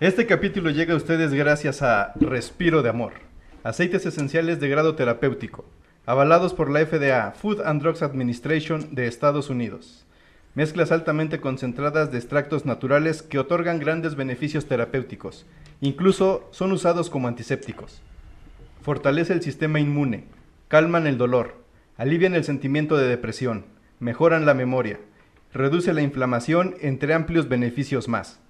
Este capítulo llega a ustedes gracias a Respiro de Amor, aceites esenciales de grado terapéutico, avalados por la FDA, Food and Drugs Administration de Estados Unidos. Mezclas altamente concentradas de extractos naturales que otorgan grandes beneficios terapéuticos, incluso son usados como antisépticos. Fortalece el sistema inmune, calman el dolor, alivian el sentimiento de depresión, mejoran la memoria, reduce la inflamación, entre amplios beneficios más.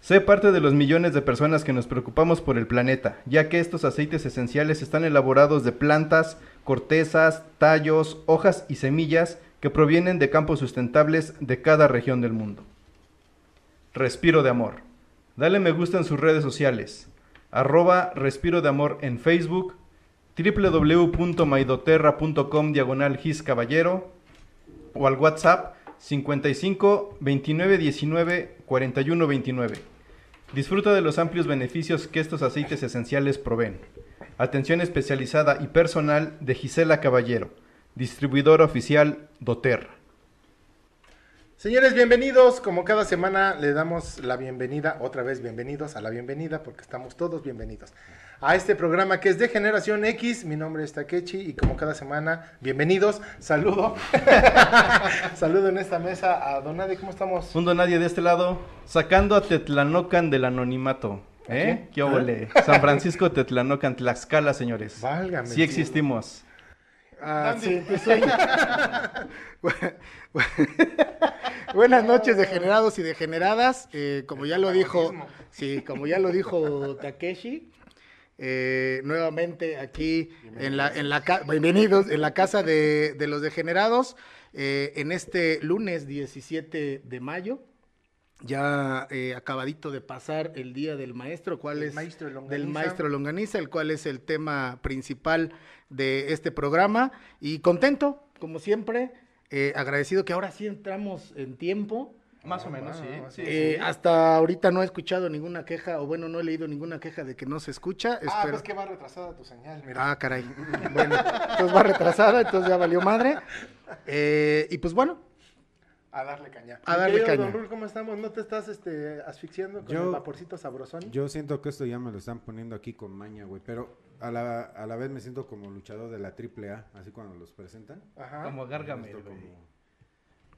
Sé parte de los millones de personas que nos preocupamos por el planeta, ya que estos aceites esenciales están elaborados de plantas, cortezas, tallos, hojas y semillas que provienen de campos sustentables de cada región del mundo. Respiro de Amor. Dale me gusta en sus redes sociales. Arroba Respiro de Amor en Facebook, www.maidoterra.com diagonal Gis Caballero o al WhatsApp 55 29 19 41 29. Disfruta de los amplios beneficios que estos aceites esenciales proveen. Atención especializada y personal de Gisela Caballero, distribuidora oficial doTERRA. Señores, bienvenidos. Como cada semana le damos la bienvenida, otra vez bienvenidos a la bienvenida, porque estamos todos bienvenidos a este programa que es de Generación X. Mi nombre es Takechi y como cada semana, bienvenidos. Saludo. Saludo en esta mesa a Don Nadie. ¿Cómo estamos? Un Nadie de este lado, sacando a Tetlanocan del anonimato. ¿Eh? ¿Qué óvole? San Francisco, Tetlanocan, Tlaxcala, señores. Válgame. Sí existimos. Ah, sí, pues soy- Buenas noches, degenerados y degeneradas. Eh, como ya lo dijo, sí, como ya lo dijo Takeshi, eh, nuevamente aquí en la, en la bienvenidos en la casa de, de los degenerados eh, en este lunes 17 de mayo. Ya eh, acabadito de pasar el día del maestro, ¿cuál es? maestro del maestro Longaniza, el cual es el tema principal de este programa. Y contento, como siempre, agradecido que ahora sí entramos en tiempo. Más o menos, sí. sí, Eh, sí. Hasta ahorita no he escuchado ninguna queja, o bueno, no he leído ninguna queja de que no se escucha. Ah, Espero- pues que va retrasada tu señal, mira. Ah, caray. Bueno, entonces va retrasada, entonces ya valió madre. Eh, y pues bueno, A darle caña. A darle querido caña. Don Rul, ¿cómo estamos? ¿No te estás este, asfixiando con Yo- el vaporcito sabrosón? Yo siento que esto ya me lo están poniendo aquí con maña, güey. Pero a la, a la vez me siento como luchador de la AAA, así cuando los presentan. Ajá. Como güey. como-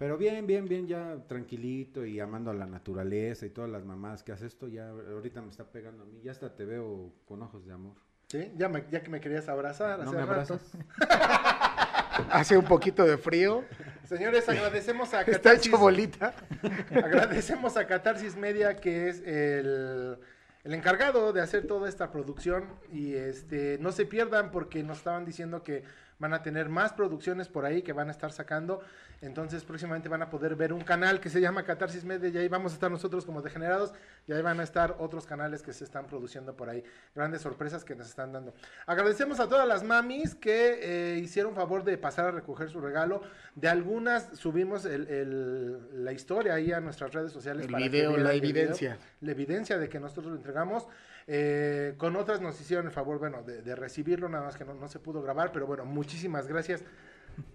Pero bien, bien, bien, ya tranquilito y amando a la naturaleza y todas las mamás que hace esto, ya ahorita me está pegando a mí. Ya hasta te veo con ojos de amor. Sí, ya, me- ya que me querías abrazar ¿No hace me rato. abrazas? hace un poquito de frío. Señores, agradecemos a Está Catarsis, hecho bolita. agradecemos a Catarsis Media, que es el, el encargado de hacer toda esta producción. Y este no se pierdan porque nos estaban diciendo que van a tener más producciones por ahí que van a estar sacando. Entonces próximamente van a poder ver un canal que se llama Catarsis Media y ahí vamos a estar nosotros como degenerados y ahí van a estar otros canales que se están produciendo por ahí. Grandes sorpresas que nos están dando. Agradecemos a todas las mamis que eh, hicieron favor de pasar a recoger su regalo. De algunas subimos el- el- la historia ahí a nuestras redes sociales. El para que video, vieran la el video, evidencia. la evidencia de que nosotros lo entregamos. Eh, con otras nos hicieron el favor, bueno, de, de recibirlo, nada más que no, no se pudo grabar, pero bueno, muchísimas gracias.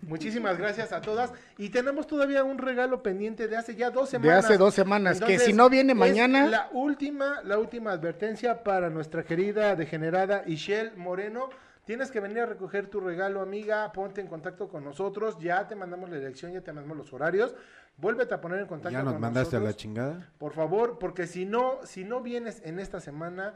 Muchísimas gracias a todas. Y tenemos todavía un regalo pendiente de hace ya dos De semanas. hace dos semanas, que si no viene mañana, La última, la última advertencia para nuestra querida degenerada Ishel Moreno. Tienes que venir a recoger tu regalo, amiga. Ponte en contacto con nosotros. Ya te mandamos la dirección, ya te mandamos los horarios. Vuélvete a poner en contacto ¿Ya nos con mandaste a la chingada? Por favor, porque si no, si no vienes en esta semana,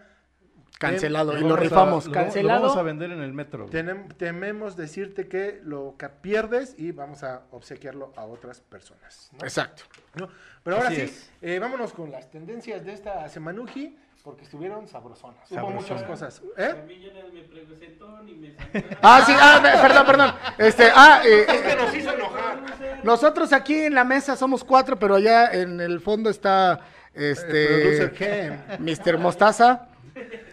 cancelado. Y Lo vamos a- rifamos, lo- vamos a cancelado. vender en el metro. tenem- tememos decirte que lo que pierdes y vamos a obsequiarlo a otras personas. ¿no? Exacto. ¿no? Pero ahora Así sí, eh, vámonos con las tendencias de esta semanuji, porque estuvieron sabrosonas. Hubo muchas cosas. ¿Eh? A mí ya nadie me presentó ni me saludaron. Ah, sí, ah, me- perdón, perdón. Este, ah, eh, eh, nos hizo enojar. nosotros aquí en la mesa somos cuatro, pero allá en el fondo está este Ken. Mr. Mostaza,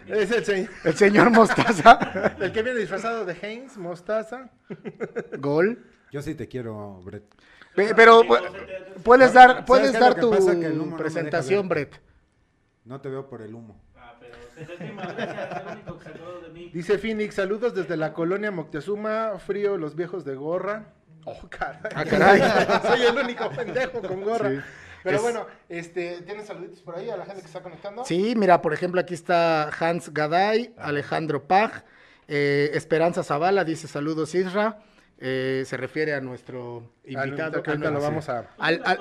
Es el, se- el señor Mostaza, el que viene disfrazado de Heinz, Mostaza. Gol. Yo sí te quiero, Brett. Pe- Pero pu- puedes dar, puedes qué es dar lo que tu pasa? Que el humo no me presentación, deja. Brett. No te veo por el humo. Ah, pero es el único que se acordó de mí. Dice Phoenix, saludos desde la colonia Moctezuma, frío los viejos de gorra. Oh, caray. Ah, caray. Soy el único pendejo con gorra. Sí. Pero Es- bueno, este, ¿tienes saluditos por ahí a la gente que está conectando? Sí, mira, por ejemplo, aquí está Hans Gaday, Alejandro Paj, eh, Esperanza Zavala dice saludos Isra, eh, se refiere a nuestro invitado. que ahorita a lo vamos a... al- al-.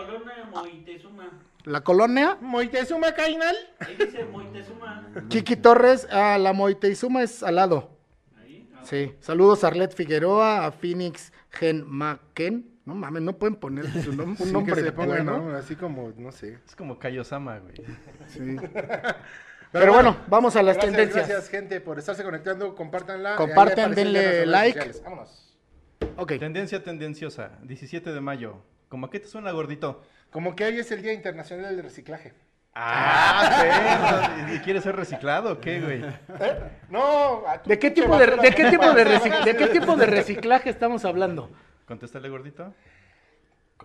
La colonia, Moitezuma Cainal. Ahí dice Moitezuma. Chiqui Torres, a la Moiteizuma es al lado. Ahí. ah, Sí, saludos a Arlet Figueroa, a Phoenix Gen Maken. No mames, no pueden poner su nom- un Sí, nombre que se ponga, bueno. ¿no? Así como, no sé. Es como Kaiosama, güey. Sí. Pero bueno, vamos a las gracias, tendencias. Gracias, gente, por estarse conectando. Compártanla. Compartan, denle like. sociales. Vámonos. Ok. Tendencia tendenciosa, 17 de mayo. ¿Cómo a qué te suena, gordito? Como que hoy es el Día Internacional del Reciclaje. Ah, perro. ¿Y quieres ser reciclado o qué, güey? No, a tu ¿De qué tipo de, de qué tipo de, de qué tipo de reciclaje estamos hablando? Contéstale, gordito.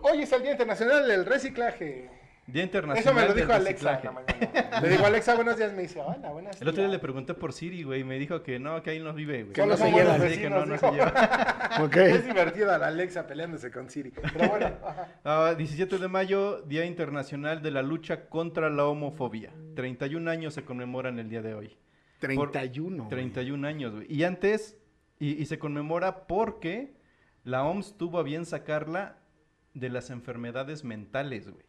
Hoy es el Día Internacional del Reciclaje. Día Internacional Eso me lo dijo Alexa en la mañana. Le digo, Alexa, buenos días. Me dice, hola, buenos días. El otro día le pregunté por Siri, güey, y me dijo que no, que ahí no vive, güey. Que no Solo se Sí, que no, no se dijo. llevan. Ok. Es divertido la Alexa peleándose con Siri. Pero bueno, ajá. Ah, 17 de mayo, Día Internacional de la Lucha contra la Homofobia. 31 años se conmemoran el día de hoy. 31. 31 años, güey. Y antes, y, y se conmemora porque la OMS tuvo a bien sacarla de las enfermedades mentales, güey.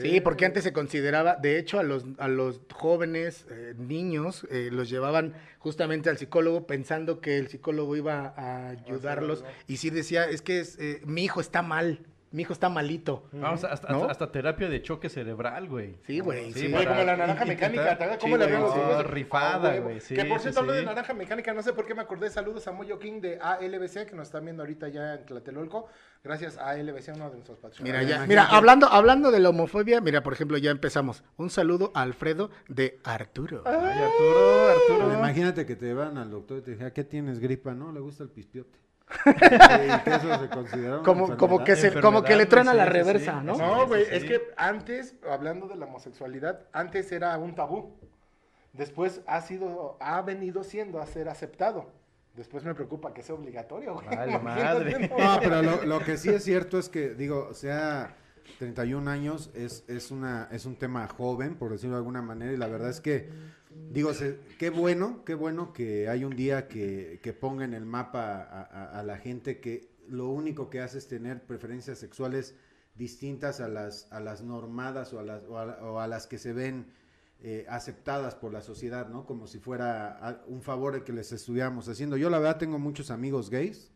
Sí, porque antes se consideraba, de hecho, a los, a los jóvenes, eh, niños, eh, los llevaban justamente al psicólogo pensando que el psicólogo iba a ayudarlos. Y sí decía, es que es, eh, mi hijo está mal, mi hijo está malito. Vamos, hasta, ¿No? hasta, hasta terapia de choque cerebral, güey. Sí, güey. Sí, Sí, Oye, para como la naranja mecánica, ¿te acuerdas Sí, cómo habían los no, rifada, Ah, güey, sí, que por sí, cierto, hablando de naranja mecánica, no sé por qué me acordé. Saludos a Moyo King de ALBC, que nos están viendo ahorita ya en Tlatelolco. Gracias a ALBC, uno de nuestros Mira, patrocinadores. ya, imagínate. mira, hablando, hablando de la homofobia, mira, por ejemplo, ya empezamos. Un saludo a Alfredo de Arturo. Ay, Arturo, Arturo. Imagínate que te van al doctor y te dijeron, ¿qué tienes gripa? No, le gusta el pispiote. Eso se considera Como, como, que se, como que le truena la sí, sí, reversa, sí. ¿no? No, güey, sí, es sí. que antes, hablando de la homosexualidad, antes era un tabú. Después ha sido, ha venido siendo a ser aceptado. Después me preocupa que sea obligatorio, güey. Vale, madre. ¿no? No, pero lo, lo que sí es cierto es que, digo, sea 31 años, es, es, una, es un tema joven, por decirlo de alguna manera, y la verdad es que, digo, se- qué bueno, qué bueno que hay un día que, que ponga en el mapa a, a- a la gente que lo único que hace es tener preferencias sexuales distintas a las, a las normadas o a las, o a, o a las que se ven eh, aceptadas por la sociedad, ¿no? Como si fuera un favor el que les estuviéramos haciendo. Yo la verdad tengo muchos amigos gays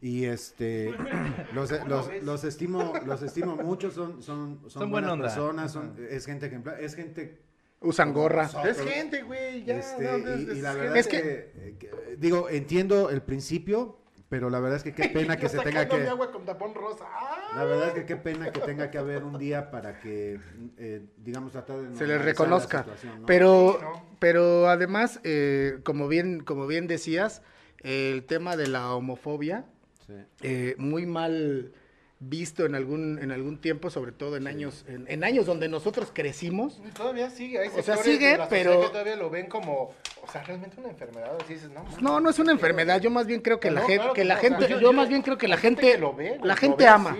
y este los, los, los estimo los estimo mucho, son son son, Son buenas buena personas, son, es gente ejemplar, es gente Usan gorra. Es gente, güey, ya. este, no, y, es- y la verdad es que, eh, que- digo, entiendo el principio, pero la verdad es que qué pena que se tenga que agua con tapón rosa. La verdad es que qué pena que tenga que haber un día para que, eh, digamos, tratar de se les reconozca. Pero, pero además, eh, como bien, como bien decías, el tema de la homofobia, Sí. eh, muy mal visto en algún, en algún tiempo, sobre todo en años, en, en años donde nosotros crecimos. Todavía sigue, hay O sea, sectores sigue, de la sociedad pero- que todavía lo ven como, o sea, realmente una enfermedad. Así dices, no, No, no es una enfermedad. Yo más bien creo que No, la gente, claro que que la o gente, sea, yo, yo- yo- más bien creo que la gente gente, que lo ve, la lo gente ve ama.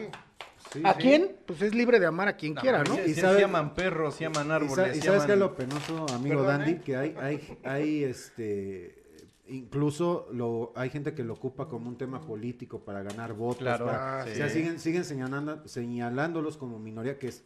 Sí, ¿A sí. quién? Pues es libre de amar a quien quiera, ¿no? Y se llaman perros, se llaman Y, árboles. sa- y sabes qué es lo penoso, amigo Perdón, Dandy, ¿eh? que hay, hay, hay este incluso lo, hay gente que lo ocupa como un tema político para ganar votos. Claro, para- Ah, O sea, siguen, siguen señalando, señalándolos como minoría, que es,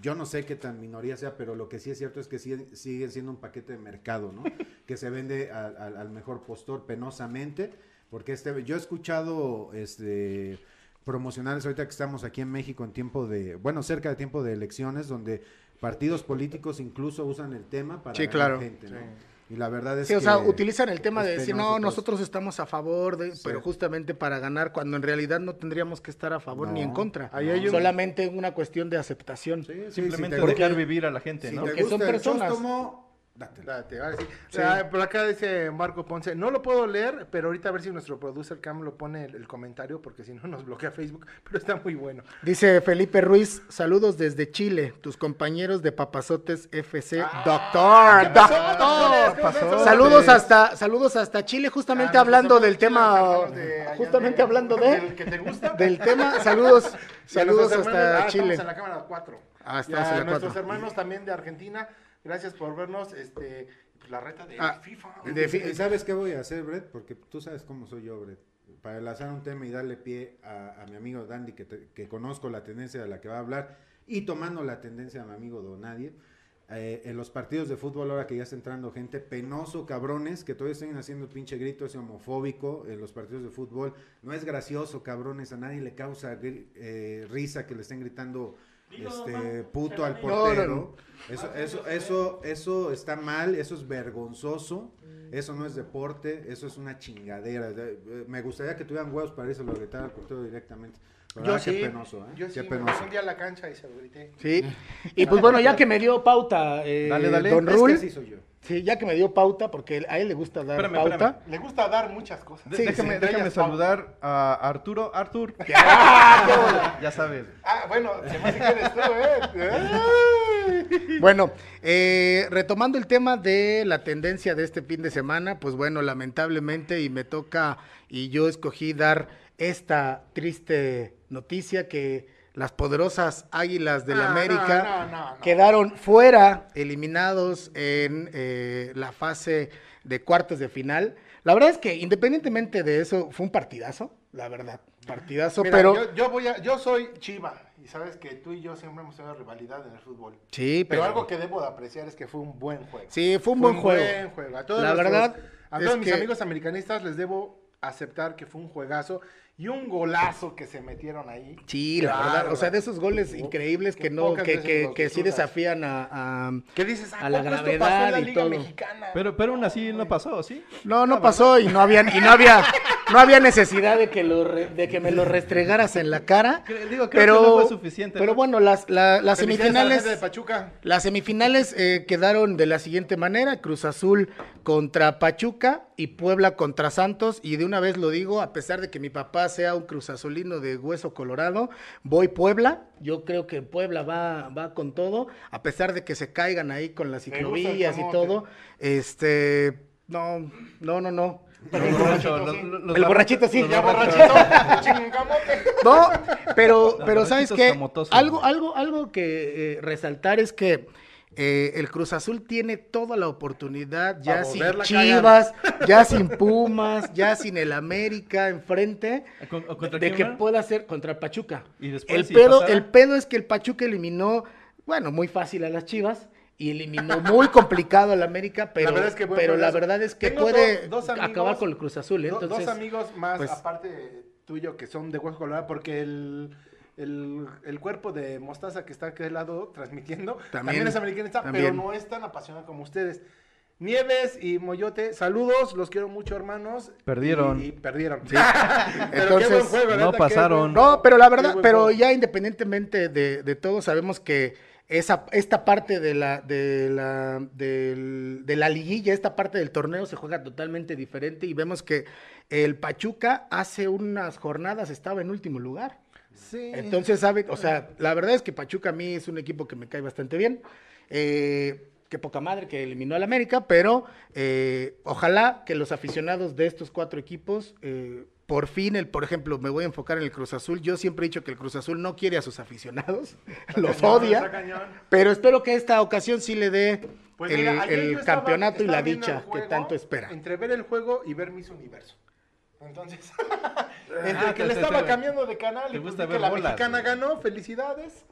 yo no sé qué tan minoría sea, pero lo que sí es cierto es que siguen, siguen siendo un paquete de mercado, ¿no? que se vende al, al- al mejor postor penosamente, porque este, yo he escuchado este promocionales ahorita que estamos aquí en México en tiempo de, bueno, cerca de tiempo de elecciones, donde partidos políticos incluso usan el tema para Sí, ganar claro. gente, ¿no? Y la verdad es Sí, o que sea, utilizan el tema de decir, no, nosotros estamos a favor, de, Sí. pero justamente para ganar, cuando en realidad no tendríamos que estar a favor ni en contra. ahí hay un- Solamente una cuestión de aceptación. Sí, sí, Simplemente si te dejar vivir a la gente, si ¿no? te Porque son personas. chóstomo, dátelo. Date, ahora sí. Sí. Ah, por acá dice Marco Ponce, no lo puedo leer, pero ahorita a ver si nuestro producer Cam lo pone el, el comentario, porque si no nos bloquea Facebook, pero está muy bueno. Dice Felipe Ruiz, saludos desde Chile, tus compañeros de Papazotes FC, doctor, doctor. pasó? Saludos hasta, saludos hasta Chile, justamente Ah, hablando del tema, de justamente de- hablando del de, que te gusta. del tema, saludos, saludos hermanos, hasta ah, Chile. Estamos en la cámara 4. Hasta Y hace a la nuestros cuatro. hermanos también de Argentina, gracias por vernos. Este, pues, la reta de Ah, FIFA. de fi- ¿Y ¿Sabes qué voy a hacer, Brett? Porque tú sabes cómo soy yo, Brett. Para enlazar un tema y darle pie a, a mi amigo Dandy, que, te- que conozco la tendencia de la que va a hablar, y tomando la tendencia de mi amigo Donadie, eh, en los partidos de fútbol, ahora que ya está entrando gente, penoso, cabrones, que todavía estén haciendo pinche grito ese homofóbico en los partidos de fútbol. No es gracioso, cabrones, a nadie le causa eh, risa que le estén gritando este puto al portero. No, no, no. Eso, eso, eso, eso está mal, eso es vergonzoso, eso no es deporte, eso es una chingadera. De- eh, Me gustaría que tuvieran huevos para irse lo gritar al portero directamente. Pero, Yo ah, qué sí, penoso, ¿eh? yo qué sí, me penoso. un día a la cancha y se lo grité. Sí. Y pues bueno, ya que me dio pauta, eh, Dale, dale. Don Es que Rul, soy yo. Sí, ya que me dio pauta, porque a él le gusta dar Espérame, pauta. Le gusta dar muchas cosas. De- Sí, déjame saludar a Arturo. Artur, ¡Ah, ya sabes. Ah, bueno, se me hace que eres tú, ¿eh? Bueno, eh, retomando el tema de la tendencia de este fin de semana, pues bueno, lamentablemente y me toca y yo escogí dar esta triste noticia que las poderosas Águilas del No, América no, no, quedaron fuera, eliminados en eh, la fase de cuartos de final. La verdad es que independientemente de eso, fue un partidazo, la verdad, partidazo, Mira, pero... yo, yo voy a, yo soy Chiva y sabes que tú y yo siempre hemos tenido rivalidad en el fútbol. Sí, Pero, pero... algo que debo de apreciar es que fue un buen juego. Sí, fue un buen juego. buen juego. A todos La verdad a todos mis que- amigos americanistas les debo aceptar que fue un juegazo y un golazo que se metieron ahí. Sí, la Claro, verdad, o sea, de esos goles increíbles que que no, que, que, que sí desafían a, a- ¿Qué dices? A la esto gravedad pasó en la y todo. Mexicana? Pero, pero aún así no pasó, ¿sí? No, no pasó y no había, y no había, no había necesidad de que lo re- de que me lo restregaras en la cara. Digo, creo pero, que no fue suficiente, Pero ¿no? bueno, las, la- las la semifinales. gente de Pachuca. Las semifinales eh, quedaron de la siguiente manera: Cruz Azul contra Pachuca y Puebla contra Santos. Y de una vez lo digo, a pesar de que mi papá sea un Cruz Azulino de hueso colorado, voy Puebla. Yo creo que Puebla va, va con todo, a pesar de que se caigan ahí con las el ciclovías y todo. Este, no, no, no, no. Los- los- El borrachito sí. Ya borrachos. borrachito, chingamote. No, pero, pero ¿sabes qué? Algo, algo, algo que eh, resaltar es que eh, el Cruz Azul tiene toda la oportunidad, ya sin Chivas, ya sin Pumas, ya sin el América enfrente, ¿Con- o contra de quién que va? pueda ser contra el Pachuca. Y después, El si pedo, pasara- el pedo es que el Pachuca eliminó, bueno, muy fácil a las Chivas. Y eliminó muy complicado al América, pero, verdad es que pero la juegazo. verdad es que puede dos- dos amigos- acabar con el Cruz Azul. ¿eh? Entonces, dos amigos más, pues- aparte tuyo, que son de Hueso Colorado, porque el, el, el cuerpo de Mostaza que está aquí al lado transmitiendo También, también, es americanista, también. pero no es tan apasionado como ustedes. Nieves y Moyote, saludos, los quiero mucho, hermanos. Perdieron. Y, y perdieron. Sí. Pero qué Entonces, buen juego, no qué pasaron. buen- No, pero la qué verdad, pero juego. ya independientemente de, de todo, sabemos que esa, esta parte de la, de, la, de la liguilla, esta parte del torneo se juega totalmente diferente y vemos que el Pachuca hace unas jornadas estaba en último lugar. Sí. Entonces, sabe, o sea, la verdad es que Pachuca a mí es un equipo que me cae bastante bien. Eh, qué poca madre que eliminó al América, pero eh, ojalá que los aficionados de estos cuatro equipos, eh, por fin, el, por ejemplo, me voy a enfocar en el Cruz Azul. Yo siempre he dicho que el Cruz Azul no quiere a sus aficionados, los cañón, odia, pero espero que esta ocasión sí le dé Pues el, mira, ayer el yo estaba- campeonato y la dicha que tanto espera. Entre ver el juego y ver Miss Universo. Entonces, entre Ah, que te- le estaba te- cambiando de canal y pues que la bolas, mexicana güey. ganó, felicidades.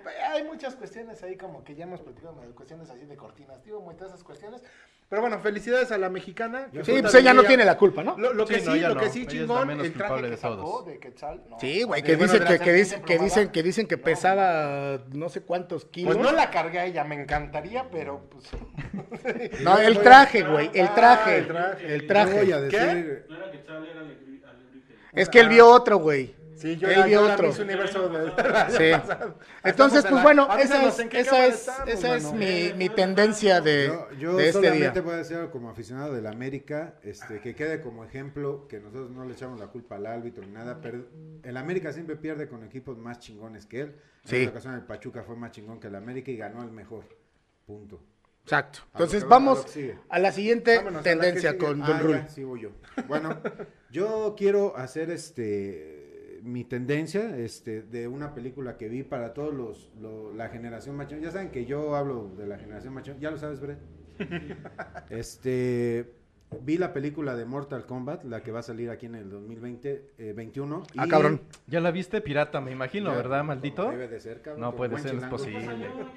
Pues, Hay muchas cuestiones ahí como que ya hemos platicado, cuestiones así de cortinas, tío, muchas esas cuestiones. Pero bueno, felicidades a la mexicana. que Sí, pues ella no tiene la culpa, ¿no? Lo, lo que Sí, sí, no, lo no. que sí chingón, el traje que de todos. sacó de Quetzal. no. Sí, güey, que bueno, dicen que, que, dicen, que dicen que dicen que pesaba no sé cuántos kilos. Pues no la cargué a ella, me encantaría, pero pues... No, el traje, güey, el Ah, traje. el traje. El traje. ¿Qué? No era que Chal era. Es que él vio otro, güey. Sí, yo Él vio otro. Universo de- del año Sí. pasado. Entonces, pues bueno, esa es, esa es, esa mi, mi tendencia de, yo, yo de este solamente día. voy a decir algo como aficionado del América, este, que quede como ejemplo que nosotros no le echamos la culpa al árbitro ni nada, pero el América siempre pierde con equipos más chingones que él. Sí. En esta ocasión el Pachuca fue más chingón que el América y ganó el mejor. Punto. Exacto. Entonces a vamos a la siguiente Vámonos la tendencia con Ah, Don ya, Rul. sí voy yo. Bueno, yo quiero hacer este mi tendencia este, de una película que vi para todos los, lo- la generación macho. Ya saben que yo hablo de la generación macho. Ya lo sabes, Brett. este, vi la película de Mortal Kombat, la que va a salir aquí en el 2020, eh, 21. Ah, y- cabrón. Ya la viste pirata, me imagino, Ya, ¿verdad, maldito? Debe de ser, cabrón. No puede ser, es posible.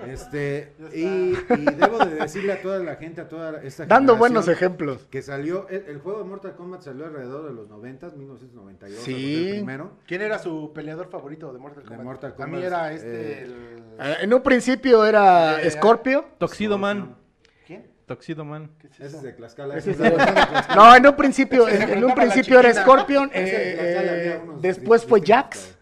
Este, y, y debo de decirle a toda la gente, a toda esta Dando buenos ejemplos. Que salió, el, el juego de Mortal Kombat salió alrededor de los 90, 1992. Sí. el primero. ¿Quién era su peleador favorito de Mortal De Kombat? Mortal A mí Kombat, era este. eh, el- Eh, En un principio era Eh, Scorpio. Toxido Man. Toxido Man. ¿Qué es Ese es de Tlaxcala. Ese es de- Tlaxcala. No, en un principio, en, en un principio era. Scorpion, eh, eh, después fue Jax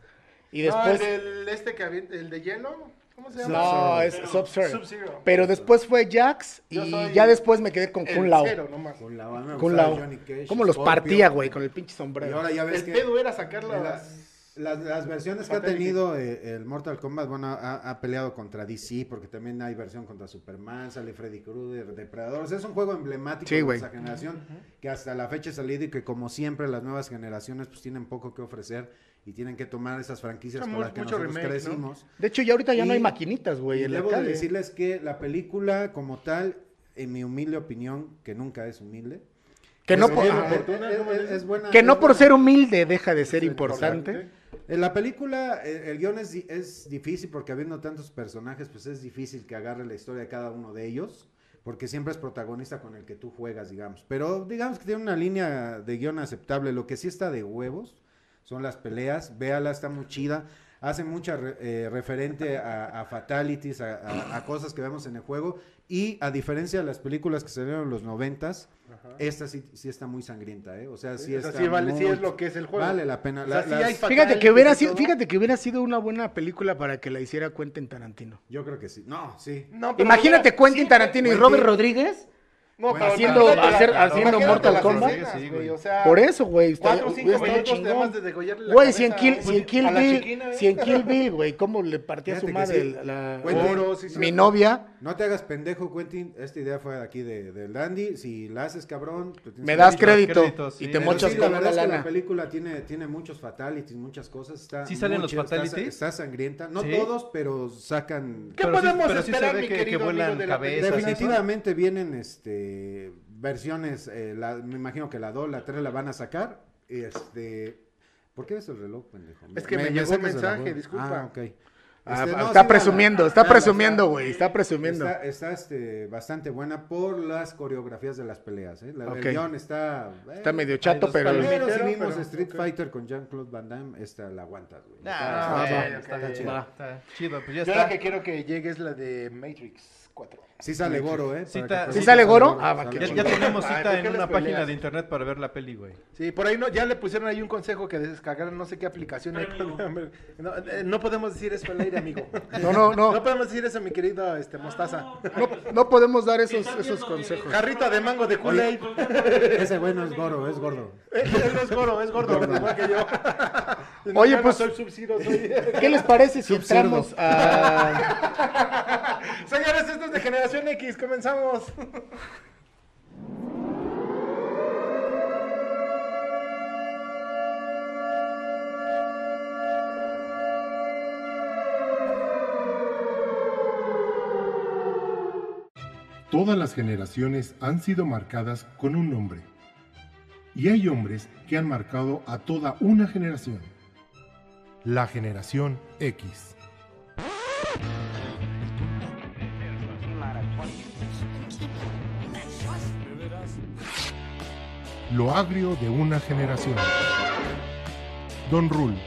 y No, después el, del este que el de hielo. ¿Cómo se llama? no es Sub-Zero. Sub-Zero. Pero después fue Jax y soy ya después me quedé con El Kun Lao. nomás. Kun Lao. Johnny Cage, ¿Cómo los partía, güey, con el pinche Y sombrero? ahora ya ves El que pedo era sacar las... las, las, versiones que ha tenido eh, el Mortal Kombat, bueno, ha, ha peleado contra DC, porque también hay versión contra Superman, sale Freddy Krueger, Depredador. O sea, es un juego emblemático Sí, de esa generación que hasta la fecha ha salido y que como siempre las nuevas generaciones pues tienen poco que ofrecer y tienen que tomar esas franquicias con las que nosotros remake, ¿no? crecimos. De hecho, ya ahorita ya no hay maquinitas, güey. Debo de decirles que la película como tal, en mi humilde opinión, que nunca es humilde, Que no, por, es- ajá. es- es- es buena. que es no por ser humilde deja de ser importante. En la película, eh, el guion es, es difícil porque habiendo tantos personajes, pues es difícil que agarre la historia de cada uno de ellos, porque siempre es protagonista con el que tú juegas, digamos. Pero digamos que tiene una línea de guion aceptable. Lo que sí está de huevos son las peleas. Véala, está muy chida. Hace mucha re- eh, referente a, a fatalities, a, a- a cosas que vemos en el juego. Y a diferencia de las películas que salieron en los noventas, esta sí, sí está muy sangrienta, ¿eh? O sea, sí está vale- sí es lo que es el juego. Vale la pena. O sea, La- sí las- hay Fíjate que hubiera sido, fíjate que hubiera sido una buena película para que la hiciera Quentin Tarantino. Yo creo que sí. No, sí. No, pero Imagínate mira, Quentin sí, Tarantino y Robert Rodríguez. No, Bueno, pero haciendo- hacer- la- haciendo Mortal Kombat. escenas, Sí, güey, güey. o sea, Por eso, güey. Cuatro o cinco minutos chingón. además de degollarle la Güey, si en Kill, si en Kill Bill, chiquina, si en Kill Bill, güey, cómo le partía a su madre sí. la, Quentin- Oro, sí, sí. mi novia. No te hagas pendejo, Quentin. Esta idea fue de aquí de, del Dandy. Si la haces cabrón, Me das crédito y te mochas sí, la con verdad es que la lana. película tiene, tiene muchos fatalities, muchas cosas. Está ¿Sí salen los fatalities? Está, sangrienta. No ¿Sí? todos, pero sacan. ¿Qué Pero sí- podemos pero sí se esperar, ve mi que- que querido vuelan amigo de la cabezas, película? ¿sí? Definitivamente vienen este versiones, eh, la- me imagino que la 2, la 3 la van a sacar. Este, ¿Por qué ves el reloj, pendejo? Es que me llegó un la mensaje, disculpa. Ah, ok. Ah, Este, pa- no, está sí, presumiendo, véanla, está véanla, presumiendo, güey, está presumiendo. Está, está, este, bastante buena por las coreografías de las peleas. ¿eh? La, Ok. El guion está... eh, Está medio chato, pero. Pero si vimos pero- Street ok. Fighter con Jean-Claude Van Damme, esta la aguantas, güey. Ah, Está- va, está- está- está. Está chido, pues ya Yo está. la que quiero que llegue es la de Matrix 4. Sí sale Goro, ¿eh? Que- ¿Sí sale Goro? Ah, va, Ya, Goro. ya tenemos cita ¿por en una página peleas? de internet para ver la peli, güey. Sí, por ahí no, ya le pusieron ahí un consejo que descargaron no sé qué aplicación. con- No, eh, no podemos decir eso al aire, amigo. no, no, no, No podemos decir eso, mi querido este, Mostaza. no, no podemos dar esos, esos consejos. Jarrita de mango de Kool-Aid. Ese güey no es Goro, es gordo. Él él no es gordo, es gordo, Gordo. igual que yo. Oye, pues- soy soy... ¿Qué les parece si entramos a... Señores, esto es de Generación X, comenzamos. Todas las generaciones han sido marcadas con un nombre. Y hay hombres que han marcado a toda una generación. La generación X. Lo agrio de una generación. Don Rule.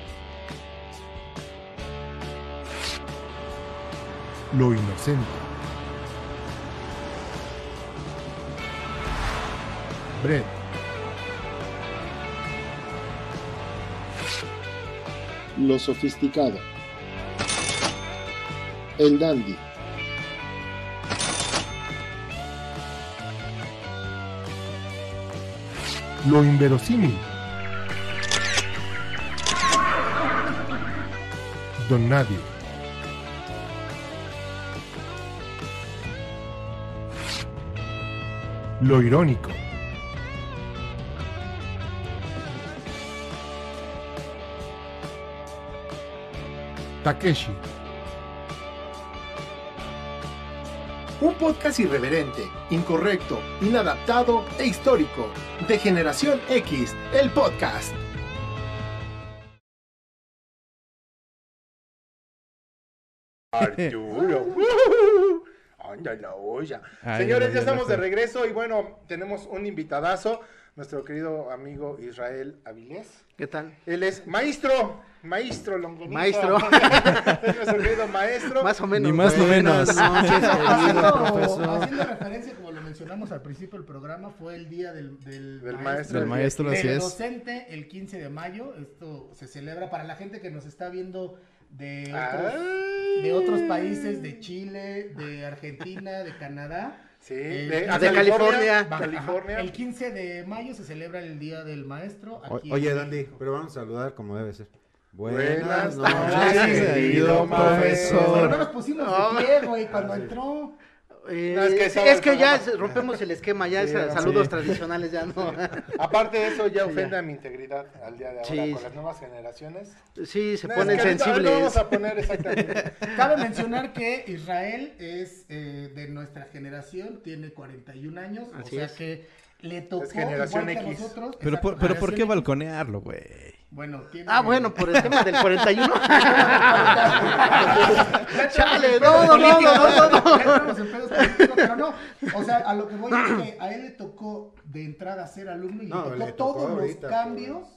Lo inocente. Brett. Lo sofisticado. El dandy. Lo inverosímil. Don Nadie. Lo irónico. Takeshi. Un podcast irreverente, incorrecto, inadaptado e histórico. De Generación X, el podcast. Arturo. Anda la olla. Ay, Señores, ya estamos de regreso y bueno, tenemos un invitadazo, nuestro querido amigo Israel Avilés. ¿Qué tal? Él es maestro, maestro longaniza. Maestro. es nuestro querido maestro. Más o menos. Ni más ni menos. Haciendo, referencia, como lo mencionamos al principio del programa, fue el día del, del, Del maestro. Del maestro, así es. docente el 15 de mayo. Esto se celebra para la gente que nos está viendo de Ay. otros, de otros países, de Chile, de Argentina, de Canadá. Sí, Eh, de, California. California. California. El 15 de mayo se celebra el Día del Maestro. O- Oye, Dandy, pero vamos a saludar como debe ser. Buenas noches, querido Pero no profesor. nos pusimos de pie, güey, cuando entró. Eh, No, es que sí, es que ya rompemos el esquema, ya Sí, es- sí. saludos tradicionales ya no. Aparte de eso, ya Sí, ofende ya. a mi integridad al día de ahora Sí, con sí. las nuevas generaciones. Sí, se No, ponen es que sensibles. Vamos a poner exactamente. Cabe mencionar que Israel es eh, de nuestra generación, tiene 41 años, o Así sea es. que le tocó Es generación igual que a X. nosotros. Pero, por, pero ¿por qué balconearlo, güey? Bueno, tiene... Ah, bueno, por el tema del 41. Ya Chale, no, no, no, no, no, pero no, o sea, a lo que voy es que a él le tocó de entrada ser alumno y No, le le tocó todos ahorita, los cambios,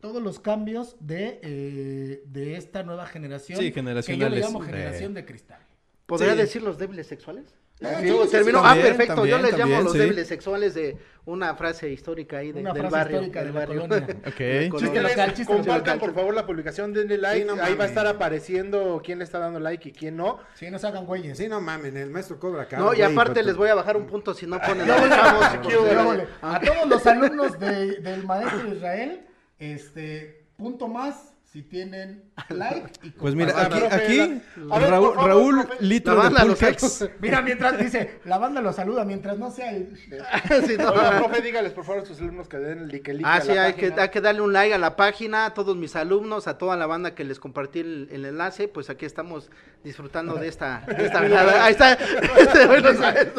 todos los cambios de, eh, de esta nueva generación. Sí, Que yo le generacionales, llamo de- generación de cristal. ¿Podría Sí. decir los débiles sexuales? Ah, sí, sí, terminó. sí. ah, perfecto. también, Yo les llamo también, los sí. débiles sexuales de una frase histórica ahí de- Una del frase barrio. histórica del de barrio. colonia. Ok. Del Chiste local, chiste Compartan local. por favor la publicación, denle like. Sí, no Ahí va a estar apareciendo quién le está dando like y quién no. Sí, no se hagan güeyes. Sí, no mamen, el maestro cobra caro. No, y aparte les voy a bajar un punto si no ponen No, a los no, chavos. no, porque- no, no, A todos los alumnos de- del maestro Israel, este, punto más si tienen like y Pues mira, Ah, aquí, aquí la- a ver, Raúl, favor, Raúl litro La de banda los. Mira, mientras dice, la banda los saluda, mientras no sea el... Sí, no. Oiga, profe, dígales por favor a sus alumnos que den like, like Ah, a sí, la hay que, hay que darle un like a la página, a todos mis alumnos, a toda la banda que les compartí el, el enlace, pues aquí estamos disfrutando de esta, de esta velada. Ahí está, este bueno.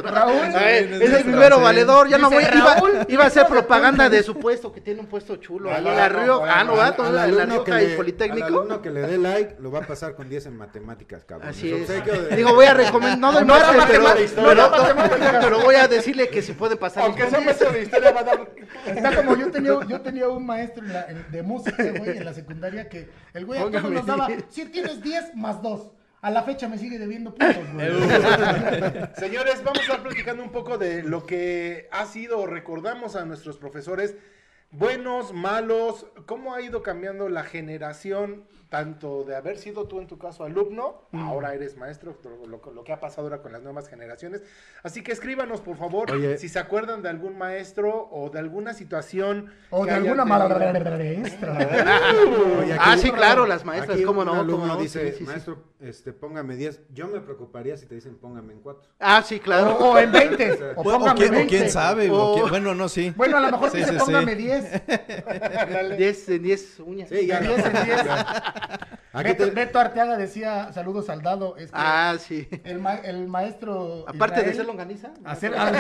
Raúl. Es el primero sí. valedor, ya no voy, iba, Raúl, iba a hacer propaganda de su puesto, que tiene un puesto chulo, ahí en Ah, la Río, ah, no, al- va, en la Politécnico. al alumno que le dé like, lo va a pasar con 10 en matemáticas, cabrón. Así es. De- Digo, voy a recomendar, no maestro de historia. pero, No, matemáticas. pero voy a decirle que si pueden pasar. Aunque sea maestro de historia, va a dar. Está como yo tenía, yo tenía un maestro en la- en- de música, güey, en la secundaria, que el güey a todos nos daba, si tienes 10 más 2. A la fecha me sigue debiendo puntos, güey. Señores, vamos a estar platicando un poco de lo que ha sido, recordamos a nuestros profesores, buenos, malos, cómo ha ido cambiando la generación, tanto de haber sido tú en tu caso alumno, ahora eres maestro, lo, lo que ha pasado ahora con las nuevas generaciones. Así que escríbanos, por favor, Oye. si se acuerdan de algún maestro o de alguna situación. O de alguna mala maestra. Ah, sí, claro, las maestras, aquí cómo no, alumno cómo no. dice, sí, sí, sí. maestro, este, póngame 10. Yo me preocuparía si te dicen póngame en 4. Ah, sí, claro. O en 20. O O, o póngame quién, o 20. quién sabe, o O- quién- bueno, no, sí. Bueno, a lo mejor Sí, dice sí, póngame sí. 10. 10 en 10 uñas. Sí, ya. 10 en 10. Beto, te- Beto Arteaga decía, saludos al dado. Es que Ah, sí. el, ma- el maestro. Aparte de ser longaniza. Hacer. ah,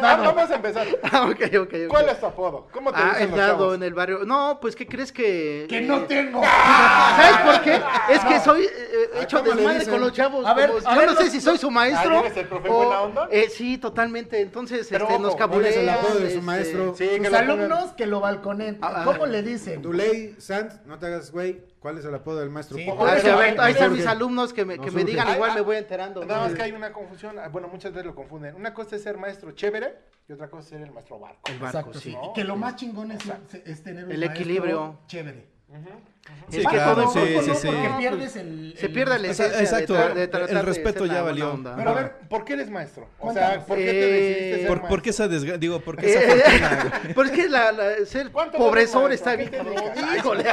dado. vamos a empezar. Ah, ok, ok, ok. ¿Cuál es tu apodo? ¿Cómo te Ah, dicen el dado en el barrio. No, pues, ¿qué crees que...? Que no eh, tengo. ¿Sabes por qué? Es que soy eh, eh, hecho ¿cómo le desmadre con los chavos. A ver, como- a yo ver, no sé los- si soy su maestro. Ah, ¿eres el profe buena onda? eh, sí, totalmente. Entonces, Pero este, ojo, nos ¿cuál es el cabulean. apodo de su este, maestro? Sí, que Sus alumnos que lo balconen. Ah, ¿Cómo ah. le dicen? Duley, Sant, no te hagas güey. ¿Cuál es el apodo del maestro? Sí, Popo? Ah, sí, a ver, ahí están mis alumnos que me, que me digan, igual ah, me voy enterando. Nada más que hay una confusión, ah, bueno, muchas veces lo confunden. Una cosa es ser maestro chévere y otra cosa es ser el maestro barco. El barco, Exacto, sí. Y que lo más chingón es, es tener un El equilibrio. Chévere. Sí, Es que claro, sí, sí, sí. Porque pierdes el. Se pierde la esencia exacto, de, el respeto ya valió. onda. Pero a ver, ¿por qué eres maestro? O sea. ¿por qué te Eh, decidiste ser ¿Por, maestro? por qué esa desgra- Digo, ¿por qué esa fortuna? Pero es que la, la- ser ¿Cuánto pobresor ganas, está bien. Híjole.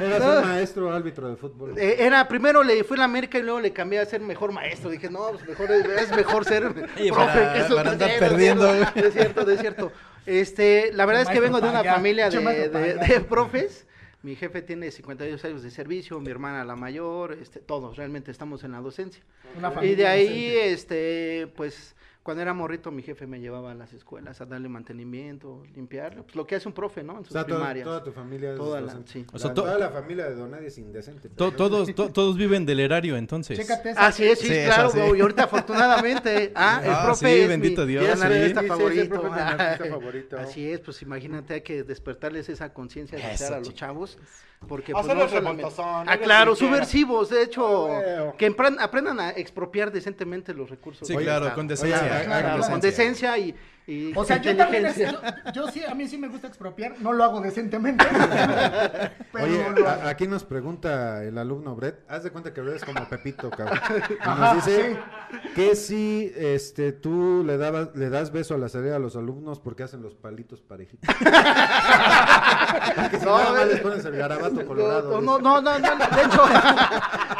Un maestro árbitro de fútbol. Eh, Era, primero le fui a la América y luego le cambié a ser mejor maestro. Dije, no, pues mejor es, mejor ser profe para- que eso. para andar Sí, perdiendo. Es cierto, es cierto. Este, la verdad es que vengo de una familia de, profes. Mi jefe tiene 52 años de servicio, mi hermana la mayor, este, todos realmente estamos en la docencia. Una Y familia de ahí, este, pues, cuando era morrito, mi jefe me llevaba a las escuelas a darle mantenimiento, limpiar, pues lo que hace un profe, ¿no? En O sus sea, primarias. toda tu familia es Toda la- sí. O sea, La- to- toda la familia de Don Nadie es indecente. To- todos, to- todos viven del erario, entonces. Chécate esa. Así es, sí, claro, y ahorita afortunadamente, ah, el Ah, profe sí, es bendito mi, Dios, analista es el favorito. analista favorito. Así es, pues imagínate, hay que despertarles esa conciencia de Eso, a los chavos, porque pues, no solamente- Ah, claro, subversivos, de hecho, Ah, que empran- aprendan a expropiar decentemente los recursos. Sí, claro, con decencia. Oye, Claro, con decencia y, y O sea, yo también, es- yo, yo sí, a mí sí me gusta expropiar, no lo hago decentemente. pero Oye, lo a- hago. aquí nos pregunta el alumno Brett, haz de cuenta que Brett es como Pepito, cabrón. Y Ajá, nos dice que si este tú le dabas, le das beso a la salida a los alumnos porque hacen los palitos parejitos. Porque si No, nada más les pones el garabato colorado. No, no, no, no, no, de hecho,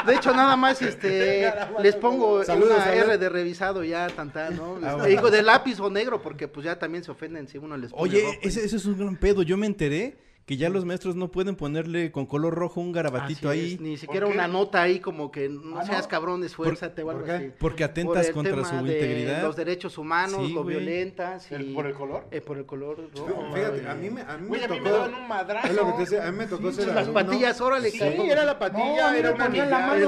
de hecho nada más este les pongo Saludos, una. R de revisado ya tanta, ¿no? Ah, Este, bueno. Digo de lápiz o negro porque pues ya también se ofenden si uno les pone Oye, rojo. ese, ese es un gran pedo. Yo me enteré que ya los maestros no pueden ponerle con color rojo un garabatito Así ahí es, ni siquiera una nota ahí como que no Ah, seas ¿no? cabrón, esfuérzate o algo así. porque Por atentas contra su integridad. Los derechos humanos, Sí, lo violentas y ¿El- ¿Por el color? eh, por el color rojo. Fíjate, a mí me, a mí Güey, me a mí me tocó. daban un madrazo. Es lo que te decía, a mí me tocó ser las alumno. patillas, órale, Sí, cabrón. era la No, patilla, mí era una la anilla. de la mano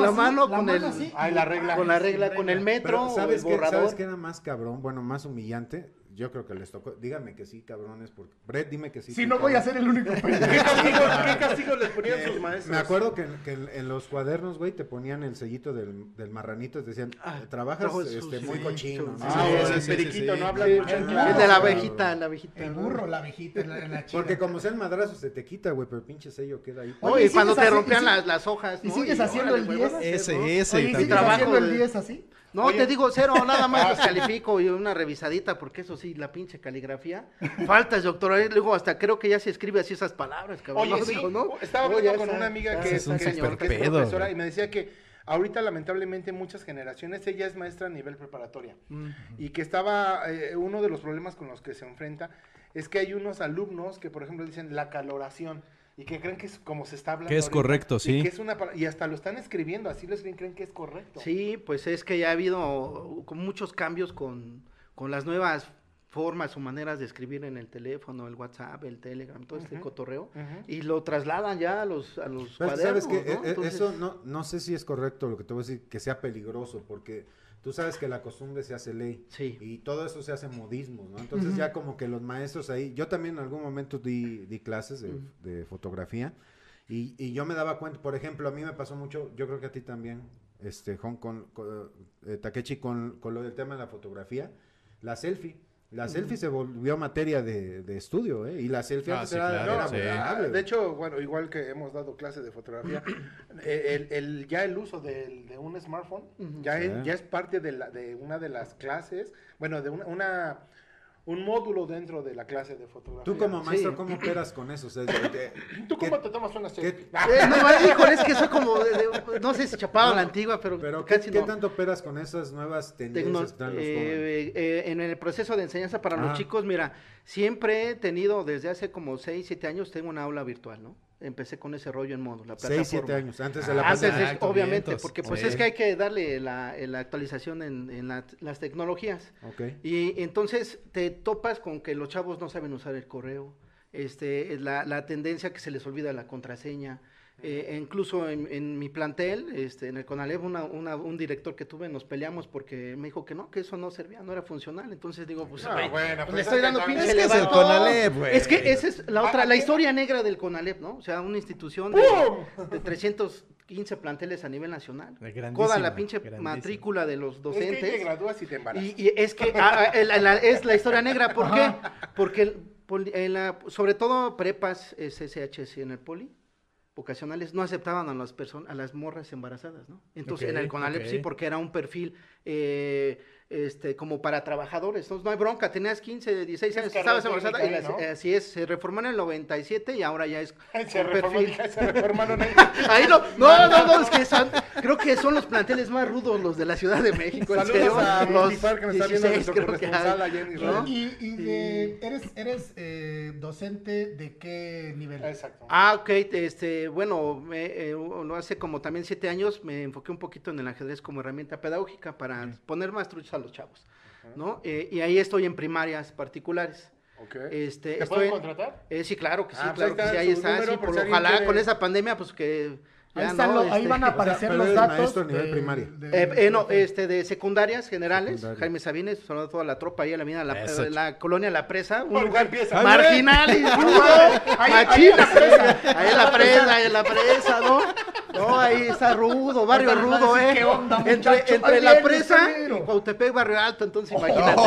la con mano el la regla. con la regla, con el metro, Pero ¿sabes el qué, borrador. ¿sabes qué era más cabrón? Bueno, más humillante. Yo creo que les tocó. Díganme que sí, cabrones. Porque... Brett, dime que sí. Si no voy a cabrón. ser el único ¿Qué castigos, qué castigos les ponían sus Eh, maestros? Me acuerdo que, en- que en, en los cuadernos, güey, te ponían el sellito del, del marranito. Te decían, Ah, "Eh, trabajas trabajo este, muy cochino. sí, ¿no? Ah, sí, el periquito, sí. no habla Sí, mucho. el claro. de la cabrón. abejita, la abejita. El burro, la abejita, la, la chida. Porque como sean madrazos se te quita, güey, pero el pinche sello queda ahí. Oye, y cuando ¿sigues te rompían las, las hojas, y sigues haciendo el güey, 10? vas a hacer, Ese, ese ¿y sigues haciendo el de- 10 así? No, Oye. te digo cero, nada más descalifico y una revisadita, porque eso sí, la pinche caligrafía. Faltas, doctor. ahí Luego hasta creo que ya se escribe así esas palabras, cabrón. Oye, ¿no? sí, Dijo, ¿no? estaba hablando con una amiga que es, que es- cañón. que es profesora y me decía que ahorita lamentablemente muchas generaciones, ella es maestra a nivel preparatoria y que estaba, eh, uno de los problemas con los que se enfrenta es que hay unos alumnos que por ejemplo dicen la caloración y que creen que es como se está hablando. Que es ahorita, correcto, y sí. que es una y hasta lo están escribiendo, así lo escriben, creen que es correcto. Sí, pues es que ya ha habido muchos cambios con, con las nuevas formas o maneras de escribir en el teléfono, el WhatsApp, el Telegram, todo este cotorreo, y lo trasladan ya a los, a los Pero cuadernos, sabes que ¿no? e- e- Entonces, eso no, no sé si es correcto lo que te voy a decir, que sea peligroso, porque tú sabes que la costumbre se hace ley. Sí. Y todo eso se hace modismo, ¿no? Entonces ya como que los maestros ahí, yo también en algún momento di, di clases de, de fotografía y, y yo me daba cuenta, por ejemplo, a mí me pasó mucho, yo creo que a ti también, este, Hong Kong, con, eh, Takechi, con, con lo del tema de la fotografía, la selfie. La selfie se volvió materia de, de estudio, ¿eh? Y la selfie Ah, antes sí, era, claro, era sí. vulnerable. De hecho, bueno, igual que hemos dado clases de fotografía, eh, el, el- ya el uso del- de un smartphone ya, Sí. es, ya es parte de, la, de una de las clases, bueno, de una, una- un módulo dentro de la clase de fotografía. Tú como maestro, Sí. ¿cómo operas con eso? O sea, de- de- ¿Tú ¿qué- cómo te tomas una selfie? Eh, no, híjole, es que soy como, de- de- no sé si chapado a la antigua, pero, Pero ¿qué, casi qué no. tanto operas con esas nuevas Tecno- tendencias eh, eh, en el proceso de enseñanza para Ah. los chicos, mira, siempre he tenido, desde hace como 6, 7 años, tengo una aula virtual, ¿no? Empecé con ese rollo en modo, la plataforma. Seis, siete años, antes de la Ah, Antes, pandemia. obviamente, vientos. porque pues Sí. es que hay que darle la, la actualización en, en la- las tecnologías. Ok. Y entonces te topas con que los chavos no saben usar el correo, este, la, la tendencia que se les olvida la contraseña. Eh, incluso en, en mi plantel, este, en el CONALEP, una, una- un director que tuve, nos peleamos porque me dijo que no, que eso no servía, no era funcional. Entonces digo, pues, Ah, bueno, pues, pues le es estoy que dando pinche Es que es el elevador. CONALEP, güey. Es que esa es la otra, Ah, la aquí- historia negra del CONALEP, ¿no? O sea, una institución de, de 315 planteles a nivel nacional. Coda la pinche matrícula de los Es docentes. que te gradúas y te embarazas. Y, y es que ah, ah, la- es la historia negra, ¿por qué? Porque el en la- sobre todo prepas SSHS en el poli, vocacionales, no aceptaban a las personas, a las morras embarazadas, ¿no? Entonces en Ok, el CONALEP sí, porque era un perfil eh, este, como para trabajadores. Entonces, no hay bronca, tenías 15, 16 años, Es estabas embarazada. Y técnica, las- ¿no? Así es, se reformó en el 97 y ahora ya es Se con reformó, perfil. se reformaron en- Ahí no, no, no, no, es que son, creo que son los planteles más rudos los de la Ciudad de México. Saludos serio. a los Multifar, que nos está viendo 16 nuestro creo que corresponsal hay, allá en ¿no? Israel. Y, y de- eres, eres eh, docente de qué nivel? Exacto. Ah, ok, este, bueno, me, eh, lo hace como también siete años me enfoqué un poquito en el ajedrez como herramienta pedagógica para poner más truchos a los chavos, ¿no? Eh, y ahí estoy en primarias particulares. Ok. Este, ¿Te estoy pueden en- contratar? Eh, sí, claro que sí, Ah, pues claro que sí, ahí está, sí, por ojalá quiere- con esa pandemia, pues que Ahí, no, lo- ahí este, van a aparecer los datos. a nivel del- primaria. del- Eh, eh, no, este, de secundarias generales, Secundaria. Jaime Sabines, sobre toda la tropa ahí en la avenida, la, eh, la colonia La Presa, un lugar empieza. marginal y rudo, ahí machín, en la presa. ahí en la presa, ahí en la presa, ¿no? No, ahí está rudo, barrio rudo, ¿eh? ¿qué onda, entre la presa y Cuautepec, barrio alto, entonces imagínate.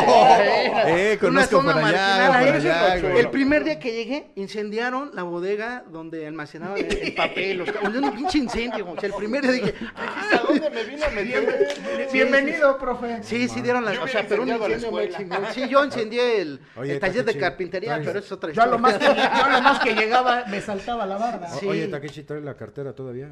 Eh, Una conozco zona por allá. El primer día que llegué, incendiaron la bodega donde almacenaban el, el papel, un pinche incendio, o sea, el primer día dije, ¿A dónde me vino a meter? Bienvenido, profe. Sí, sí dieron la, o sea, pero un incendio muy chingón. Sí, yo incendié el, taller de carpintería, pero eso es otra historia. lo más que, yo a lo más que llegaba me saltaba la barda. Sí. Oye, Takeshi, trae la cartera todavía.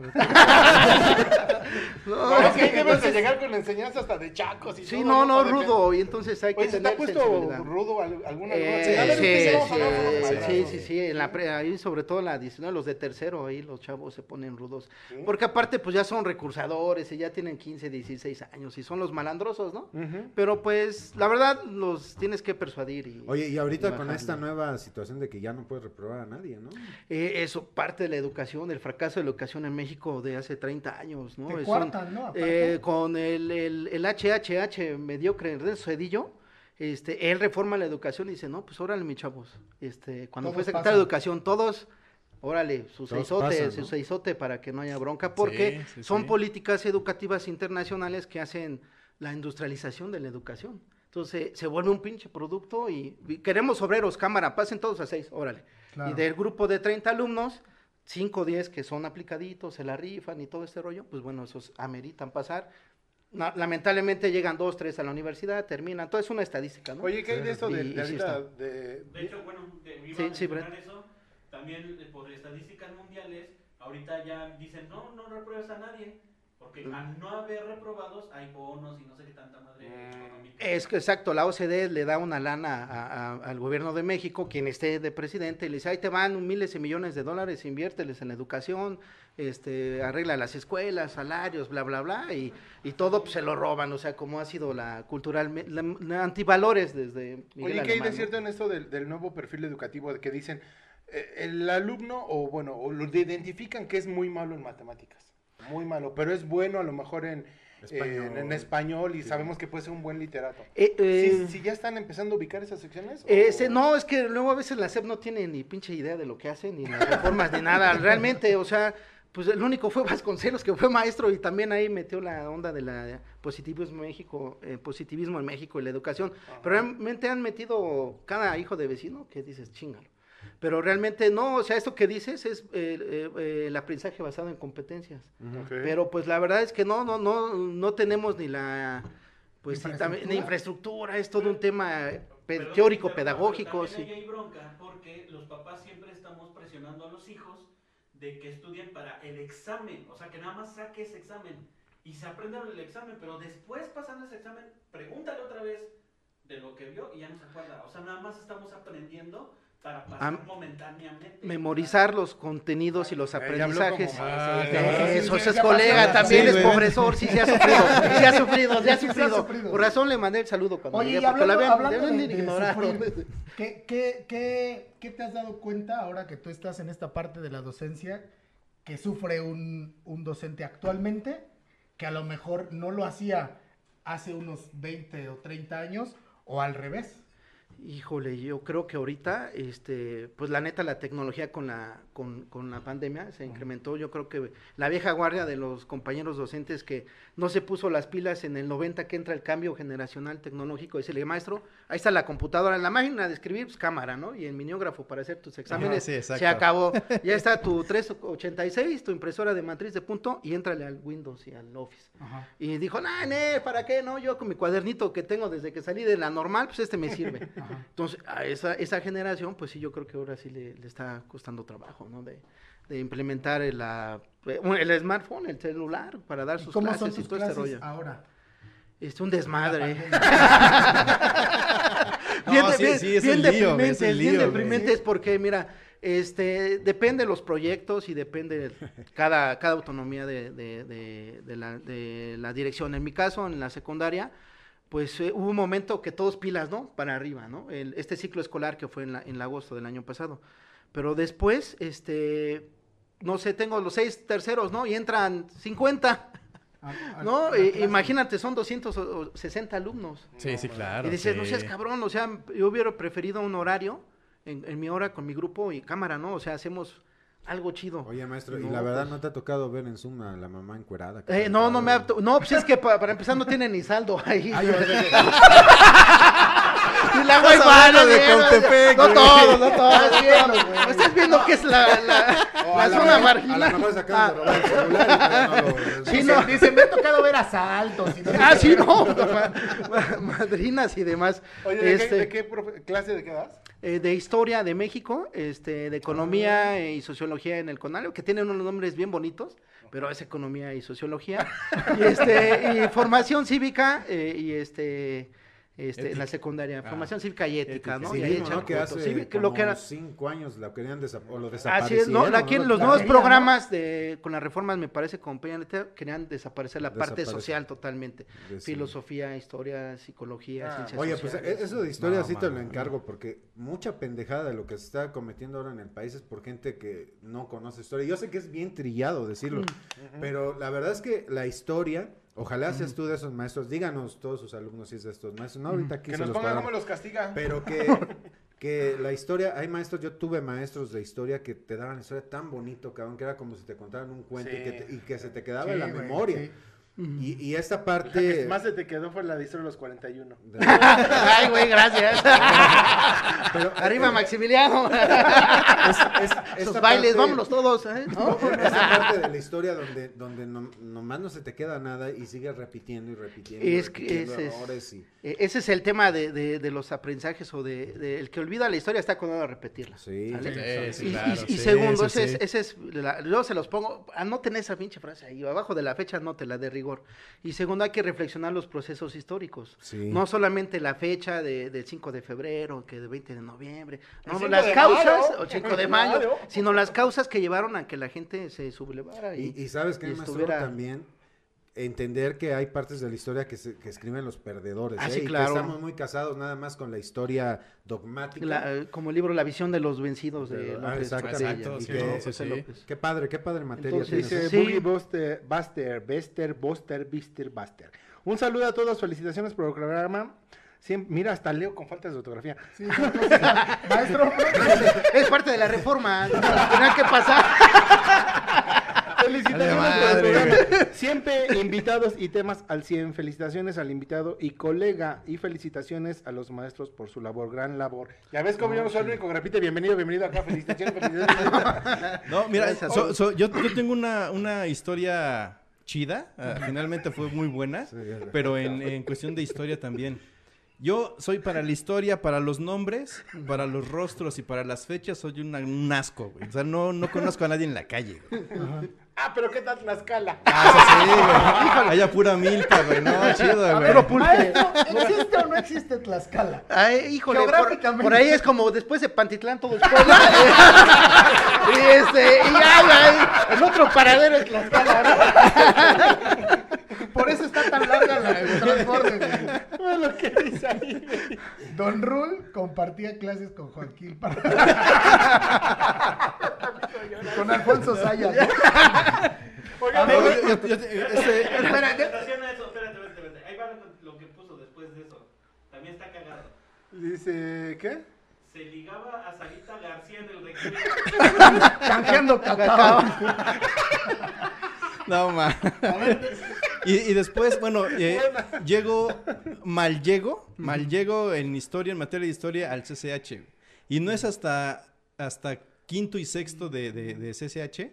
No, es que debes de llegar con enseñanza hasta de chacos y sí, todo, no, no, rudo, y entonces hay que Oye, ¿se te tener ha puesto rudo al- alguna Eh, alguna- A ver, sí, sí, sí, sí, sí, en la pre- ahí sobre todo en la 19, los de tercero, ahí los chavos se ponen rudos. Porque aparte, pues ya son recursadores y ya tienen 15, 16 años y son los malandrosos, ¿no? Pero pues, la verdad, los tienes que persuadir y... Oye, y ahorita con esta nueva situación de que ya no puedes reprobar a nadie, ¿no? Eh, eso, parte de la educación, el fracaso de la educación en México de hace 30 años, ¿no? Te Son, cuartan, ¿no? Aparte. eh, con el, el, el HHH mediocre, Ernesto Cedillo, este, él reforma la educación y dice, no, pues órale, mis chavos, este, cuando fue Todos secretario pasan. de educación, todos, órale, su Todos seisote, pasan, su ¿no? seisote para que no haya bronca, porque Sí, sí, son sí. políticas educativas internacionales que hacen la industrialización de la educación. Entonces se vuelve un pinche producto y, y queremos obreros, cámara, pasen todos a seis, órale. Claro. Y del grupo de 30 alumnos, 5 o 10 que son aplicaditos, se la rifan y todo este rollo, pues bueno, esos ameritan pasar. Lamentablemente llegan dos, tres a la universidad, terminan, todo es una estadística, ¿no? Oye, ¿qué hay de esto de, Y- de y ahorita? de- De hecho, bueno, de- iba Sí, a sí, eso. También eh, por estadísticas mundiales, ahorita ya dicen, no, no repruebes a nadie. Porque al no haber reprobados, hay bonos y no sé qué tanta madre económica. Es que exacto, la OCDE le da una lana a- a- al gobierno de México, quien esté de presidente, y le dice, ahí te van miles y millones de dólares, inviérteles en la educación, este, arregla las escuelas, salarios, bla, bla, bla, y, y todo pues, se lo roban, o sea, como ha sido la cultural, la, la antivalores desde Miguel Oye, ¿qué hay de cierto en esto del, del nuevo perfil educativo de que dicen eh, el alumno o bueno, o lo de- identifican que es muy malo en matemáticas, muy malo, pero es bueno a lo mejor en Español. en, en español y sabemos que puede ser un buen literato. Eh, eh, ¿Sí, sí ya están empezando a ubicar esas secciones? o- Ese, no, es que luego a veces la SEP no tiene ni pinche idea de lo que hacen, ni las reformas, ni nada. Realmente, o sea, pues el único fue Vasconcelos, que fue maestro y también ahí metió la onda de la positivismo en México, eh, positivismo en México y la educación. Pero realmente han metido cada hijo de vecino que dices, chingalo. Pero realmente no, o sea, esto que dices es eh, eh, eh, el aprendizaje basado en competencias. Pero pues la verdad es que no, no, no, no tenemos ni la pues sí, también, ¿Infraestructura? la infraestructura, es todo un tema pe- Perdón, teórico, pero pedagógico. también Sí. ahí hay bronca porque los papás siempre estamos presionando a los hijos de que estudien para el examen, o sea, que nada más saque ese examen y se aprendan el examen, pero después pasando ese examen, pregúntale otra vez de lo que vio y ya no se acuerda. O sea, nada más estamos aprendiendo para pasar Am- momentáneamente. memorizar los contenidos y los aprendizajes. Eh, sí, Eso, es colega, también Sí, es pobresor, sí se ha sufrido, sí ha sufrido, sí ha sufrido. Por razón le mandé el saludo cuando Oye, llegué, y porque la hablando, habían, hablando deben de, de sufrir, ¿qué, qué, qué, qué te has dado cuenta ahora que tú estás en esta parte de la docencia que sufre un, un docente actualmente que a lo mejor no lo hacía hace unos 20 o 30 años o al revés? Híjole, yo creo que ahorita, este, pues la neta, la tecnología con la, con, con la pandemia se incrementó. Yo creo que la vieja guardia de los compañeros docentes que no se puso las pilas en el 90 que entra el cambio generacional tecnológico, decirle, maestro, ahí está la computadora, en la máquina de escribir, pues cámara, ¿no? Y el miniógrafo para hacer tus exámenes, sí, se acabó. Ya está tu 386, tu impresora de matriz de punto, y entrale al Windows y al Office. Y dijo, no, ¿para qué? No, yo con mi cuadernito que tengo desde que salí de la normal, pues este me sirve. Entonces, a esa, esa generación, pues sí, yo creo que ahora sí le, le está costando trabajo, ¿no? De, de implementar el, la- el smartphone, el celular, para dar sus ¿Cómo clases son y todo este clases rollo. ahora? Es un desmadre. No, bien, de- sí, bien- sí, es bien el lío, deprimente, es el bien lío, güey. deprimente es porque, mira, este, depende de los proyectos y depende cada, cada autonomía de, de- de- de la, de la dirección. En mi caso, en la secundaria, pues eh, hubo un momento que todos pilas, ¿no? Para arriba, ¿no? El- este ciclo escolar que fue en, la- en agosto del año pasado. Pero después, este, no sé, tengo los seis terceros, ¿no? Y entran 50. A- a- No, a Eh, imagínate, son 260 alumnos. Sí, sí, claro. y dices, no seas cabrón, o sea, yo hubiera preferido un horario en, en mi hora con mi grupo y cámara, ¿no? O sea, hacemos algo chido. Oye, maestro, y No, la verdad pues- no te ha tocado ver en Zoom a la mamá encuerada. Eh, no, no me ha... No, pues es que pa- para empezar no tiene ni saldo ahí. Ah, que- Y la Estás Wi-Fi, hablando de Cautepec, No güey. todo, no todo. Estás viendo, estás viendo que es la, la, zona mejor- A marginal. lo mejor se acaban de Ah. robar el celular Sí, no. Dice, me ha tocado ver asaltos. Ah, qué". sí, no. ma- ma- Madrinas y demás. Oye, ¿de, Este, qué, profe- clase de qué das? eh, de historia de México, este, de economía eh, y sociología en el CONALEO, que tienen unos nombres bien bonitos, pero es economía y sociología. y, este, y formación cívica eh, y este, este, en la secundaria, formación cívica y ética, ¿no? y ahí Civismo, echan ¿no? Que coto. hace Cívica, como lo que era, cinco años la querían o lo Así es, ¿no? Aquí en los La nuevos programas de, con las reformas, me parece, con Peña querían desaparecer la parte social totalmente. Sí. Filosofía, historia, psicología, Ah. ciencias Oye, pues sociales. eso de historia No, sí te lo encargo, porque mucha pendejada de lo que se está cometiendo ahora en el país es por gente que no conoce historia. Yo sé que es bien trillado decirlo, Mm. pero la verdad es que la historia, ojalá seas tú de esos maestros, díganos todos sus alumnos si es de estos maestros. No, ahorita aquí Que se nos los pongan cómo los castigan. Pero que, que la historia, hay maestros, yo tuve maestros de historia que te daban historia tan bonito, cabrón, que era como si te contaran un cuento y, que te- y que se te quedaba Sí, en la güey, memoria. sí. Y, y esta La que parte... más se te quedó fue la de historia de los 41. de- Ay, güey, gracias. pero- Arriba, Maximiliano. es- es- Esos esta bailes, parte- vámonos todos. ¿eh? ¿No? Esa parte de la historia donde, donde no- nomás no se te queda nada y sigues repitiendo y repitiendo. Es que repitiendo ese es- errores y- Eh, Ese es el tema de, de- de los aprendizajes o de, de el que olvida la historia está condenado a repetirla. Sí. Sí, sí, y, claro, y- y segundo, sí, ese, ese es, la- yo se los pongo, anoten esa pinche frase ahí, abajo de la fecha anótela de rigor. Y segundo, hay que reflexionar los procesos históricos. Sí. No solamente la fecha de, del 5 de febrero, que del 20 de noviembre, no, 5 las de causas, mayo. o 5 de mayo, Mayo. sino las causas que llevaron a que la gente se sublevara. Y, Y, y sabes que y estuviera- también entender que hay partes de la historia que, se- que escriben los perdedores. Ah, ¿eh? sí, Y que claro. estamos muy casados nada más con la historia dogmática. la- eh, como el libro La visión de los vencidos de Pero- ah, López exactamente. Exacto, Y sí, que- sí, José sí. López. Qué padre, qué padre materia Entonces. Dice Sí. Boogie Buster, Buster, Bester, Buster, Bister, Buster. Un saludo a todos, felicitaciones por el programa. Mira, hasta leo con faltas de ortografía. Maestro, Es parte de la reforma. Tenía que pasar. Felicitaciones por. Siempre invitados y temas al 100. Felicitaciones al invitado y colega. Y felicitaciones a los maestros por su labor, gran labor. Ya ves cómo yo no soy el único repite. Bienvenido, bienvenido acá. Felicitaciones, felicitaciones. No, mira, so- so- yo, yo tengo una, una historia chida, ah, finalmente fue muy buena, pero en, en cuestión de historia también. Yo soy para la historia, para los nombres, para los rostros y para las fechas, soy una- un asco, güey. O sea, no, no conozco a nadie en la calle, güey. Ah, pero ¿qué tal Tlaxcala? Ah, eso sí, güey. Haya pura milpa, güey. No, chido, güey. maestro, ¿existe o no existe Tlaxcala? Ay, híjole, por, Geográficamente. por ahí es como después de Pantitlán todo es Puebla. y este, y ya, ya, el otro paradero es Tlaxcala, ¿no? Por eso está tan larga la el güey. lo que dice ahí. güey. Don Rul compartía clases con Joaquín Parra. con Alfonso Sayas. ¿no? Oigan, No, yo- yo- yo- Espera, relación a eso, espérate. Ahí va lo, que puso después de eso. También está cagado. Dice, ¿qué? Se ligaba a Sarita García en el recreo. Canjeando cacao. No, ma. Y, y después, bueno, eh, llego, mal llego, mal llego en historia, en materia de historia, al CCH. Y no es hasta, hasta quinto y sexto de, de, de CCH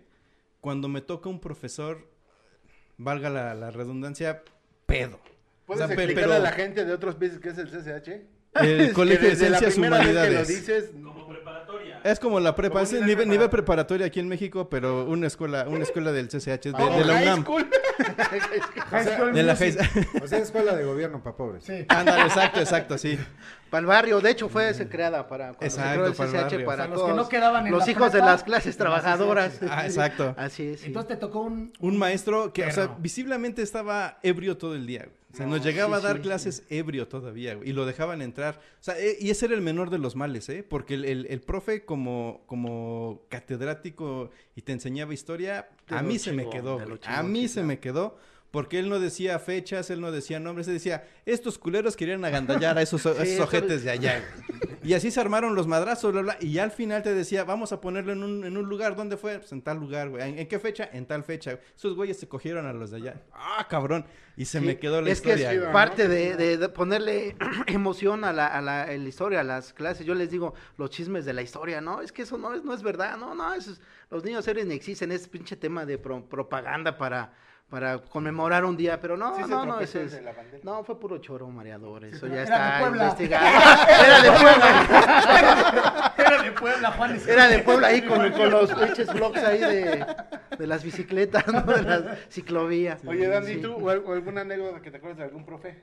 cuando me toca un profesor, valga la, la redundancia, pedo. ¿Puedes O sea, pe- explicarle pero- a la gente de otros países qué es el CCH? El Colegio de Ciencias que lo Humanidades. dices, preparatoria. Es como la prepa, es nivel nivel, nivel preparatorio. preparatorio aquí en México, pero una escuela, una escuela del CCH, de, como de la high UNAM. school. High School De la high- O sea, escuela de gobierno para pobres. Sí. Ándale, exacto, exacto, sí. Para el barrio, de hecho fue se creada para cuando se Exacto, creó el para el CCH barrio. para O sea, los que no quedaban en los la hijos de las clases la trabajadoras. Ah, exacto. Así es. sí. Entonces te tocó un... Un maestro que, o sea, visiblemente estaba ebrio todo el día. güey. O sea, nos llegaba a dar clases ebrio todavía, güey, y lo dejaban entrar. O sea, eh, y ese era el menor de los males, ¿eh? Porque el, el- el profe como, como catedrático y te enseñaba historia, De a mí se me quedó. A mí se me quedó. Porque él no decía fechas, él no decía nombres, él decía, estos culeros querían agandallar a esos, esos eso- ojetes de allá. güey". Y así se armaron los madrazos, bla, bla, y al final te decía, vamos a ponerlo en un, en un lugar, ¿dónde fue? Pues en tal lugar, güey. ¿En, en qué fecha? En tal fecha. Esos güeyes se cogieron a los de allá. Ah, cabrón. Y se Sí, me quedó la es que historia. es güey. parte de, de- de ponerle emoción a la, a la- a la historia, a las clases. Yo les digo los chismes de la historia, ¿no? Es que eso no es, no es verdad, no, no, eso es- los niños héroes ni existen, es pinche tema de pro- propaganda para, para conmemorar un día, pero no, Sí no, no, ese es- no, fue puro choro mareador, eso ya está investigado. Era de Puebla, Era de Puebla, Juan. era de Puebla ahí con, con los pinches blogs ahí de, de las bicicletas, ¿no? De las ciclovías. Oye, Dandy, Sí. ¿tú o alguna anécdota que te acuerdas de algún profe?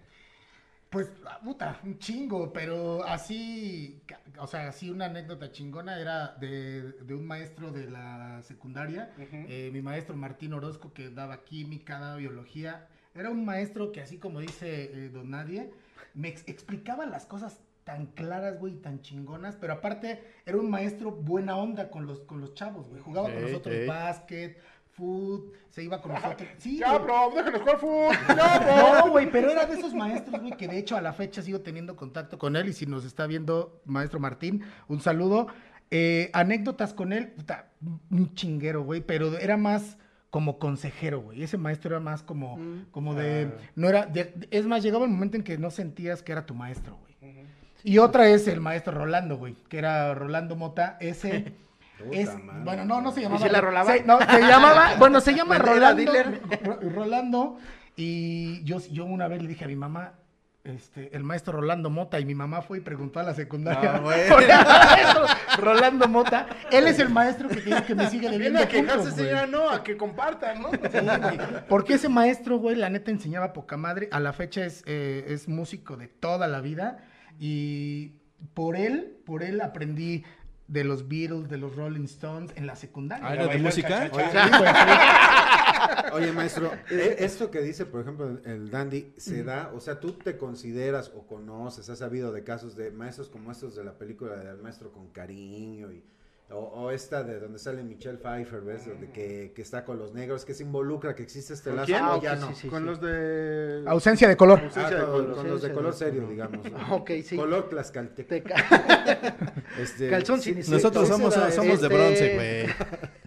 Pues, ah, puta, un chingo, pero así, o sea, así una anécdota chingona era de, de un maestro de la secundaria, eh, mi maestro Martín Orozco, que daba química, daba biología. Era un maestro que, así como dice eh, Don Nadie, me ex- explicaba las cosas tan claras, güey, tan chingonas, pero aparte era un maestro buena onda con los, con los chavos, güey. Jugaba con nosotros ey. básquet, foot, se iba con nosotros. Sí, Ya, güey. bro, déjanos jugar fútbol. Ya, bro. No, güey, pero era de esos maestros, güey, que de hecho a la fecha sigo teniendo contacto con él y si nos está viendo, maestro Martín, un saludo. Eh, anécdotas con él, puta, un chinguero, güey, pero era más como consejero, güey. Ese maestro era más como, como de, no era, de- es más, llegaba el momento en que no sentías que era tu maestro, güey. Y otra es el maestro Rolando, güey, que era Rolando Mota, ese... Es, bueno, no, no se llamaba. se la rolaba? Se- no, se llamaba, bueno, se llama ¿Era Rolando. Rolando. Y yo, yo una vez le dije a mi mamá, este, el maestro Rolando Mota, y mi mamá fue y preguntó a la secundaria. Ah, güey. por el maestro Rolando Mota. Él es el maestro que, digo que me sigue debiendo Viene a quejarse, señora, no, a que compartan, ¿no? Sí. Porque ese maestro, güey, la neta enseñaba poca madre. A la fecha es, eh, es músico de toda la vida. Y por él, por él aprendí de los Beatles, de los Rolling Stones en la secundaria. Ah, ¿era de música? sí. Oye, maestro, eh, esto que dice, por ejemplo, el- el Dandy, se da, o sea, tú te consideras o conoces, has sabido de casos de maestros como estos de la película del maestro con cariño y o, o esta de donde sale Michelle Pfeiffer, ¿ves? Donde que, que está con los negros, que se involucra, que existe este ¿Con lazo, Ah, ya no. sí, sí, Con sí. los de... Ausencia de color. Ah, Ausencia de con, color. con los de color de serio, digamos. Ok, sí. Color tlaxcalteca. Te ca- Este, Calzón sí, sin sí, Nosotros somos, da, somos de este- bronce, güey.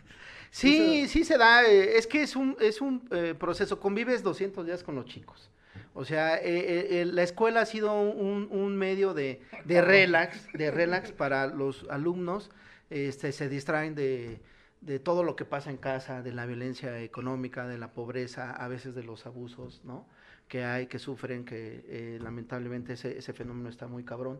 Sí, sí se da. eh, es que es un, es un eh, proceso. Convives 200 días con los chicos. O sea, eh, eh, la escuela ha sido un, un medio de, de relax, de relax para los alumnos. Este, se distraen de, de todo lo que pasa en casa, de la violencia económica, de la pobreza, a veces de los abusos, ¿no? Que hay, que sufren, que eh, lamentablemente ese, ese fenómeno está muy cabrón.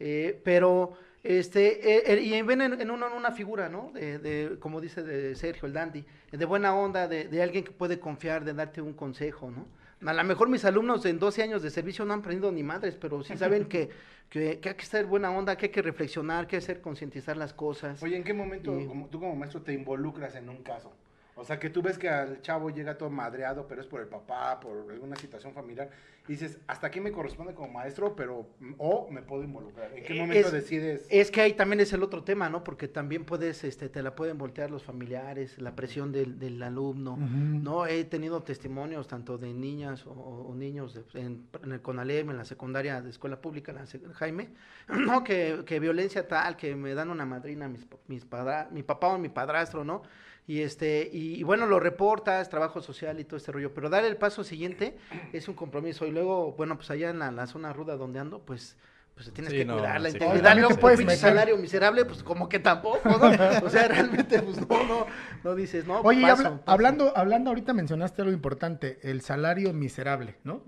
Eh, pero, este, eh, eh, y ven en, en uno en una figura, ¿no? De, de, como dice de Sergio, el dandy, de buena onda, de, de alguien que puede confiar, de darte un consejo, ¿no? A lo mejor mis alumnos en 12 años de servicio no han aprendido ni madres, pero sí saben que, que, que hay que estar buena onda, que hay que reflexionar, que hacer concientizar las cosas. Oye, ¿en qué momento Y- como, tú como maestro te involucras en un caso? O sea, que tú ves que al chavo llega todo madreado, pero es por el papá, por alguna situación familiar, y dices, hasta aquí me corresponde como maestro, pero o me puedo involucrar. ¿En qué Eh, momento es- decides? Es que ahí también es el otro tema, ¿no? Porque también puedes, este, te la pueden voltear los familiares, la presión del, del alumno, ¿no? He tenido testimonios tanto de niñas o, o niños de- en, en el CONALEM, en la secundaria de escuela pública, en la sec- Jaime, ¿no? Que, que violencia tal, que me dan una madrina mis, mis padra- mi papá o mi padrastro, ¿no? Y este, y, y bueno, lo reportas, trabajo social y todo este rollo, pero dar el paso siguiente es un compromiso. Y luego, bueno, pues allá en la, la zona ruda donde ando, pues, pues tienes Sí, que no, cuidar la sí. integridad. Puedes un salario miserable, pues como que tampoco, ¿no? O sea, realmente, pues no, no, no dices, no, Oye, y paso, habla- paso. hablando, hablando ahorita mencionaste algo importante, el salario miserable, ¿no?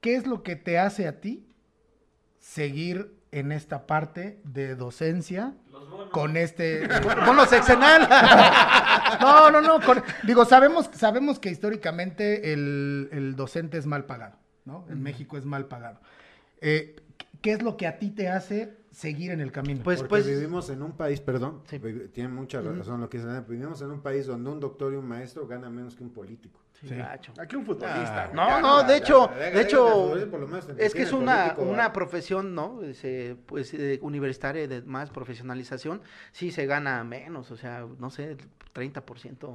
¿Qué es lo que te hace a ti seguir en esta parte de docencia bonos. con este... Bono sexenal. No, no, no. con- digo, sabemos, sabemos que históricamente el, el docente es mal pagado, ¿no? En México es mal pagado. Eh, ¿Qué es lo que a ti te hace seguir en el camino? Pues, Porque pues, vivimos en un país, perdón, Sí. vi- tiene mucha razón lo que dice, Daniel, vivimos en un país donde un doctor y un maestro gana menos que un político. Sí, Sí. gacho. Aquí un futbolista. Ah. No, Ya, no, de ya. hecho, de hecho, es que es una, político, una ¿va? profesión, ¿no? Ese, pues eh, universitaria de más profesionalización, sí se gana menos, o sea, no sé, 30%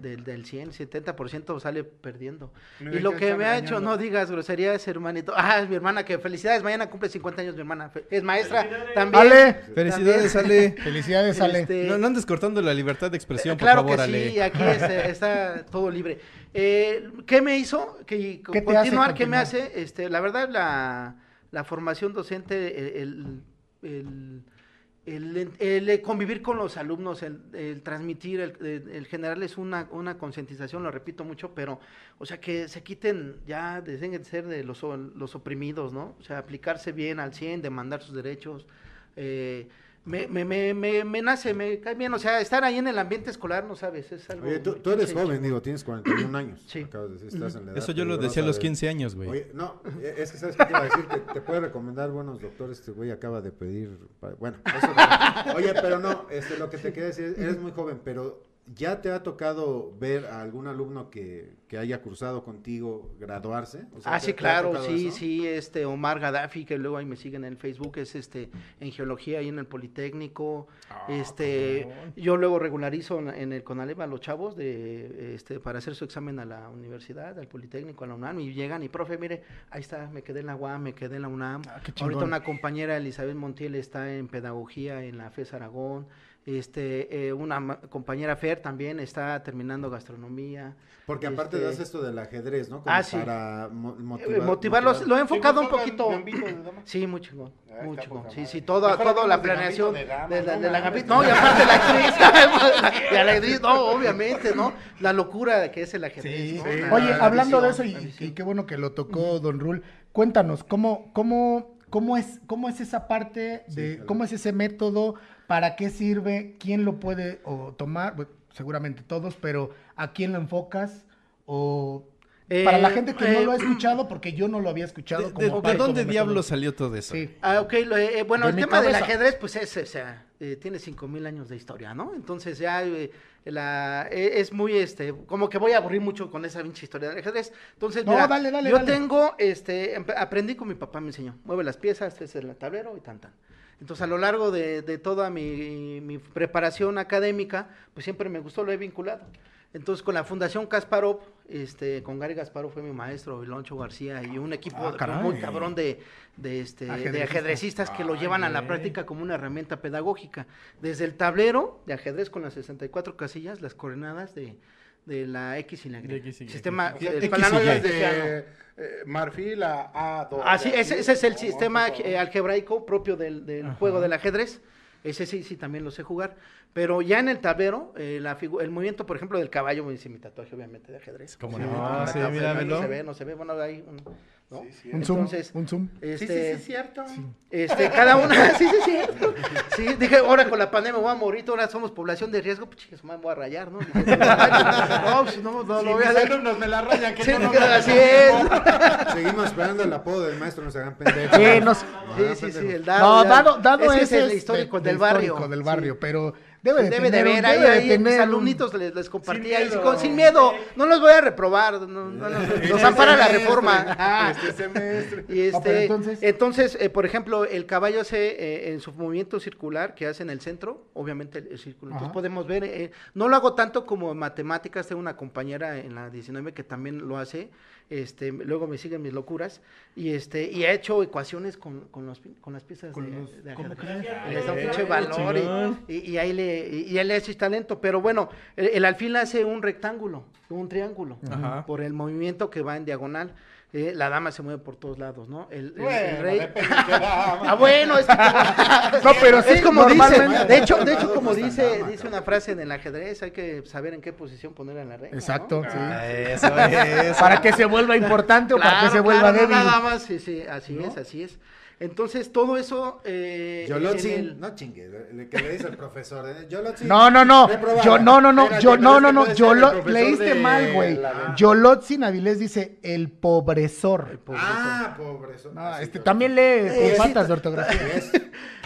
del, del 100, 70% sale perdiendo. Y lo que me ha hecho, no digas groserías, hermanito. Ah, es mi hermana, que felicidades, mañana cumple 50 años mi hermana. Es maestra Felicidades. también. Ale, Felicidades, Ale. felicidades, Ale. Este, No, no andes cortando la libertad de expresión, por claro favor, que Ale. sí, aquí este, está todo libre. Eh, ¿Qué me hizo? Que, ¿Qué hace continuar, ¿qué me continuar? hace? Este, la verdad, la, la formación docente, el, el, el- el- convivir con los alumnos, el, el transmitir, el, el- generarles una, una concientización, lo repito mucho, pero, o sea, que se quiten ya, dejen de ser de los, los oprimidos, ¿no? O sea, aplicarse bien al 100, demandar sus derechos. eh, me, me, me, me, me nace, me cae bien, o sea, estar ahí en el ambiente escolar, no sabes, es algo... Oye, tú, eres joven, digo, tienes 41 años. Sí. Acabas de decir, estás en la edad Eso yo lo decía a los de- 15 años, güey. Oye, no, es que sabes qué te iba a decir, te, te puede recomendar buenos doctores, este güey acaba de pedir, bueno, eso no. Oye, pero no, este, lo que te quería decir, eres muy joven, pero ¿ya te ha tocado ver a algún alumno que, que haya cruzado contigo graduarse? O sea, Ah, ¿te- sí, claro, sí, eso? sí, este Omar Gaddafi, que luego ahí me siguen en el Facebook, es este en geología ahí en el Politécnico. Ah, este, yo luego regularizo en, en el Conalep a los chavos de este para hacer su examen a la universidad, al Politécnico, a la UNAM y llegan y profe, mire, ahí está, me quedé en la UAM, me quedé en la UNAM. Ah. Ahorita una compañera Elizabeth Montiel está en pedagogía en la FES Aragón. Este, eh, una compañera Fer también está terminando gastronomía. Porque aparte Este, das esto del ajedrez, ¿no? Como Ah, sí. para mo- Eh, motivar, motivarlos, motivar. lo he enfocado un ¿Sí, juegan poquito. Gambito de dama? Sí, muy chingón, muy poca Sí, sí, todo, Mejor todo la de planeación de de, dama, la, no de la. Gambito. No, y aparte la actriz, y a la actriz, no, obviamente, ¿no? La locura que es el ajedrez, Sí. ¿no? Sí. La- Oye, la hablando de eso, y, la y qué bueno que lo tocó Don Rul, cuéntanos, ¿cómo, cómo, cómo, es, ¿cómo es esa parte de, cómo es ese método, para qué sirve, quién lo puede o, tomar, Bueno, seguramente todos, pero ¿a quién lo enfocas? O para la Eh, gente que no eh, lo ha escuchado, porque yo no lo había escuchado. ¿De, como de- de dónde como diablos método. salió todo eso? Sí. Ah, ok, lo, eh, bueno, De el tema del ajedrez, pues es, o sea, eh, tiene cinco mil años de historia, ¿no? Entonces ya eh, la, eh, es muy, este, como que voy a aburrir mucho con esa pinche historia del ajedrez. Entonces, No, mira, dale, dale, yo dale. tengo, este, empe- aprendí con mi papá, me enseñó, mueve las piezas, este es el tablero y tan, tan. Entonces, a lo largo de, de toda mi, mi preparación académica, pues siempre me gustó, lo he vinculado. Entonces, con la Fundación Kasparov, este, con Gary Kasparov fue mi maestro, y Loncho García, y un equipo Ah, muy cabrón de, de, este, de Ajedrecistas. que lo llevan a la práctica como una herramienta pedagógica. Desde el tablero de ajedrez con las 64 casillas, las coordenadas de, de la X y la Y. De X y Y. Sistema, el X plano y Y cartesiano. de eh, marfil a A2. Ah, sí, ese, ese es el sistema eh, algebraico propio del, del juego del ajedrez. Ese sí, sí, también lo sé jugar. Pero ya en el tablero, eh, la el movimiento, por ejemplo, del caballo, me hice mi tatuaje, obviamente, de ajedrez. ¿Cómo no? Sí, tatuaje, míramelo. No se ve, no se ve. Bueno, ahí, un- ¿no? Sí, sí. Un zoom, Entonces, un zoom. Sí, sí, sí, Este, es cierto. este, cada una, sí, sí, sí. Sí, dije, ahora con la pandemia voy a morir, ahora somos población de riesgo, pues chicas, me voy a rayar, ¿no? Dije, no, pues no, no, lo voy a alumnos me la rayan, que Sí, no nos así es. Seguimos esperando el apodo del maestro, no se hagan pendejos. Sí, nos- Sí, sí, sí, el No, dado. ya. dado, dado Ese es el histórico de- del de barrio. histórico del barrio, pero Debe de debe tener de un- ver, ahí, de ahí mis alumnitos les, les compartía Sin ahí, miedo. con- sin miedo, no los voy a reprobar, no, no, no, los ampara la reforma. Ah, este semestre. Y Ah, este, entonces- entonces, eh, por ejemplo, el caballo hace eh, en su movimiento circular que hace en el centro, obviamente el, el círculo. Entonces Ajá. podemos ver, eh, no lo hago tanto como en matemáticas, tengo una compañera en la 19 que también lo hace, este, luego me siguen mis locuras, y este, y he hecho ecuaciones con, con, los pi- con las piezas Con de, los- de ¿cómo ajedrez. crees? Les da un pinche valor y, y- y ahí le, y, y él le hace talento, pero bueno, el, el alfil hace un rectángulo, un triángulo, Ajá. por el movimiento que va en diagonal. Eh, la dama se mueve por todos lados, ¿no? El, el- el Bueno, rey. ah, bueno, es que como- No, pero sí, es como dice, de hecho, de hecho como no es tan dice, dama, dice una frase en el ajedrez, hay que saber en qué posición poner a la reina. ¿no? Exacto, sí. Eso es. Para que se vuelva importante o para que se vuelva claro, débil. nada más, sí, sí, así es, así es. Entonces, todo eso... Eh, el- no chingue, que le dice el profesor. eh, Yolotzin, No, no, no. Yo, no, no, no. Espérate, Yo, no, no, no. Yo el lo, leíste de mal, güey. la- Yolotzin Avilés dice el pobresor. Ah, pobre. eso- No, así, este también lee con faltas de ortografía. Es-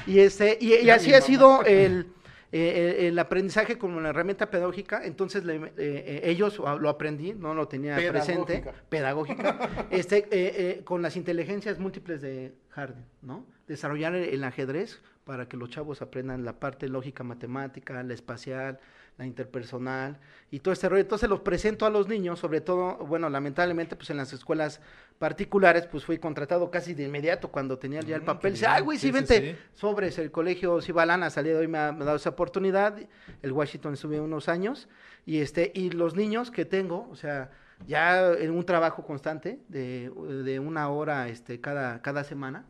Y, este, y, y así ha sido el, eh, el- el aprendizaje como una herramienta pedagógica. Entonces le- eh, eh, ellos lo aprendí, no lo tenía presente, pedagógica, este, eh, eh, con las inteligencias múltiples de Harding, ¿no? Desarrollar el, el ajedrez para que los chavos aprendan la parte lógica matemática, la espacial, la interpersonal y todo este rollo. Entonces los presento a los niños, sobre todo, bueno, lamentablemente, pues en las escuelas particulares, pues fui contratado casi de inmediato cuando tenía ya el Mm, papel. Dice, ay, güey, sí, Sí, vente, sí. sobres, el colegio Cibalana salido hoy me ha, me ha dado esa oportunidad, el Washington estuve unos años, y este, y los niños que tengo, o sea, ya en un trabajo constante de, de una hora este, cada, cada semana,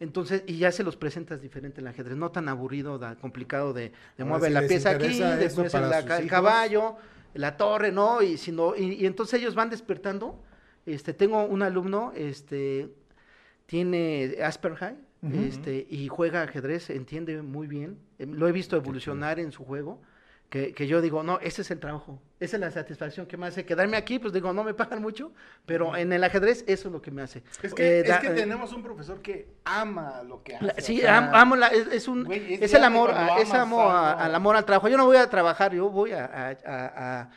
entonces, y ya se los presentas diferente el ajedrez, no tan aburrido, tan complicado de, de mueve si la pieza aquí, después el, la- caballo, la torre, ¿no? Y, sino, y, y entonces ellos van despertando. Este, tengo un alumno, este, tiene Asperger, este, y juega ajedrez, entiende muy bien. eh, Lo he visto evolucionar en su juego. Que, que yo digo, no, ese es el trabajo, esa es la satisfacción que me hace quedarme aquí, pues digo, no me pagan mucho, pero en el ajedrez eso es lo que me hace. Es que, Eh, es da- que eh, tenemos un profesor que ama lo que hace. la- o sí, sea, am- amo la, es, es un, güey, es es, ya el amor, a- es amor a- al amor al trabajo. Yo no voy a trabajar, yo voy a-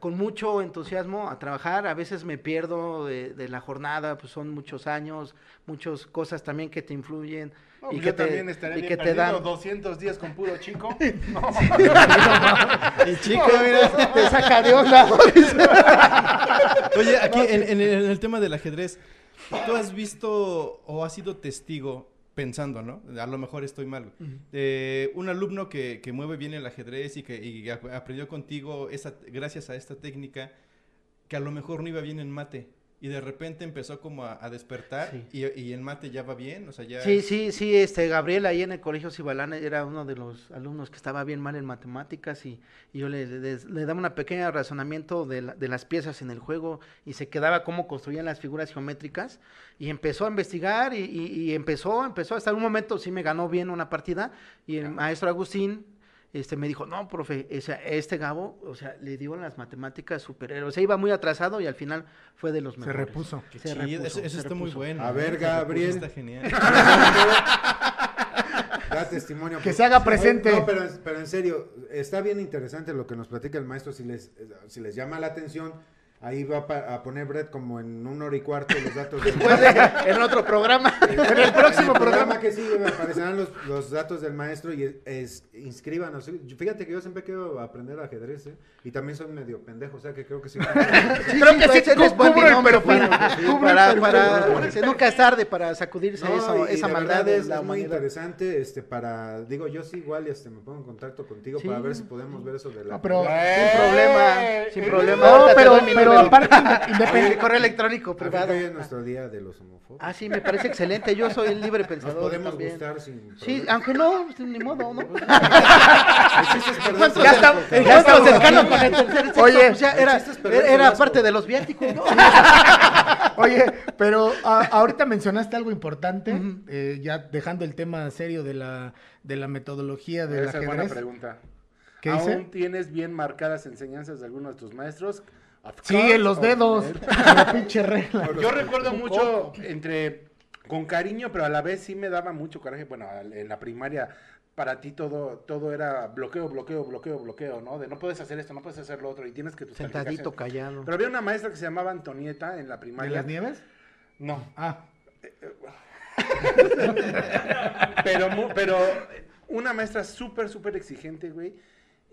con mucho entusiasmo a trabajar. A veces me pierdo de, de la jornada, pues son muchos años, muchas cosas también que te influyen no, y yo que te, también estaré y bien que te dan. 200 días con puro chico. No. Y chico, mira. te saca de onda. Oye, aquí en, en el, en el tema del ajedrez, ¿tú has visto o has sido testigo, pensando, ¿no? A lo mejor estoy mal, de un alumno que, que mueve bien el ajedrez y que y aprendió contigo esa, gracias a esta técnica, que a lo mejor no iba bien en mate. Y de repente empezó como a, a despertar Sí. y, y en mate ya va bien, o sea, ya... Sí, sí, sí, este, Gabriel ahí en el colegio Cibalana era uno de los alumnos que estaba bien mal en matemáticas y, y yo le, le, le daba una pequeña razonamiento de, la- de las piezas en el juego y se quedaba cómo construían las figuras geométricas y empezó a investigar y, y- y empezó, empezó, hasta un momento sí me ganó bien una partida y el maestro Agustín este, me dijo, no, profe, o sea, este Gabo, o sea, le dio en las matemáticas superhéroes, o sea, iba muy atrasado y al final fue de los Se mejores. repuso. Qué Se repuso, eso, eso se está muy bueno. A ver, Se Gabriel. Está genial. Da testimonio. Que pues. se haga presente. No, pero, pero en serio, está bien interesante lo que nos platica el maestro. Si les, si les llama la atención, ahí va a pa- a poner Brett como en una hora y cuarto los datos. del Después de- en otro programa. En el próximo programa que sigue me aparecerán los, los datos del maestro y es, es- inscríbanos. Fíjate que yo siempre quiero aprender ajedrez, ¿eh? Y también soy medio pendejo, o sea que creo que sí. Creo que sí, ese es buen binomio para, para, nunca es tarde para sacudirse No, eso, y- y esa maldad es, la es muy interesante este para digo yo sí igual este me pongo en contacto contigo Sí. para ver si podemos ver eso de la No, pero- Sin problema, sin problema. No, pero, pero aparte, Mi independiente. correo electrónico privado. hoy es nuestro día de los homófobos. Ah, sí, me parece excelente. Yo soy el libre Nos pensador. podemos también. gustar sin Sí, problema. aunque no, pues, ni modo, ¿no? Ya El ya estamos cercano aquí. con el tercer sexo, Oye, pues, ya era, era, parte de los viáticos, ¿no? Oye, pero a- ahorita mencionaste algo importante, eh, ya dejando el tema serio de la, de la metodología del Esa es buena ajedrez. pregunta. ¿Qué ¿Aún dice? tienes bien marcadas enseñanzas de algunos de tus maestros? Sí, en los dedos. La pinche regla. Yo recuerdo mucho entre con cariño, pero a la vez sí me daba mucho coraje. Bueno, en la primaria para ti todo todo era bloqueo, bloqueo, bloqueo, bloqueo, ¿no? De no puedes hacer esto, no puedes hacer lo otro y tienes que tus Sentadito, callado. Pero había una maestra que se llamaba Antonieta en la ¿De primaria. las nieves? No, Ah, pero, mu- pero una maestra súper, súper exigente, güey.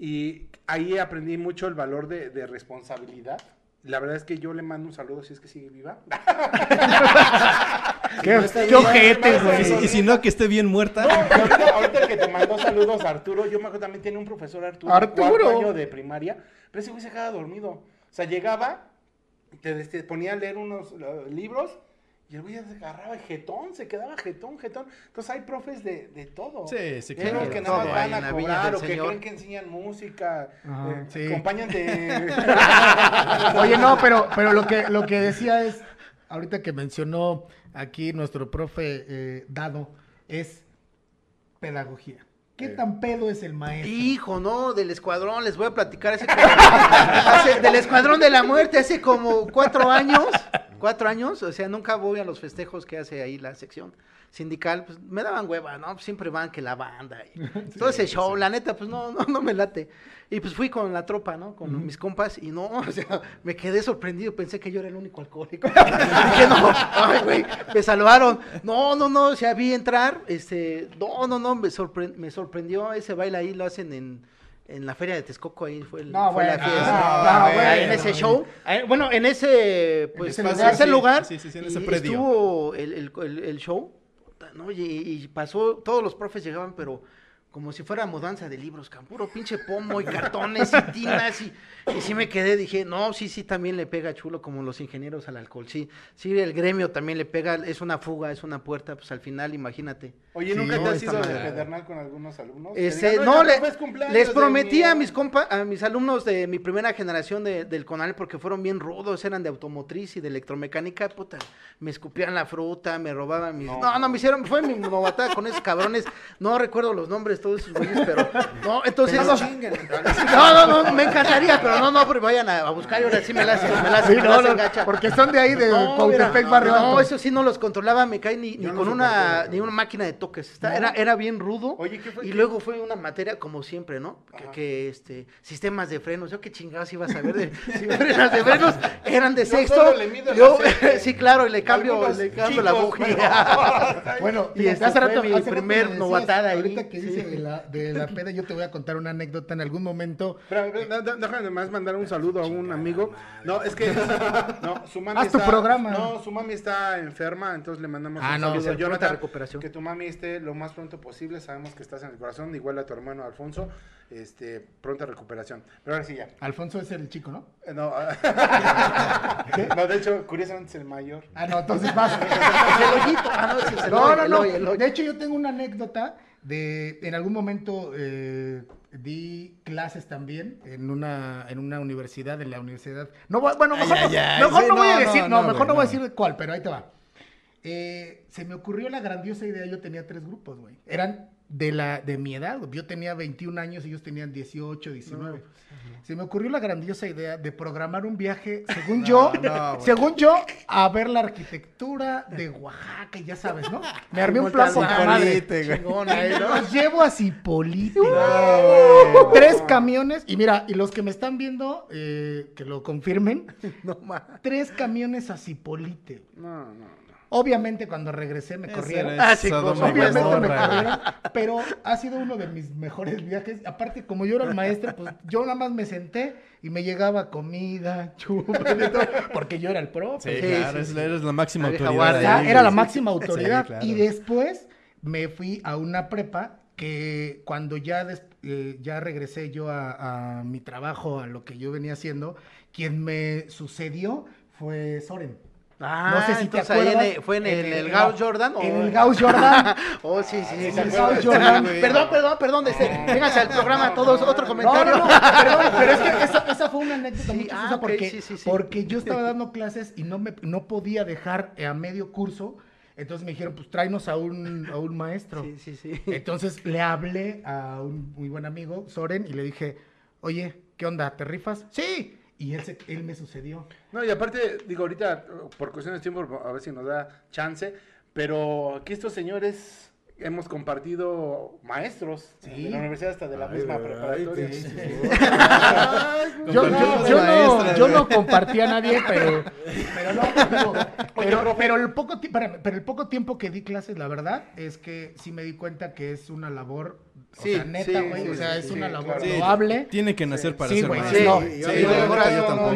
Y ahí aprendí mucho el valor de, de responsabilidad. La verdad es que yo le mando un saludo si es que sigue viva. qué, ojete, no, Y, güey. si- y si no, que esté bien muerta. No, ahorita, ahorita el que te mandó saludos, Arturo, yo me acuerdo también tiene un profesor Arturo, Arturo. cuarto año de primaria, pero ese güey se quedaba dormido. O sea, llegaba, te, te ponía a leer unos libros y el güey agarraba jetón, se quedaba jetón, jetón. Entonces hay profes de, de todo. Sí, sí, hay unos claro. que nada más van a cobrar o que Señor. creen que enseñan música, eh, sí. acompañan de... Oye, no, pero, pero lo que lo que decía es, ahorita que mencionó aquí nuestro profe eh, Dado, es pedagogía. ¿Qué tan pedo es el maestro? Hijo, no, del escuadrón, les voy a platicar hace como- hace- del escuadrón de la muerte hace como cuatro años, cuatro años, o sea, nunca voy a los festejos que hace ahí la sección sindical, pues me daban hueva, ¿no? Siempre van que la banda y todo ese show, la neta, pues no, no, no me late. Y pues fui con la tropa, ¿no? Con mis compas y no, o sea, me quedé sorprendido, pensé que yo era el único alcohólico. Dije, no, ay, güey, me salvaron. No, no, no, o sea, vi entrar, este, no, no, no, me, sorpre- me sorprendió ese baile ahí, lo hacen en, en la feria de Texcoco, ahí fue, el, No, fue la bueno, fiesta. no, Ah, bueno, en ese bueno. show, bueno, en ese, pues, en ese lugar, sí, sí, sí, en ese predio. estuvo el, el- el show, ¿no? Y, y pasó, todos los profes llegaban, pero como si fuera mudanza de libros, can, puro pinche pomo y cartones y tinas y, y sí me quedé, dije, no, sí, sí, también le pega chulo como los ingenieros al alcohol, sí, sí, el gremio también le pega, es una fuga, es una puerta, pues al final, imagínate. Oye, Sí, ¿nunca no, te has ido de pedernal con algunos alumnos? Ese, digan, no, "Oiga, le- cumpleaños les prometí a mis compa, a mis alumnos de mi primera generación de- del Conal porque fueron bien rudos, eran de automotriz y de electromecánica, puta, me escupían la fruta, me robaban mis... No, no, me hicieron, fue mi novatada con esos cabrones, no recuerdo los nombres de todos esos güeyes, pero no, entonces... Pero no, chinguen. no, no, no, me encantaría, pero no, no, porque vayan a, a buscar y ahora sí me la hacen, me la hacen, Sí, me la no, hacen no, porque son de ahí, de No, mira, Barrio No, eso sí no los controlaba, me cae ni, ni no con una, ni una máquina de toques. Está- era, era bien rudo. Oye, ¿qué fue? Y ¿Qué? luego fue una materia como siempre, ¿no? Que, que, este, sistemas de frenos. Yo qué chingados iba a saber de si frenos de frenos eran de Yo sexto. solo le mido el Yo, sí, claro, y le cambio, Algunos le cambio la bujía. pero- Bueno, Y este hace rato, mi primer me decías, novatada ahí, Ahorita que sí. dice de la, de la peda, yo te voy a contar una anécdota en algún momento. Da- déjame más mandar un saludo a un amigo. No, es que no, su mami Haz tu está, programa. No, su mami está enferma, entonces le mandamos Ah, un no, saludo. Jonathan, recuperación. Que tu mami esté lo más pronto posible. Sabemos que estás en el corazón, igual a tu hermano Alfonso. Este, pronta recuperación. Pero ahora sí ya. Alfonso es el chico, ¿no? Eh, No, no, de hecho, curiosamente es el mayor. Ah, no, entonces vas. Ah, no, No, no. De hecho, yo tengo una anécdota de, en algún momento eh, di clases también en una, en una universidad, en la universidad. No, bueno, mejor, Ay, no, ay, ay, mejor sí, no voy a decir, no, mejor no voy a decir cuál, pero ahí te va. Eh, se me ocurrió la grandiosa idea, yo tenía tres grupos, güey. Eran de la de mi edad, güey. yo tenía 21 años y ellos tenían 18, 19. Se me ocurrió la grandiosa idea de programar un viaje, según yo, no, según yo, a ver la arquitectura de Oaxaca, y ya sabes, ¿no? Me armé un plan poca madre. Cipolite, güey. Chingón ahí, ¿no? Los llevo a Cipolite. Tres camiones. Y mira, y los que me están viendo, eh, que lo confirmen, No, tres camiones a Cipolite. No, no. Obviamente cuando regresé me corrieron. Ah, sí, Obviamente me corrieron, pero ha sido uno de mis mejores viajes. Aparte, como yo era el maestro, pues yo nada más me senté y me llegaba comida, chupa, y todo, porque yo era el profe. Sí, Sí, claro, sí, es- sí. eres la máxima autoridad. Ya, era la máxima Sí, autoridad. claro. Y después me fui a una prepa que cuando ya, des- eh, ya regresé yo a, a mi trabajo, a lo que yo venía haciendo, quien me sucedió fue Soren. Ah, No sé si te ahí en acuerdas. el- fue en el, En el el- Gauss Jordan. En o- el Gauss Jordan. Oh, sí, sí, sí. En el Gauss. Jordan. Perdón, perdón, perdón. Este, vénganse al programa todos. Otro No, comentario. no, no, perdón, pero es que esa, esa fue una anécdota Sí, muy ah, chistosa ok, porque, sí, sí, sí. porque yo estaba dando clases y no, me, no podía dejar eh, a medio curso. Entonces me dijeron, pues tráenos a un, a un maestro. Sí, sí, sí. Entonces le hablé a un muy buen amigo, Soren, y le dije, oye, ¿qué onda? ¿Te rifas? Sí. Y él, se- él me sucedió. No, y aparte, digo, ahorita, por cuestiones de tiempo, a ver si nos da chance, Pero aquí estos señores hemos compartido maestros de la universidad hasta de la Ay, misma preparatoria. sí, sí, sí. Yo, yo- Compartimos yo no, yo no compartí a nadie, pero, pero, no, pero, pero, pero el poco, pero el poco tiempo que di clases, la verdad, es que sí me di cuenta que es una labor, o Sí, sea, neta, sí, güey, sí, o sea, sí, es una labor claro. Loable. Tiene que nacer para Sí, ser maestro. sí, no, sí, yo- sí,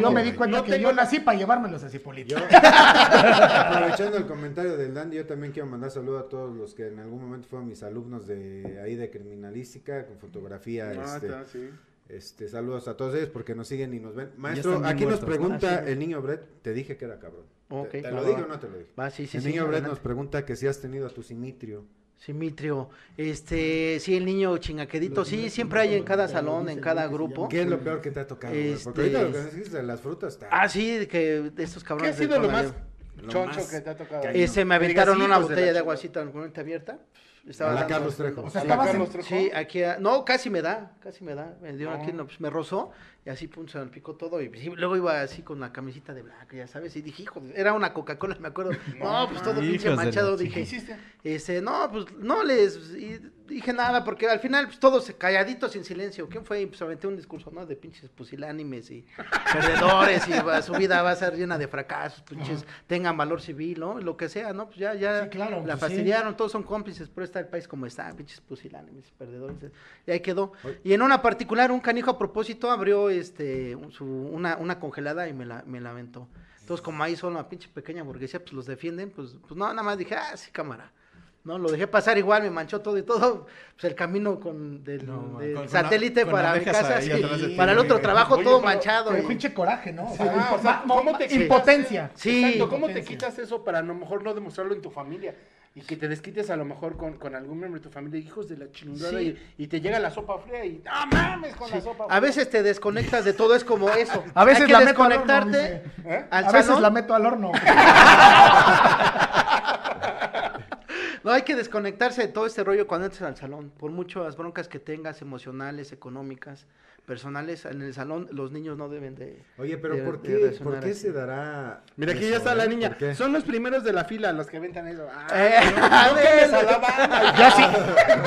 yo- me di cuenta No que tengo yo nací para llevármelos a Cipolito. Yo, aprovechando el comentario del Dandy, yo también quiero mandar saludos a todos los que en algún momento fueron mis alumnos de ahí de criminalística, con fotografía, Ah, este, está, sí. este, saludos a todos ellos porque nos siguen y nos ven. Maestro, aquí nos pregunta Ah, sí. el niño Brett, te dije que era cabrón. Ok, ¿Te, lo dije va. o no te lo dije? Va, sí, sí, el sí, niño Brett adelante. nos pregunta que si has tenido a tu simitrio. Simitrio, este, sí, el niño chingaquedito, sí, siempre hay en cada salón, en cada grupo. ¿Qué es lo peor que te ha tocado? Porque Este- ahorita lo que decís de las frutas está... Ah, sí, de que de estos ¿Qué ha cabrones. sido lo más choncho más que te ha tocado? Ese me Que digas, aventaron una "Hijos de botella de chingada". aguacita normalmente abierta. Estaba A la dando- Carlos Trejo. O sea, ¿A la estabas en- Carlos Trejo? Sí, aquí, a- no, casi me da, casi me da. Me dio No. aquí, no, pues me rozó y así, pum, se me picó todo. Y sí, luego iba así con la camisita de blanco, ya sabes. Y dije, hijo, era una Coca-Cola, me acuerdo. No, pues todo pinche manchado. Dije, ¿Qué hiciste? este, no, pues no les y dije nada, porque al final, pues todos calladitos en silencio. ¿Quién fue? Y pues aventé un discurso, ¿no? De pinches pusilánimes y perdedores y va- su vida va a ser llena de fracasos, pinches, tengan valor civil, ¿no? Lo que sea, ¿no? Pues ya, ya Sí, claro, la pues, fastidiaron, todos son cómplices, pero está el país como está, pinches pusilánimes, perdedores. Y ahí quedó. Y en una particular, un canijo a propósito abrió este su, una, una congelada y me la, me la aventó. Entonces, como ahí son una pinche pequeña burguesía, pues los defienden, pues, pues no, nada más dije, ah, sí, cámara. No, lo dejé pasar igual, me manchó todo y todo. Pues el camino con del, No, del con- con satélite con para mi casa, sí, ti, para el otro trabajo Oye, todo pero- manchado. Pero y- pinche coraje, ¿no? O sea, Ah, o sea, ma- ¿cómo te ma- quitas? impotencia. Sí. Exacto, ¿cómo te quitas eso para a lo mejor no demostrarlo en tu familia? Y que te desquites a lo mejor con, con algún miembro de tu familia, hijos de la chingada, Sí. y, y te llega la sopa fría y ¡no mames con la sopa A fría! veces te desconectas de todo, es como eso. A veces Hay que la meto al horno, desconectarte. ¿Eh? al A veces salón. la meto al horno. No, hay que desconectarse de todo este rollo cuando entres al salón. Por muchas broncas que tengas, emocionales, económicas, personales, en el salón los niños no deben de... Oye, pero de- ¿por qué, ¿por qué así. se dará Mira, aquí eso, ya está la eh? niña. Son los primeros de la fila los que ventan eso. Ah, Eh, no, no quemes a la banda. ya sí,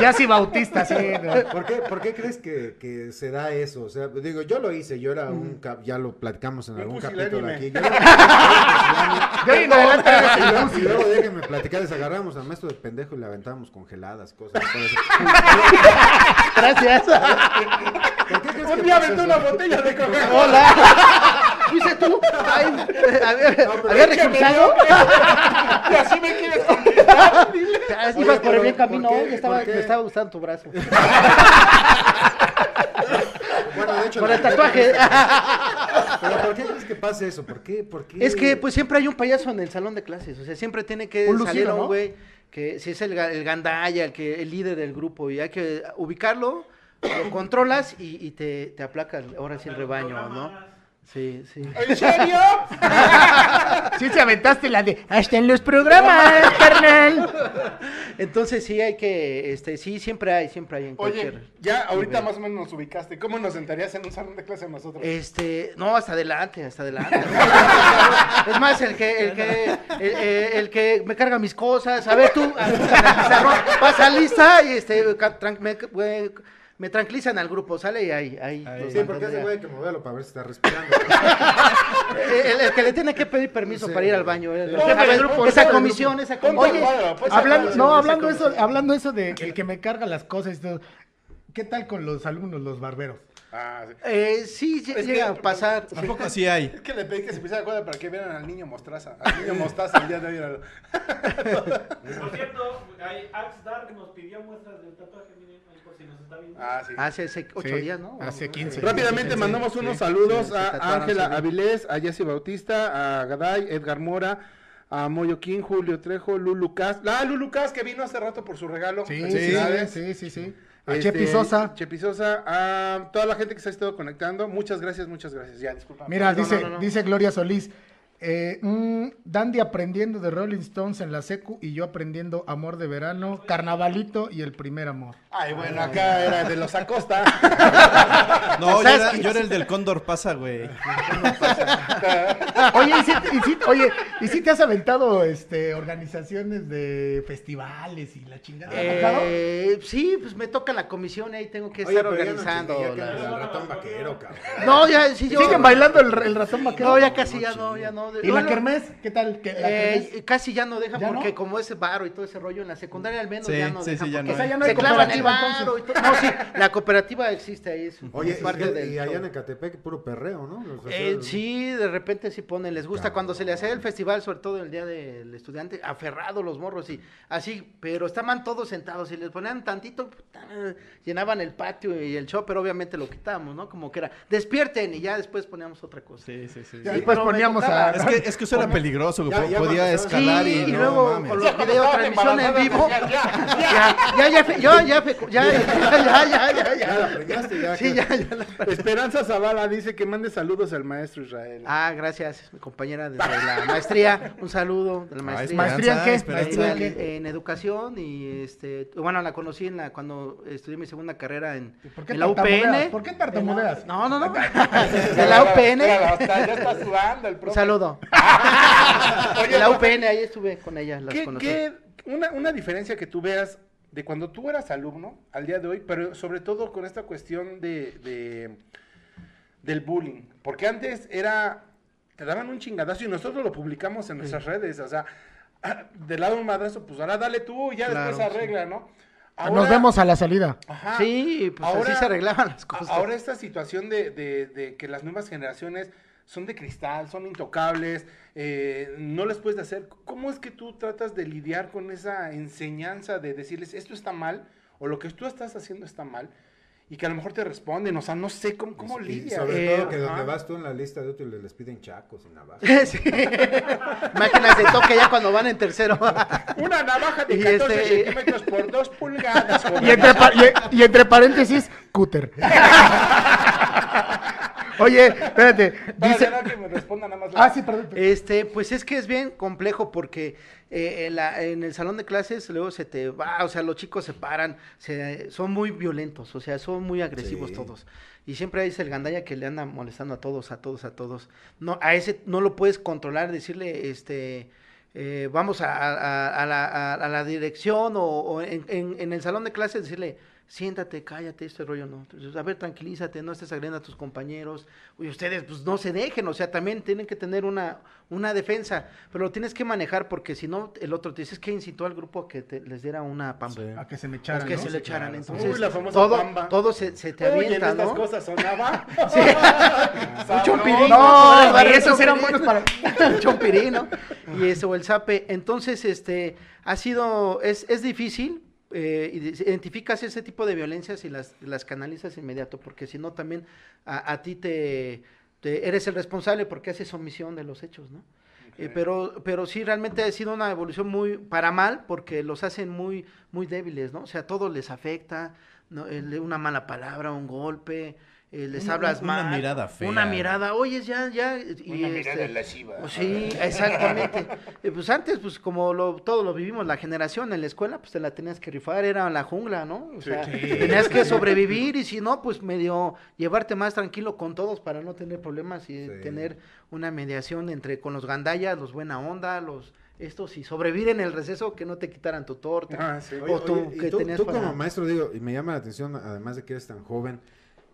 ya sí bautista, sí. ¿no? ¿Por qué, por qué crees que, que se da eso? O sea, digo, yo lo hice, yo era un, cap- ya lo platicamos en Un algún capítulo aquí. Yo era- De ahí en adelante eres y, el luego, pusi. y luego déjenme platicar, les agarramos al maestro de pendejo y le aventábamos congeladas, cosas. Gracias. ¿Por qué crees Un que día aventó eso? una botella de Coca-Cola. Hola. ¿Fuiste tú? Ay, ¿había, ¿había recursado? Y así me quieres conquistar. dile. Ah, Oye, Ibas por el pero, bien camino, me estaba, ¿Por qué? me estaba gustando tu brazo. Bueno, de hecho, Por la- el tatuaje. Pero ¿por qué crees que pasa eso? ¿Por qué? ¿Por qué? Es que pues siempre hay un payaso en el salón de clases, o sea, siempre tiene que Un salir lucido, un ¿no? güey que si es el, el gandaya, el que el líder del grupo y hay que ubicarlo, lo controlas y, y te, te aplaca ahora sí el rebaño, ¿no? Sí, sí. ¿En serio? Sí te aventaste la de hasta en los programas, carnal. Entonces sí hay que, este, sí, siempre hay, siempre hay en cualquier... Oye, ya ahorita nivel. más o menos nos ubicaste. ¿Cómo nos sentarías en un salón de clase nosotros? Este, no, hasta adelante, hasta adelante. es más, el que, el que, el, eh, el que me carga mis cosas. A ver tú, pasa lista y este, me, me- tranquilizan al grupo, sale y ahí, ahí. Sí, porque ese güey que moverlo para ver si está respirando. el, el que le tiene que pedir permiso Sí. para ir al baño. el grupo, esa comisión, esa comisión. el Hablando, no, hablando eso, hablando eso de el que me carga las cosas y todo. ¿Qué tal con los alumnos, los barberos? Ah, sí. Eh, sí, que- llega a pasar. ¿A poco así hay? Es que le pedí que se pusiera de acuerdo para que vieran al niño mostraza. Al niño mostaza el día de hoy. era- Por cierto, Axe Dark nos pidió muestras del tatuaje, miren, si nos está viendo. Ah, sí. Hace ocho Sí, días, ¿no? hace 15. Rápidamente Sí, mandamos sí, unos sí, saludos sí, a Ángela sí. Avilés, a Jesse Bautista, a Gaday, Edgar Mora, a Moyo King, Julio Trejo, Lulu Cas. Ah, Lulu Cas que vino hace rato por su regalo. Sí, sí, Felicidades. sí, sí, sí. A Este, Chepi Sosa. Chepi Sosa, a toda la gente que se ha estado conectando. Muchas gracias, muchas gracias. Ya, disculpa. Mira, No, dice, no, no, no. dice Gloria Solís. Eh, mm, Dandy aprendiendo de Rolling Stones en la secu y yo aprendiendo Amor de Verano, Carnavalito y El Primer Amor. Ay, bueno, acá era de los Acosta. No, yo ¿Sabes era, qué? yo era el del Cóndor Pasa, güey. Oye, ¿y si, y si- oye, ¿y si te has aventado este, organizaciones de festivales y la chingada? Eh, sí, pues me toca la comisión y ahí tengo que Oye, estar no organizando. andas al ratón vaquero, cabrón. No, ya, sí, yo. ¿Siguen bailando el, el ratón vaquero? No, ya casi ya no, ya no. ¿Y la kermés? ¿Qué tal? ¿Qué- la eh, casi ya no dejan ¿Ya porque no? como ese varo y todo ese rollo en la secundaria al menos Sí, ya no sí, dejan sí, ya no O sea, ya no hay se clavan el cooperativa, varo y todo. No, sí, la cooperativa existe ahí, es Oye, es y, parte qué- del y allá en Ecatepec, puro perreo, ¿no? Eh, sí, de repente sí ponen, les gusta Cabrón. cuando se le hace el festival, sobre todo el día del estudiante, aferrado los morros y así, pero estaban todos sentados y les ponían tantito, llenaban el patio y el show, pero obviamente lo quitamos, ¿no? Como que era, despierten y ya después poníamos otra cosa. Sí, sí, sí. Sí, después poníamos a... Es que, es que eso era peligroso, Ya- ya podía escalar Sí, y, y luego mames. con los video transmisión en vivo. Ya, ya, Ya, ya, ya, ya, ya, ya, ya, ya, ya, Ya la ya. preñaste, ya. Sí, ya, ya. la- Esperanza Zavala dice que mande saludos al maestro Israel. Ah, gracias, mi compañera de la maestría. Un saludo de la Ah, maestría. ¿Maestría en qué? Esperanza. ¿Maestría en en, en educación y este bueno la conocí en la cuando estudié mi segunda carrera en, ¿Por qué en la? UPN ¿Por qué tartamudeas? no no no de la UPN Ya está sudando el un profe. Oye, de la UPN ahí estuve con ella las ¿Qué, conocí qué- una, una diferencia que tú veas de cuando tú eras alumno al día de hoy, pero sobre todo con esta cuestión de, de- del bullying? Porque antes era, te daban un chingadazo y nosotros lo publicamos en nuestras redes, o sea, del lado de un madrazo, pues ahora dale tú y ya Claro, después sí. arregla, ¿no? Nos Ahora- vemos a la salida. Ajá. sí pues Ahora- así se arreglaban las cosas Ahora esta situación de, de- de que las nuevas generaciones son de cristal, son intocables, eh, no les puedes hacer. ¿Cómo es que tú tratas de lidiar con esa enseñanza de decirles esto está mal o lo que tú estás haciendo está mal? Y que a lo mejor te responden, o sea, no sé cómo, cómo Y lidias. sobre Eh, todo que donde ajá. vas tú en la lista de útiles les piden chacos y navajas. Sí. máquinas de toque ya cuando van en tercero Una navaja de Y 14 este- centímetros por 2 pulgadas. Y entre, y entre paréntesis, cúter. Oye, espérate. Dice... no, que me responda nada más. Ah, sí, perdón. Este, pues es que es bien complejo porque eh, en, la- en el salón de clases luego se te va, o sea, los chicos se paran, se, son muy violentos, o sea, son muy agresivos Sí. todos. Y siempre hay el gandalla que le anda molestando a todos, a todos, a todos. No, a ese no lo puedes controlar, decirle, este, eh, vamos a, a- a la, a- a la dirección o, o en, en- en el salón de clases decirle, siéntate, cállate, este rollo no. Entonces, a ver, tranquilízate, no estés agrediendo a tus compañeros. Oye, ustedes pues no se dejen, o sea, también tienen que tener una, una defensa, pero lo tienes que manejar porque si no, el otro te dice, es que incitó al grupo a que te- les diera una pamba. A que se me echaran, que ¿no? se le echaran, entonces Uy, la famosa todo, pamba. todo se, se te en avienta, estas ¿no? cosas sonaba. Un chompirín. No, ¿no? esos eran buenos para... Un chompirín, ¿no? Y eso, o el zape. Entonces, este, ha sido, es, es difícil, eh, ide- identificas ese tipo de violencias y las, las canalizas inmediato, porque si no también a, a ti te, te- eres el responsable porque haces omisión de los hechos, ¿no? Eh, pero, pero sí, realmente ha sido una evolución muy para mal, porque los hacen muy, muy débiles, ¿no? O sea, todo les afecta, una mala palabra, un golpe, eh, les Una- hablas una mal. mirada fea. Una mirada, oye, ya, ya. Y Una mirada este, lasciva. pues sí, exactamente. Eh, pues antes, pues como lo, todo lo vivimos, la generación en la escuela, pues te la tenías que rifar, era la jungla, ¿no? O sea, tenías que sobrevivir y si no, pues medio llevarte más tranquilo con todos para no tener problemas y Sí. tener una mediación entre con los gandallas, los buena onda, los estos y sobrevivir en el receso que no te quitaran tu torta. Ah, sí. Oye, O tú, oye, que tú, tenías tú para- como maestro, digo, y me llama la atención, además de que eres tan joven,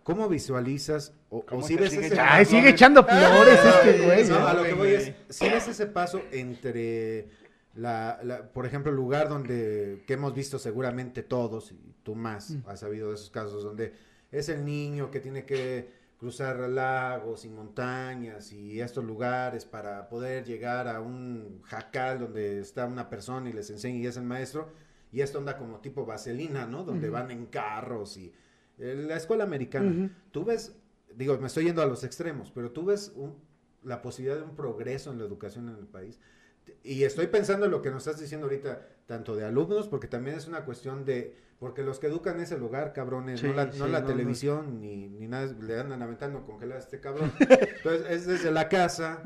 ¿cómo visualizas o, ¿Cómo o si ves sigue ese... echando Ay, sigue echando flores este güey. No, ¿eh? a lo que voy es, si ves ese paso entre, la, la- por ejemplo, el lugar donde, que hemos visto seguramente todos, y tú más has sabido de esos casos, donde es el niño que tiene que cruzar lagos y montañas y estos lugares para poder llegar a un jacal donde está una persona y les enseña y es el maestro, y esto anda como tipo vaselina, ¿no? Donde van en carros y la escuela americana. Tú ves, digo, me estoy yendo a los extremos, pero tú ves un- la posibilidad de un progreso en la educación en el país. y estoy pensando en lo que nos estás diciendo ahorita, tanto de alumnos, porque también es una cuestión de, porque los que educan es el hogar, cabrones, no Sí, la, no sí, la no, no. televisión, Ni, ni nada, le andan aventando congelar a este cabrón. Entonces, es desde la casa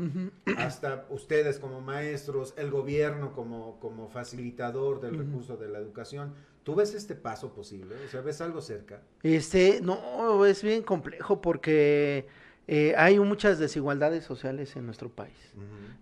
hasta ustedes como maestros, el gobierno como, como facilitador del recurso de la educación. ¿Tú ves este paso posible? O sea, ¿ves algo cerca? Este, no, es bien complejo porque eh, hay muchas desigualdades sociales en nuestro país.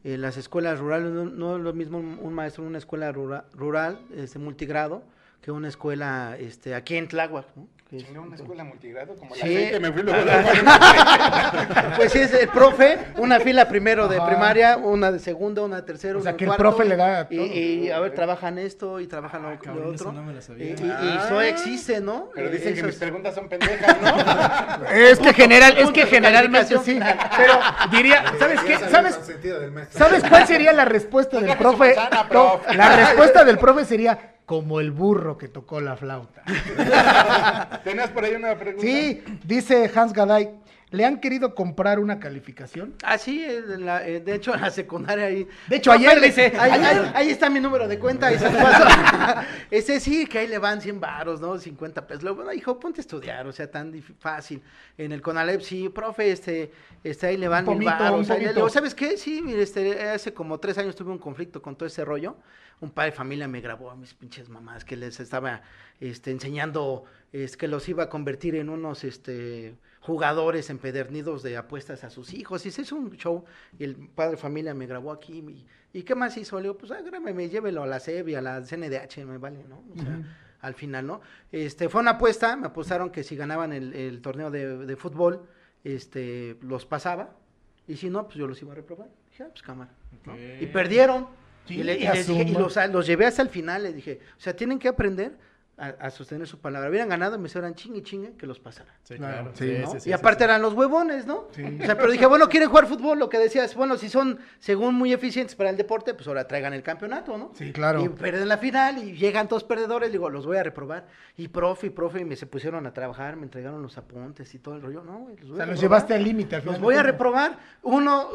En las escuelas rurales, no, no es lo mismo un maestro en una escuela rura- rural, este, multigrado, que una escuela este, aquí en Tláhuac. ¿no? Que Chinga, una escuela multigrado como Sí. la aceite, me fui luego. Pues sí, es el profe, una fila primero de Ajá. primaria, una de segunda, una de tercera, O sea, una que el profe le da y, todo. y, a ver, trabajan esto y trabajan lo, lo cabrón, eso otro. no me y, sabía. y- y Ah. eso existe, ¿no? Pero dicen que mis preguntas son pendejas, ¿no? Es que general, es que generalmente sí. Pero diría, ¿sabes qué? ¿Sabes? consentido del maestro. ¿Sabes cuál sería la respuesta del profe? No, la respuesta del profe sería como el burro que tocó la flauta. ¿Tenías por ahí una pregunta? Sí, dice Hans Gaday, ¿le han querido comprar una calificación? Ah, sí, en la- eh, de hecho en la secundaria ahí. De hecho, ayer Profe, dice- Ahí, ayer- ahí- ahí está mi número de cuenta. y se. Ese sí, que ahí le van 100 varos, ¿no? 50 pesos. Luego, bueno, hijo, ponte a estudiar, o sea, tan fácil. En el Conalep, sí, profe, este, este ahí le van Un mil pomito, varos. un Ahí le pomito. digo, ¿sabes qué? Sí, mire, este, hace como tres años tuve un conflicto con todo ese rollo. Un padre de familia me grabó a mis pinches mamás que les estaba este, enseñando es que los iba a convertir en unos este, jugadores empedernidos de apuestas a sus hijos. Y se hizo un show y el padre de familia me grabó aquí. y, ¿Y qué más hizo? Le digo, pues agrámeme, llévelo a la SEB y a la CNDH, me vale, ¿no? O sea, al final, ¿no? Este, fue una apuesta, me apostaron que si ganaban el, el torneo de, de fútbol, este, los pasaba. Y si no, pues yo los iba a reprobar. Dije, ah, pues cámara. ¿no? Y perdieron. y, le- y les dije- los, los llevé hasta el final, les dije, o sea, tienen que aprender a, a sostener su palabra. Hubieran ganado y me hicieran chingue chingue que los pasara. Sí, Claro, sí, Sí, ¿no? sí, sí, y aparte sí. eran los huevones, ¿no? Sí. O sea, pero dije, bueno, quieren jugar fútbol, lo que decías, bueno, si son según muy eficientes para el deporte, pues ahora traigan el campeonato, ¿no? Sí, claro. Y pierden la final y llegan todos perdedores, digo, los voy a reprobar. Y profe, y profe, y me se pusieron a trabajar, me entregaron los apuntes y todo el rollo, ¿no? los voy O a sea, los reprobar. llevaste al límite al Los final voy a reprobar. Uno,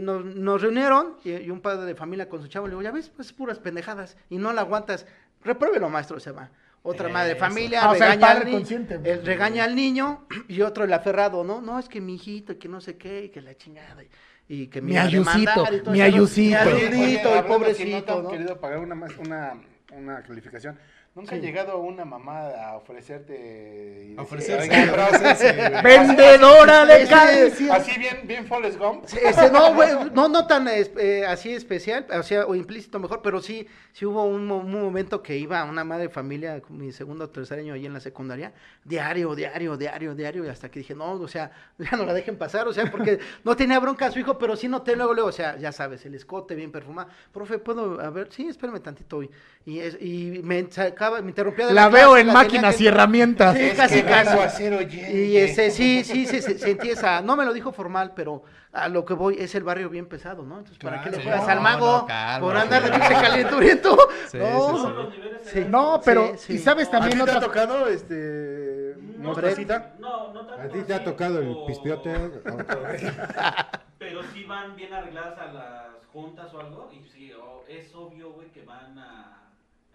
nos, nos reunieron y, y un padre de familia con su chavo le digo, ya ves, pues puras pendejadas y no la aguantas. Repruébelo, maestro, se va. Otra madre de Eso. familia, Ah, o sea, el regaña, al consciente. el regaña al niño y otro el aferrado, ¿no? No, es que mi hijito, y que no sé qué, y que la chingada. Y, y que Mi ayucito, mi ¿no? ayucito. Mi Oye, el no pobrecito, te han ¿no? querido pagar una, más- una, una calificación. ¿Nunca ha llegado una mamá a ofrecerte? y decir, Ofrecerse, "Oiga, profe, ofrecerse, güey. Vendedora de caricias. Así bien, bien Forrest Gump. Sí, no, güey, no, no tan eh, así especial, o sea, o implícito mejor, pero sí, sí hubo un, mo- un momento que iba una madre de familia, con mi segundo o tercer año ahí en la secundaria, diario, diario, diario, diario, y hasta que dije, no, o sea, ya no la dejen pasar, o sea, porque no tenía bronca a su hijo, pero sí noté luego, luego, o sea, ya sabes, el escote bien perfumado, profe, ¿puedo, a ver, sí, espérame tantito, y, y, es- y me sacaba, me interrumpía de La veo en la máquinas que- y herramientas. Sí, Es casi, casi. a. Y este, sí, sí, se, se, sentí esa, no me lo dijo formal, pero a lo que voy es el barrio bien pesado, ¿no? Entonces, ¿para qué le juegas sí. al mago no, calma, por andar de pinche calenturiento? Sí, no, sí, No, pero, Sí, y sabes ¿A también ti te ha tocado este, No, mostacita? No, no tanto ¿A ti te ha tocado el pispiote? Pero sí van bien arregladas a las juntas o algo. Y sí, o- es obvio, güey, que van a,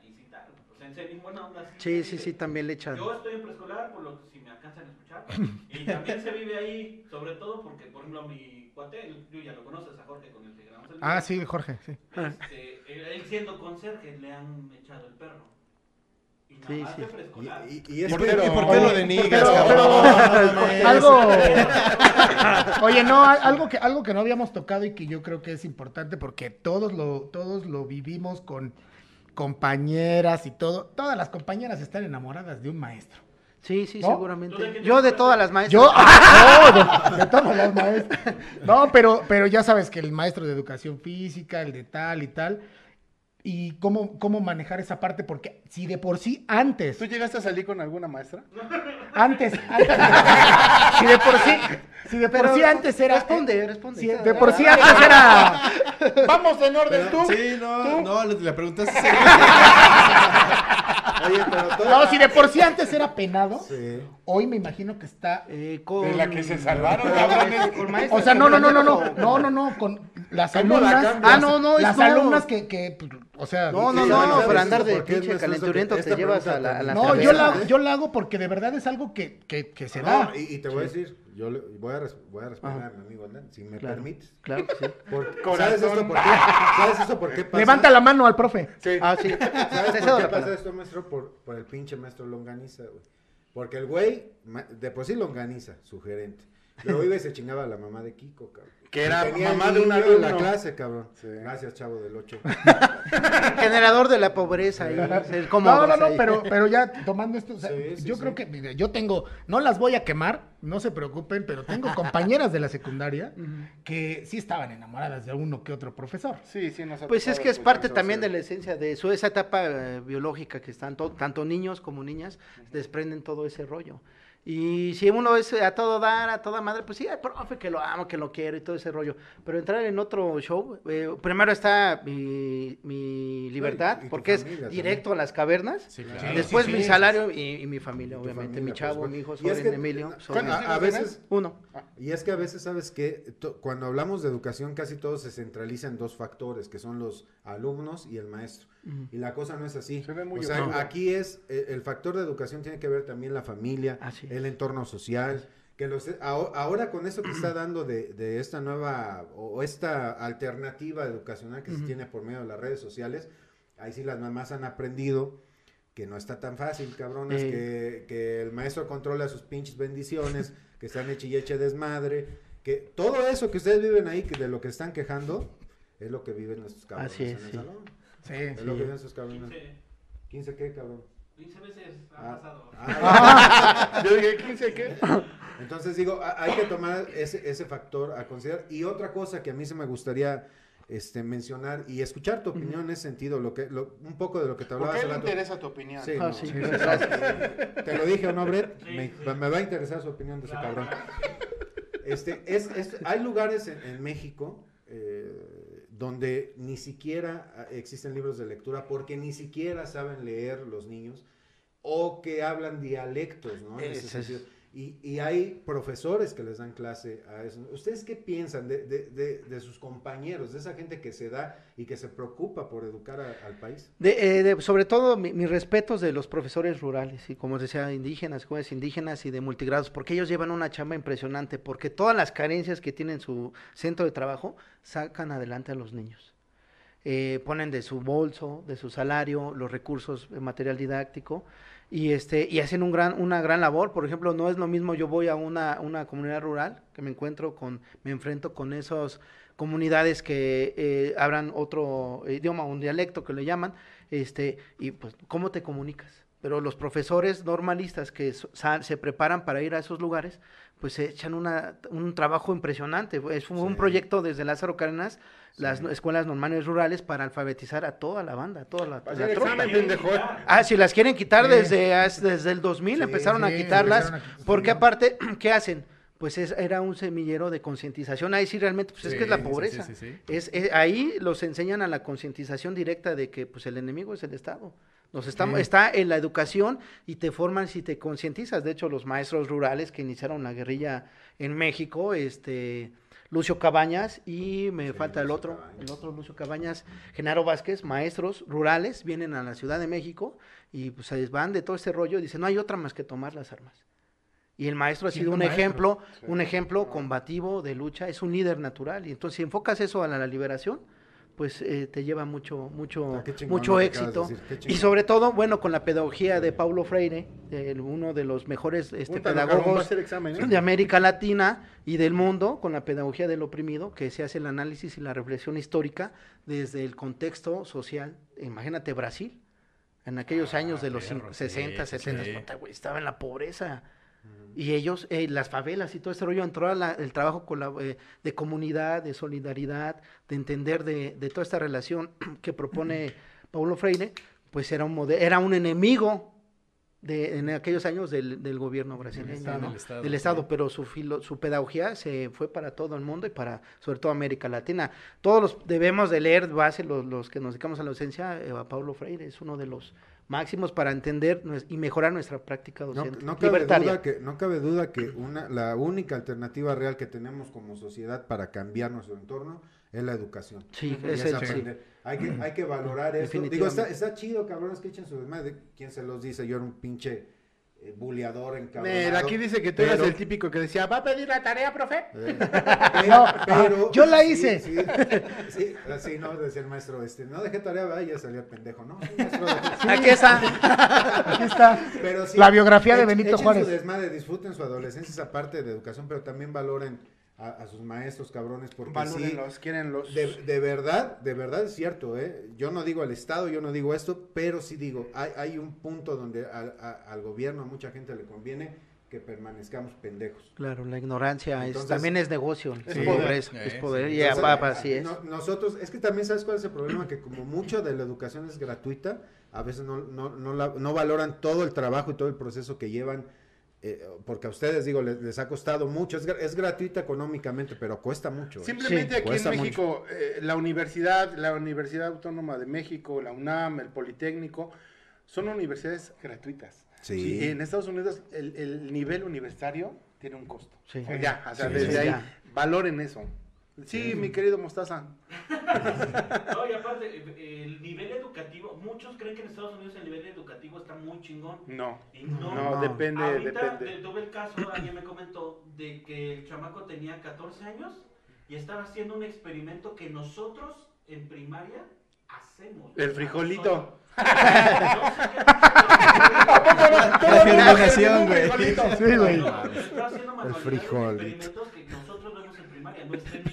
a incitar. O sea, en serio, en buena onda. Sí, sí, sí, también le echan. Yo estoy en preescolar, por lo que si me alcanzan a escuchar. Y también se vive ahí, sobre todo porque, por ejemplo, mi cuate, tú ya lo conoces a Jorge con el que grabamos el Ah, video. sí, Jorge, sí. Este, él, siendo conserje le han echado el perro. Y Sí, sí. preescolar. Y, y es ¿Por que- qué, y ¿Y por qué Oye, lo denigas, pero- cabrón? pero- No mames. algo oye no algo que algo que no habíamos tocado y que yo creo que es importante porque todos lo todos lo vivimos con compañeras y todo todas las compañeras están enamoradas de un maestro Sí, sí, ¿No? ¿Tú de seguramente. Yo de todas las maestras. yo ah, no, de, de todas las maestras no pero pero ya sabes que el maestro de educación física el de tal y tal y cómo cómo manejar esa parte porque si de por sí antes ¿Tú llegaste a salir con alguna maestra? antes, antes si de por sí si de por Pero sí antes era Responde, responde. si de por sí antes era Vamos en orden, tú. Sí, no, no, le, le preguntaste. Oye, pero todo- No, si de por sí antes era penado, Sí. hoy me imagino que está. Eh, con... De la que se salvaron. Con maestros, O sea, no, no, no, no, no, no, no, no, con las ¿Cómo la alumnas? Ah, no, no, las es no. alumnas que, que, pues, o sea, No, no, Sí, no, ¿sabes para andar de pinche calenturiento te llevas a la, a la no, yo la, hago- yo la hago porque de verdad es algo que, que, que se No, da. y, y te voy a decir, yo le- voy, a res- voy a responder a mi amigo Alan, si me Claro. permites. Claro sí. Por- ¿Sabes esto por qué? ¿Sabes esto por qué pasa? Levanta la mano al profe. Ah, sí. ¿Sabes por qué pasa esto, maestro? Por, por el pinche maestro Longaniza, güey. Porque el güey, de por sí Longaniza, su gerente. Luego iba y se chingaba a la mamá de Kiko, cabrón. Que era mamá de un niño en la clase, cabrón. Gracias, chavo del 8. Generador de la pobreza. ahí, No, no, no, ahí. pero, pero ya tomando esto, o sea, Sí, sí, yo sí. creo que, mire, yo tengo, no las voy a quemar, no se preocupen, pero tengo compañeras de la secundaria que sí estaban enamoradas de uno que otro profesor. Sí, sí, nos ha Pues es que es parte eso, también de la esencia de su, esa etapa eh, biológica que están to- tanto niños como niñas desprenden todo ese rollo. Y si uno es a todo dar, a toda madre, pues sí, ay, profe, que lo amo, que lo quiero y todo ese rollo. Pero entrar en otro show, eh, primero está mi, mi libertad, porque es directo a las cavernas. Sí, claro. Después Sí, mi salario y, y mi familia, obviamente. familia, mi chavo, por mi hijo, es Soren que, Emilio. a- Soren. a, a veces, Uno. y es que a veces, ¿sabes qué? To- Cuando hablamos de educación, casi todo se centraliza en dos factores, que son los alumnos y el maestro. Y la cosa no es así. Se ve muy o sea, oscuro. aquí es, eh, el factor de educación tiene que ver también la familia, el entorno social. Que los, aho- ahora con esto que está dando de, de esta nueva o esta alternativa educacional que se tiene por medio de las redes sociales, ahí sí las mamás han aprendido que no está tan fácil, cabrones, Ey. que, que el maestro controla sus pinches bendiciones, que están eche y eche desmadre, que todo eso que ustedes viven ahí, que de lo que están quejando, es lo que viven nuestros cabrones Así es, en el sí. salón. Sí, Es sí. lo que viven esos cabrones. 15, 15 qué, cabrón. 15 veces ha Ah. pasado. Ah, Yo dije, ¿15 qué? Entonces digo, hay que tomar ese, ese factor a considerar. Y otra cosa que a mí se me gustaría este, mencionar y escuchar tu opinión en ese sentido, lo que, lo- un poco de lo que te ¿Por hablaba qué hace le interesa tu opinión? Sí, Ah, no, sí. sí, sí, Te lo dije, ¿o no, Brett? Sí, me, sí. me va a interesar su opinión de ese cabrón. Este, es, es- hay lugares en, en México eh, donde ni siquiera ah, existen libros de lectura porque ni siquiera saben leer los niños o que hablan dialectos, ¿no? En ese Ese es- sentido. Y, y hay profesores que les dan clase a eso. ¿Ustedes qué piensan de, de- de- de sus compañeros, de esa gente que se da y que se preocupa por educar al país? Eh, sobre todo, mi- mis respetos de los profesores rurales, y como decía, indígenas, jóvenes indígenas y de multigrados, porque ellos llevan una chamba impresionante, porque todas las carencias que tienen su centro de trabajo sacan adelante a los niños. Eh, ponen de su bolso, de su salario, los recursos, de material didáctico, y este y hacen gran una gran labor. Por ejemplo no es lo mismo yo voy a una, una comunidad rural que me encuentro con me enfrento con esas comunidades que eh, hablan otro idioma un dialecto que le llaman este y pues cómo te comunicas pero los profesores normalistas que se preparan para ir a esos lugares pues se echan una, un trabajo impresionante es un, proyecto desde Lázaro Cárdenas las Sí. escuelas normales rurales para alfabetizar a toda la banda a toda la, Para la examen. Ah, si las quieren quitar Sí. desde, desde el 2000 Sí, empezaron a quitarlas, empezaron a- porque aparte, ¿qué hacen? Pues es- era un semillero de concientización, ahí sí realmente, pues es que es la pobreza. sí, sí, sí. Es, es- ahí los enseñan a la concientización directa de que pues el enemigo es el Estado. Nos estamos, Sí. Está en la educación y te forman si te concientizas. De hecho, los maestros rurales que iniciaron la guerrilla en México, este Lucio Cabañas y me Sí, falta el Lucio otro, Cabañas. el otro Lucio Cabañas, Genaro Vázquez, maestros rurales, vienen a la Ciudad de México y pues se van de todo este rollo y dicen, no hay otra más que tomar las armas. Y el maestro ha sido un un maestro. ejemplo, Sí. un ejemplo combativo de lucha, es un líder natural. Y entonces si enfocas eso a la, la liberación, pues eh, te lleva mucho, mucho, Ah, mucho éxito. Y sobre todo, bueno, con la pedagogía de Paulo Freire, el- uno de los mejores este, pedagogos examen, ¿eh? de América Latina y del mundo, con la pedagogía del oprimido, que se hace el análisis y la reflexión histórica desde el contexto social. Imagínate Brasil, en aquellos años de los perro, cin- sí, 60, sí, 70, sí. puta, güey, estaba en la pobreza. Y ellos, eh, las favelas y todo ese rollo, entró a la- el trabajo con la, eh, de comunidad, de solidaridad, de entender de, de toda esta relación que propone Paulo Freire, pues era un, era un enemigo de, en aquellos años del, del gobierno brasileño, Estado. ¿no? Del Estado, del sí. Estado, pero su, filo- su pedagogía se fue para todo el mundo y para, sobre todo, América Latina. Todos los debemos de leer, base, los, los que nos dedicamos a la docencia, eh, a Paulo Freire, es uno de los máximos para entender y mejorar nuestra práctica No, docente. no cabe libertaria. duda que, no cabe duda que una, la única alternativa real que tenemos como sociedad para cambiar nuestro entorno es la educación. Sí, es el- sí. Hay que, hay que valorar esto. Digo, está, está chido, cabrones, que echen su desmadre. ¿Quién se los dice? Yo era un pinche buleador encabronado. Mira, aquí dice que tú eras pero- el típico que decía, ¿va a pedir la tarea, profe? Eh, No, pero- yo la sí, hice. Sí, sí, así, no, decía el maestro, este, no dejé tarea, ¿verdad? y ya salía pendejo, ¿no? Maestro, Aquí está. Aquí está. Pero sí, La biografía de Benito Juárez. su desmadre, disfruten su adolescencia, esa parte de educación, pero también valoren a, a sus maestros, cabrones, porque sí, Valórenlos, quiérenlos. de, de verdad, de verdad es cierto, ¿eh? Yo no digo al Estado, yo no digo esto, pero sí digo, hay, hay un punto donde al, a- al gobierno, a mucha gente le conviene que permanezcamos pendejos. Claro, la ignorancia es, Entonces- también es negocio, es Sí. pobreza, Sí, es sí. poder. Y Entonces, apá, así es. no- nosotros, es que también sabes cuál es el problema, que como mucho de la educación es gratuita, a veces no, no, no, la- no valoran todo el trabajo y todo el proceso que llevan, eh, porque a ustedes, digo, les, les ha costado mucho, es, es gratuita económicamente, pero cuesta mucho. ¿eh? Simplemente aquí en México, eh, la universidad, la Universidad Autónoma de México, la UNAM, el Politécnico, son universidades gratuitas. Sí. Y en Estados Unidos el, el nivel universitario tiene un costo. Sí. O ya, o sea, Sí, desde sí, ahí, ya. valoren eso. Sí, mi querido Mostaza. No, y aparte, eh, el nivel educativo, muchos creen que en Estados Unidos el nivel educativo está muy chingón. No, Y no, no, depende, Ahorita depende. eh, tuve el caso, alguien me comentó, de que el chamaco tenía 14 años y estaba haciendo un experimento que nosotros en primaria hacemos. El frijolito. La germinación, güey. Sí, güey. El frijolito. experimentos que nosotros vemos en primaria. Nivel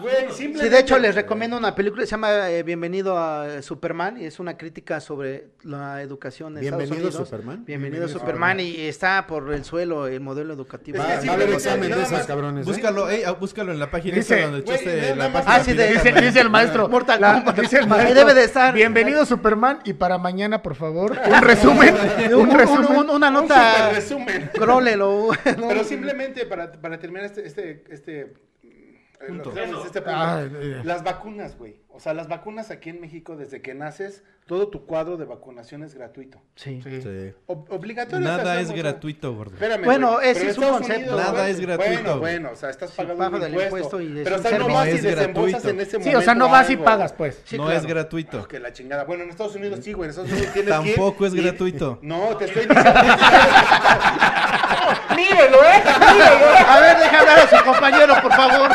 Güey, Sí, de hecho les recomiendo una película que se llama eh, Bienvenido a Superman y es una crítica sobre la educación en Bienvenido Estados Unidos. Superman. Bienvenido, Superman y está por el suelo el modelo educativo. Va, va a haber examen de cabrones. ¿eh? Búscalo, ey, ah, búscalo en la página Dice, donde echaste la página. Ah, sí, de- Dice, el maestro. Mortal la- Kombat. dice el Ahí maestro. debe de estar. Bienvenido Superman y para mañana, por favor, un resumen. Un- un un- resumen. un- una Un nota. super resumen. Grólelo. Pero simplemente para, para terminar este, este, este, lo que estamos- este punto, Ah, eh. las vacunas, güey. O sea, las vacunas aquí en México, desde que naces, todo tu cuadro de vacunación es gratuito. Sí. Sí. Sí. Ob- obligatorio. Nada es gratuito, gordo. Espérame, Bueno, güey, ese pero es un concepto. Unidos, Nada güey, es gratuito. Bueno, bueno, o sea, estás Sí, pagando un del impuesto. impuesto y es pero o sea, no vas y desembolsas en ese Sí, momento o sea, no vas y pagas, pues. Sí, no claro. es gratuito. Ah, que la chingada. Bueno, en Estados Unidos sí, güey. En Estados Unidos tienes que ir Tampoco es y- gratuito. No, te estoy diciendo. Mírelo, ¿eh? A ver, deja hablar a su compañero, por favor.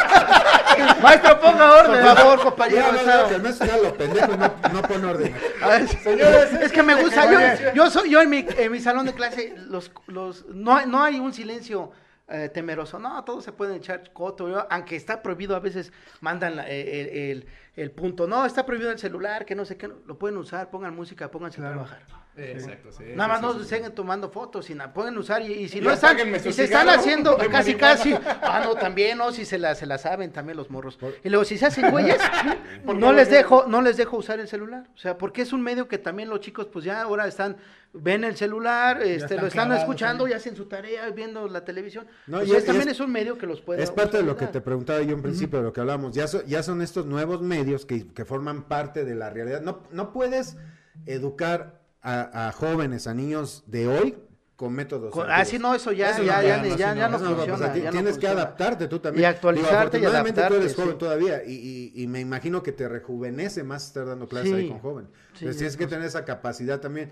Maestro, ponga orden. Por favor, compañero. no, no, que el maestro ya lo pendejo no, no pone orden. A ver, Señores, es que me gusta. Yo, yo soy, yo en mi, en mi salón de clase, los, los, no, no hay un silencio eh, temeroso. No, todos se pueden echar coto. yo- aunque está prohibido, a veces mandan la- eh, el, el- el punto. No, está prohibido el celular, que no sé qué. Lo pueden usar, pongan música, pónganse a trabajar. Exacto, sí. Nada más no siguen tomando fotos, y nada, pueden usar y, y si Y no están, y se están haciendo casi casi, ah no, también, no, si se la, se la saben también los morros. Y luego si se hacen güeyes, ¿Por qué no les dejo, no les dejo usar el celular, o sea, porque es un medio que también los chicos pues ya ahora están, ven el celular, este, están lo están clavados escuchando ahí. y hacen su tarea, viendo la televisión, No, Pues y es- también es- es, un medio que los puede Es parte de lo que te preguntaba yo en principio, de lo que hablamos. Ya, so- ya son estos nuevos medios que, que forman parte de la realidad. No, no puedes educar a, a jóvenes, a niños de hoy con métodos. Con- ah, sí, no, eso ya- Eso ya- no, ya no, ya- no funciona, Tienes que adaptarte tú también. Y actualizarte y afortunadamente tú adaptarte, eres joven sí. todavía y, y- y me imagino que te rejuvenece más estar dando clases Sí. ahí con jóvenes. Sí, Entonces tienes que pues- tener esa capacidad también.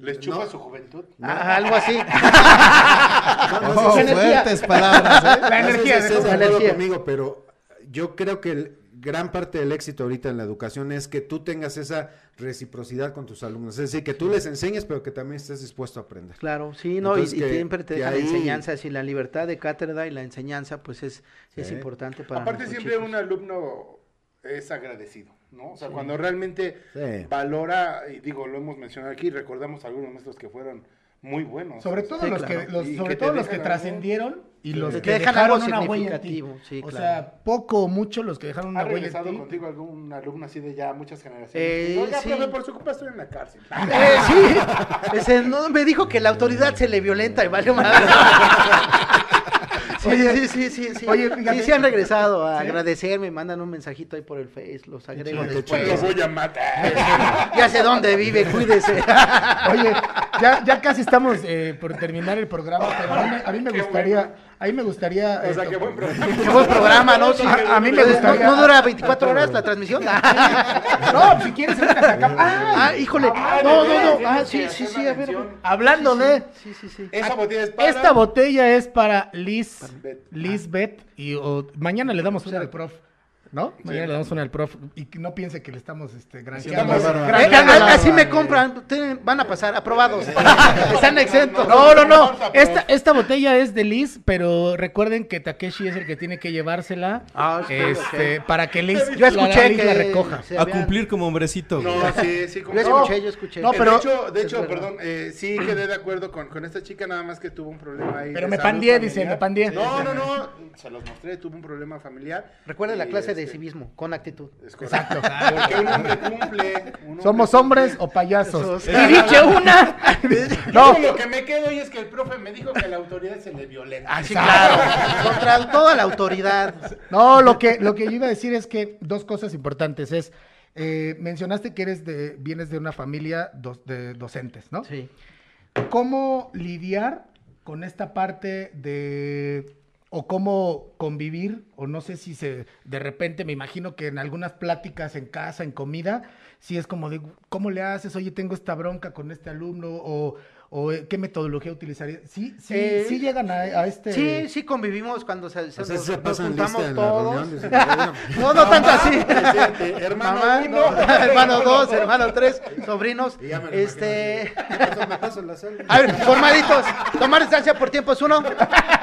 Les chupa No, su juventud. Ah, algo así. Oh, fuertes palabras, ¿eh? La no sé energía, si de energía. conmigo, pero yo creo que el- gran parte del éxito ahorita en la educación es que tú tengas esa reciprocidad con tus alumnos. Es decir, que tú les enseñes, pero que también estés dispuesto a aprender. Claro, sí, no, y, Entonces, y que- siempre te que dejan ahí- enseñanzas y la libertad de cátedra y la enseñanza, pues es, es importante para Aparte siempre chicos. un alumno es agradecido, ¿no? O sea, cuando realmente Sí. valora, y digo, lo hemos mencionado aquí, recordamos algunos maestros que fueron muy buenos. Sobre todo Sí, los claro. que, los, sobre todo los que trascendieron y los Que que, dejan dejaron una huella en ti. significativo, sí, o claro. sea, poco o mucho los que dejaron ¿Ha una huella en regresado ti. contigo algún alumno así de ya muchas generaciones? Eh, Que, Oiga, sí. profe, por su culpa estoy en la cárcel. Eh, sí, Ese, no, me dijo que la autoridad se le violenta y valió madre. Sí, sí, sí, sí, sí. Oye, sí, fíjate. sí han regresado a ¿Sí? agradecerme, mandan un mensajito ahí por el Face, los agrego después. Lo voy a matar. Ya sé dónde vive, cuídese. Oye, ya, ya casi estamos eh, por terminar el programa, pero a mí, me- a mí me Qué gustaría, ahí me gustaría... O sea, qué buen programa. Qué buen programa, ¿no? Sí. A- a mí me ¿No- gustaría- ¿No, dura 24 horas la transmisión? No, si quieres, sacamos- Ah, Ah, híjole. No, no, no. Ah, sí, sí, sí, a ver. hablando de... Sí, sí, sí. Esa botella es para... Esta botella es para Liz, Bet. Liz Bet, y mañana le damos una al prof, ¿no? Mañana le damos una al prof, y que no piense que le estamos este, granjeando. Estamos- Eh, así me compran, tienen- van a pasar, aprobados. Están exentos. No, no, no. Esta, esta botella es de Liz, pero recuerden que Takeshi es el que tiene que llevársela Ah, ok, este, para que Liz, Yo escuché la, Liz que la recoja. A cumplir como hombrecito. No, sí, sí. como- Yo escuché, yo escuché. No, pero- de hecho, de hecho perdón, eh, sí quedé de acuerdo con, con esta chica, nada más que tuvo un problema ahí. Pero me pandié, familiar. dice, me pandié. No, no, no, se los mostré, tuvo un problema familiar. Recuerden la clase de este, civismo, con actitud. Es correcto. Porque un hombre cumple. un hombre ¿Somos cumple. hombres o payasos? Y dije una. No, lo que me quedo hoy es que el profe me dijo que la autoridad se le violenta. Ah, sí, claro. Contra toda la autoridad. no, lo que, lo que yo iba a decir es que dos cosas importantes es, eh, mencionaste que eres de, vienes de una familia dos- de docentes, ¿no? Sí. ¿Cómo lidiar con esta parte de o cómo convivir o no sé si se de repente me imagino que en algunas pláticas en casa, en comida, si es como de cómo le haces, oye, tengo esta bronca con este alumno o, o eh, qué metodología utilizaría. Sí, sí, Eh, sí llegan a, a este Sí, sí convivimos cuando se, se- O sea, nos, se nos pasan juntamos todos. reunión. dicen, "Bueno, No, no tanto así. Hermano Mamá, uno. no, hermano dos, hermano tres, sobrinos. Y ya me lo Este, a ver, formaditos. Tomar distancia por tiempos, uno,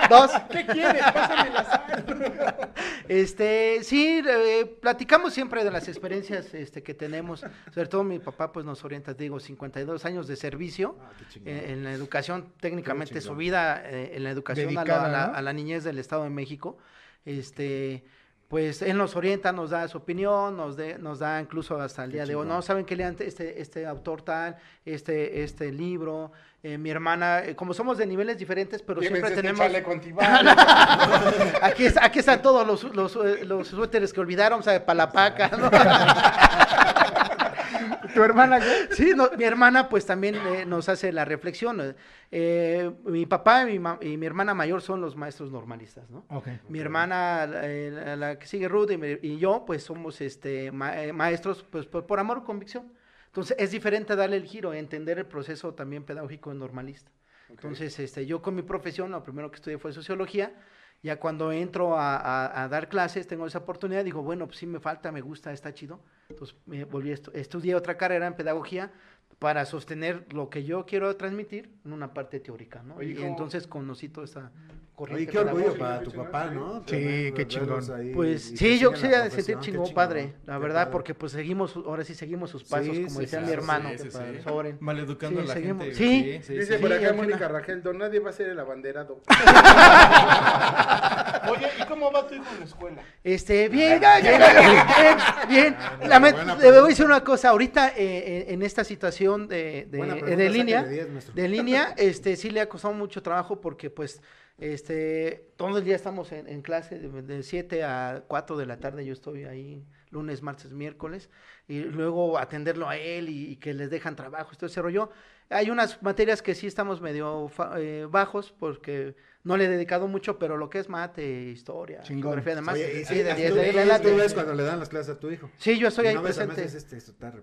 dos. ¿Qué quieres? Pásame la sal. Este, sí, eh, platicamos siempre de las experiencias este, que tenemos. Sobre todo mi papá, pues nos orienta, digo, 52 años de servicio Ah, eh, en la educación, técnicamente su vida eh, en la educación a la- Dedicada, a, la, ¿no? a la niñez del Estado de México. Este, pues él nos orienta, nos da su opinión, nos, de- nos da incluso hasta el Qué día de hoy, no saben que lean este, este autor tal, este, este libro. Eh, mi hermana, eh, como somos de niveles diferentes, pero siempre tenemos... Aquí, es- aquí están todos los, los, eh, los suéteres que olvidaron, o sea, palapaca, ¿no? tu hermana qué? Sí, no, mi hermana pues también eh, nos hace la reflexión. eh, mi papá y mi, ma- y mi hermana mayor son los maestros normalistas, ¿no? Ok. Mi hermana, eh, la, la que sigue Ruth y, yo, pues somos este ma- eh, maestros pues por, por amor o convicción. Entonces es diferente darle el giro, entender el proceso también pedagógico normalista. Entonces, este, yo con mi profesión, lo primero que estudié fue sociología. Ya cuando entro a, dar clases, tengo esa oportunidad, digo, bueno, pues sí me falta, me gusta, está chido. Entonces me volví a estu- estudié otra carrera en pedagogía para sostener lo que yo quiero transmitir en una parte teórica, ¿no? Oye, y ¿cómo? entonces conocí toda esta corriente Oye, qué orgullo para tu papá, ¿no? Sí, qué chingón. ahí Pues sí, yo sí sentir chingón, chingón, padre, la verdad, padre. porque pues seguimos, ahora sí seguimos sus pasos, Sí, como sí, decía sí, mi hermano, sí, sí. Soren. Maleducando Sí, a la seguimos. gente. Sí. sí, Dice sí. por acá Mónica. Rangel, don nadie va a ser el abanderado. Oye, ¿y cómo va tu hijo en la escuela? Este, bien, bien, bien, buena le voy a decir una cosa, ahorita eh, en en esta situación de, de, Buena eh, pregunta, de línea, 10, maestro. de línea, este, sí le ha costado mucho trabajo porque pues, este, todo el día estamos en, en clase, de, de 7 a 4 de la tarde yo estoy ahí, lunes, martes, miércoles, y luego atenderlo a él y, y que les dejan trabajo, todo ese rollo. Hay unas materias que sí estamos medio eh, bajos porque no le he dedicado mucho, pero lo que es mate, historia, Chingón. geografía, además, Oye, y sí, sí, de tú, 10, tú- de- tú de late. ves cuando le dan las clases a tu hijo. Sí, yo estoy ahí no presente. este,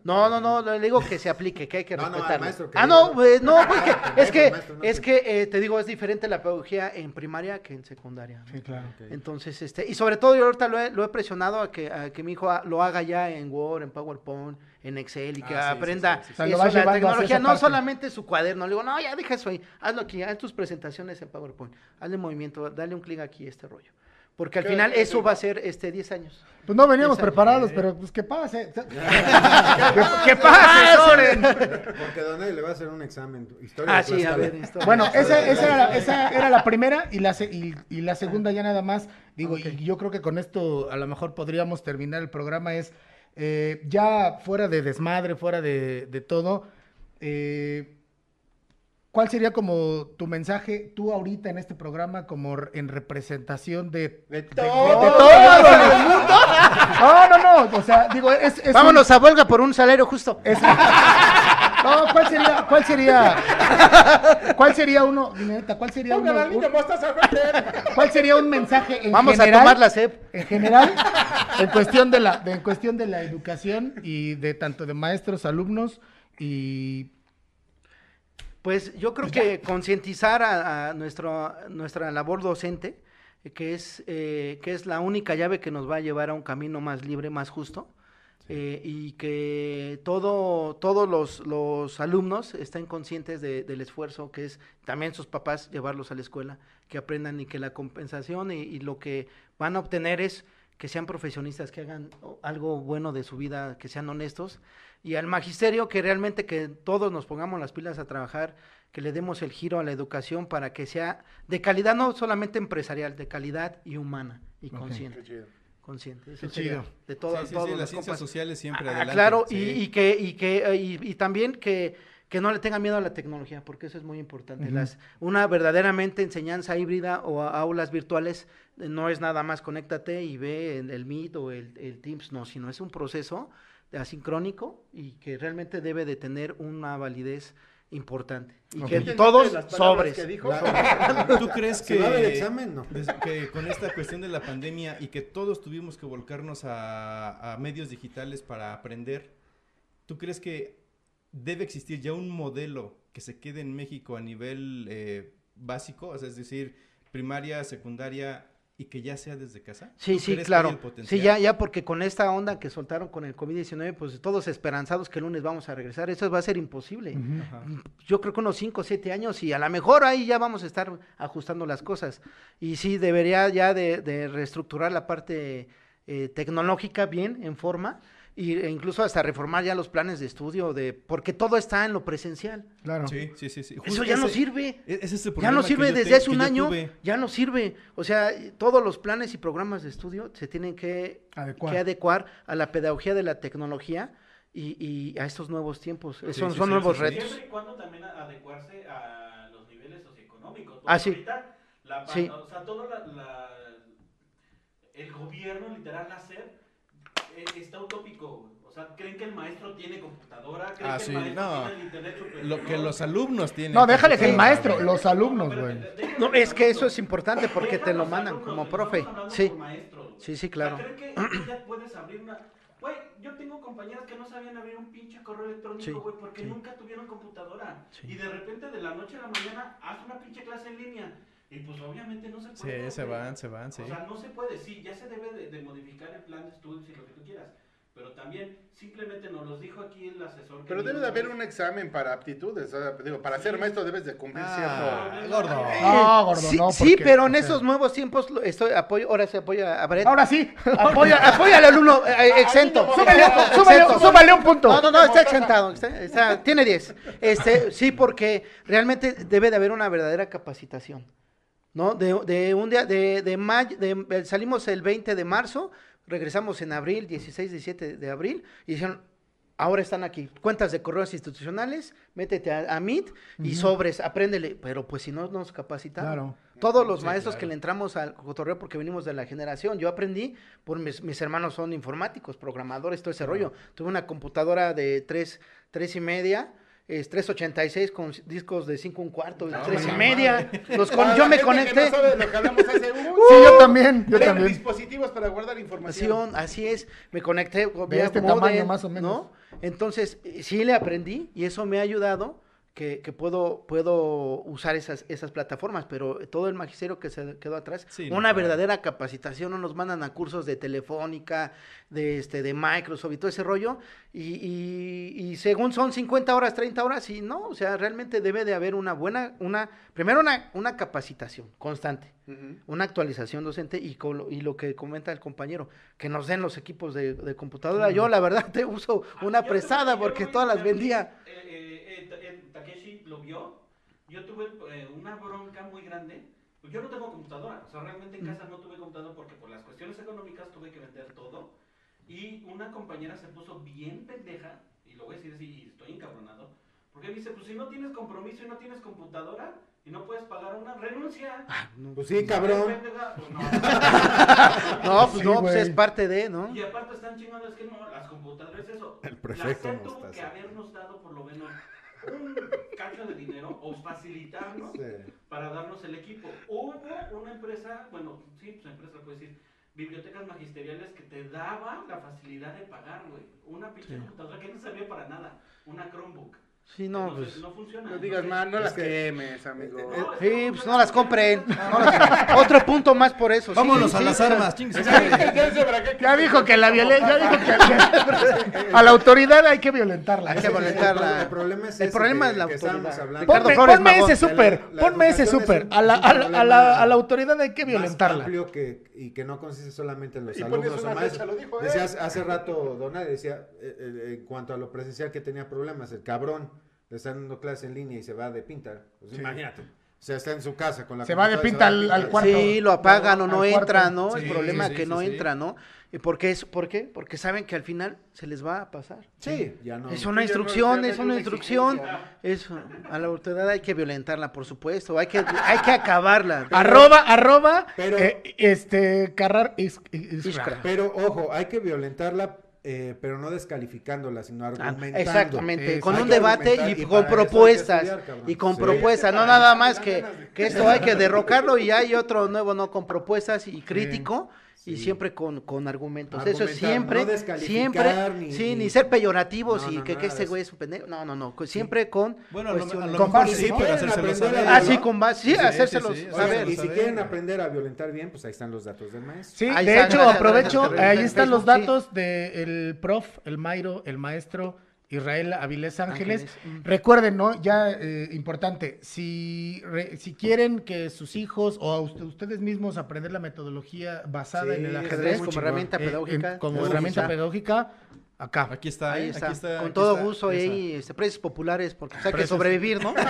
No, no, no, le digo que se aplique, que hay que No, no, que ah, diga. no, pues, no, porque es que, maestro, no es que eh, te digo, es diferente la pedagogía en primaria que en secundaria. ¿no? Sí, claro. Entonces, este, y sobre todo yo ahorita lo he, lo he presionado a que, a que mi hijo lo haga ya en Word, en PowerPoint, en Excel y que Ah, sí, aprenda sí, sí, sí. O sea, lo eso, vas la tecnología, no parte. solamente su cuaderno. Le digo, no, ya deja eso ahí, hazlo aquí, haz tus presentaciones en PowerPoint, hazle movimiento, dale un clic aquí a este rollo. Porque al ¿Qué- final eso es va a ser este 10 años. Pues no veníamos preparados, pero pues que pase. que, pase, Soren. Porque Don Nadie le va a hacer un examen. Historia Ah, de sí, a Tlaxcala. ver, historia. Bueno, esa, esa, era la, esa era la primera y la, se- y, y la segunda ya nada más. Digo, Ok. y yo creo que con esto a lo mejor podríamos terminar el programa. Es eh, ya fuera de desmadre, fuera de, de todo. eh, ¿Cuál sería como tu mensaje tú ahorita en este programa como en representación de, De de todo. todo el mundo? No, no, no. O sea, digo, es, es un- Vámonos a huelga por un salario justo. es, No, ¿cuál sería, cuál sería, cuál sería uno, neta, cuál sería uno, cuál sería un mensaje en Vamos a general, tomar la CEP. en general, en cuestión de la, de- en cuestión de la educación y de tanto de maestros, alumnos y Pues yo creo que concientizar a, a nuestro, nuestra labor docente, eh, que es, eh, que es la única llave que nos va a llevar a un camino más libre, más justo, eh, y que todo, todos los, los alumnos estén conscientes de- del esfuerzo que es también sus papás llevarlos a la escuela, que aprendan y que la compensación y, y lo que van a obtener es que sean profesionistas, que hagan algo bueno de su vida, que sean honestos, y al magisterio que realmente que todos nos pongamos las pilas a trabajar, que le demos el giro a la educación para que sea de calidad, no solamente empresarial, de calidad y humana y consciente. Consciente. Eso chido. De todo, Sí, sí, sí, las ciencias sociales siempre Ah, adelante. Claro, y, y que, y que, eh, y, y también que, que no le tengan miedo a la tecnología, porque eso es muy importante. Las, una verdaderamente enseñanza híbrida o a- aulas virtuales eh, no es nada más conéctate y ve el, el Meet o el, el Teams, no, sino es un proceso de asincrónico y que realmente debe de tener una validez importante. Y Ok. que ¿Entendiste todos sobres. que dijo? ¿Tú crees ¿Se va a ver que, examen? No. que con esta cuestión de la pandemia y que todos tuvimos que volcarnos a, a medios digitales para aprender, ¿tú crees que debe existir ya un modelo que se quede en México a nivel eh, básico? O sea, es decir, primaria, secundaria y que ya sea desde casa. Sí, ¿Tú sí, claro. Sí, ya, ya porque con esta onda que soltaron con el COVID-19, pues todos esperanzados que el lunes vamos a regresar, eso va a ser imposible. Ujú. Ajá. Yo creo que unos 5 o 7 años y a lo mejor ahí ya vamos a estar ajustando las cosas. Y sí, debería ya de, de reestructurar la parte eh, tecnológica bien, en forma, y- e incluso hasta reformar ya los planes de estudio, de porque todo está en lo presencial. claro. Sí, sí, sí. sí. Eso ya no ese- sirve. e- ese es el Ya no sirve desde te- hace un año, tuve. ya no sirve. O sea, todos los planes y programas de estudio se tienen que Adecuar. que adecuar a la pedagogía de la tecnología y, y a estos nuevos tiempos. Sí, son sí, son sí, nuevos retos. Siempre y cuando también adecuarse a los niveles socioeconómicos. porque Ah, sí. ahorita la. O sea, todo la, la- el gobierno, literal, eh, está utópico. güey. O sea, creen que el maestro tiene computadora, creen Ah, que sí, el maestro no. tiene el internet superior. Lo que los alumnos tienen. No, déjale que el maestro, los alumnos, güey. No, es que eso es importante porque te lo mandan como profe. Sí, Sí, sí, sí, claro. ¿creen que ya puedes abrir una... Güey, yo tengo compañeras que no sabían abrir un pinche correo Sí, electrónico, güey, porque sí. nunca tuvieron computadora. Sí. Y de repente de la noche a la mañana haz una pinche clase en línea. Y pues obviamente no se Sí, puede. se güey. van, se van, sí. O sea, no se puede, sí, ya se debe de, de modificar el plan de estudios y lo que tú quieras. Pero también, simplemente nos los dijo aquí el asesor. que Pero debe de haber un examen para aptitudes. o sea, digo, para ser maestro debes de cumplir Ah, cierto. gordo. No, gordo, Sí, no. sí, porque, pero en esos nuevos tiempos lo- estoy apoyo, ahora se apoya a Brett. Ahora sí. Apoya, apoya al alumno eh, exento. Súbale, Exento, súbale, exento. súbale un punto. No, no, no, está exentado. está- está- tiene 10. Este, sí, porque realmente debe de haber una verdadera capacitación. ¿No? De, de un día, de, de mayo, de- eh, salimos el 20 de marzo, regresamos en abril, 16, 17 de abril, y dijeron, ahora están aquí, cuentas de correos institucionales, métete a, a Meet y sobres, apréndele, pero pues si no nos capacitamos. Claro. Todos los Sí, maestros claro. que le entramos al cotorreo porque venimos de la generación, yo aprendí, por mis, mis hermanos son informáticos, programadores, todo ese rollo. Tuve una computadora de tres, tres y media, es 386 con discos de 5 un cuarto, No, tres y media. Los con- yo me conecté. no sabe lo que hablamos hace un- Sí, yo también, yo también. dispositivos para guardar información. Así es, me conecté De este tamaño, más o menos. ¿no? Entonces, sí le aprendí y eso me ha ayudado que, que puedo, puedo usar esas, esas plataformas, pero todo el magisterio que se quedó atrás, Sí, no, una claro. verdadera capacitación, no nos mandan a cursos de telefónica, de este, de Microsoft y todo ese rollo, y, y- y según son 50 horas, 30 horas, y no, o sea, realmente debe de haber una buena, una, primero una, una capacitación constante una actualización docente y, con lo, y lo que comenta el compañero, que nos den los equipos de, de computadora. Yo la verdad te uso una Ah, tuve- yo porque todas las vendía. eh, eh, Takeshi lo vio. Yo tuve eh, una bronca muy grande. Pues yo no tengo computadora. O sea, realmente en casa no tuve computadora porque por las cuestiones económicas tuve que vender todo. Y una compañera se puso bien pendeja. Y lo voy a decir así, y estoy encabronado. Porque me dice, pues si no tienes compromiso y no tienes computadora y no puedes pagar una, renuncia. Pues sí, cabrón. Pendeja, pues no. No, pues Sí, no, pues es parte de, ¿no? Y aparte están chingando, es que no, las computadoras, eso. El prefecto La tuvo que habernos dado por lo menos cacho de dinero o facilitarnos para darnos el equipo. Hubo una empresa, bueno, sí, pues empresa puede decir, bibliotecas magisteriales que te daban la facilidad de pagar, güey. Una pinche computadora que no servía para nada, una Chromebook. Sí, no, Entonces, pues. no funciona. No digas más, no las quemes, amigo. Sí, pues no las compren. no las- Otro punto más por eso. sí, Vámonos a sí, las armas. Ya dijo que la violencia, ya dijo que a la autoridad hay que violentarla. Hay que violentarla. El problema es El problema que- es la autoridad. Ponme, ese súper, ponme ese súper. A la, a, la, a, la, problema a la autoridad hay que más violentarla. amplio que, y que no consiste solamente en los Y alumnos o maestros. lo dijo. Decía hace, rato Donald, decía, eh, eh, en cuanto a lo presencial que tenía problemas, el cabrón le está dando clase en línea y se va de pinta. Pues imagínate. O sea, está en su casa con la Se va de pinta al- al cuarto. Sí, lo apagan o no cuarto. entra, ¿no? Sí, el problema sí, es que sí, no sí. entra, ¿no? ¿Y por qué, es, ¿Por qué? Porque saben que al final se les va a pasar. Sí, ya no. Es una instrucción, no es una una instrucción. Es, a la autoridad hay que violentarla, por supuesto. Hay que, hay que acabarla. Arroba, arroba, Pero- eh, este, Carrar is- is- Iskra. Pero ojo, hay que violentarla, eh, pero no descalificándola, sino Ah, argumentando. Exactamente, con un debate y y con propuestas. estudiar. Y con Sí. propuestas, no nada más que, que esto hay que derrocarlo y hay otro nuevo, ¿no? Con propuestas y crítico. Sí. siempre con, con argumentos. Eso Argumentar, siempre, no descalificar siempre, ni- sí, ni ni- ser peyorativos No, y no, que, que este güey es un pendejo. No, no, no. Siempre con Bueno, a lo, a cuestiones. lo Con mejor base, sí, pero saber. Ah, sí, con base, sí, Sí, sí, hacérselos sí, saber. hacérselos Y si quieren aprender a violentar bien, pues ahí están los datos del maestro. Sí, Ahí de hecho, aprovecho, ahí están los datos del prof, el Mairo, el maestro Israel Avilés Ángeles. Ángeles, mm. Recuerden, ¿no? Ya eh, importante, si, re- si quieren que sus hijos o a usted- ustedes mismos aprender la metodología basada Sí, en el ajedrez como herramienta eh, en- pedagógica. como Pedagógica. herramienta pedagógica, acá. Aquí está, Ahí ¿eh? está. Aquí está. con aquí todo está, gusto y esa. ahí este, precios populares porque pues, hay que sobrevivir, ¿no?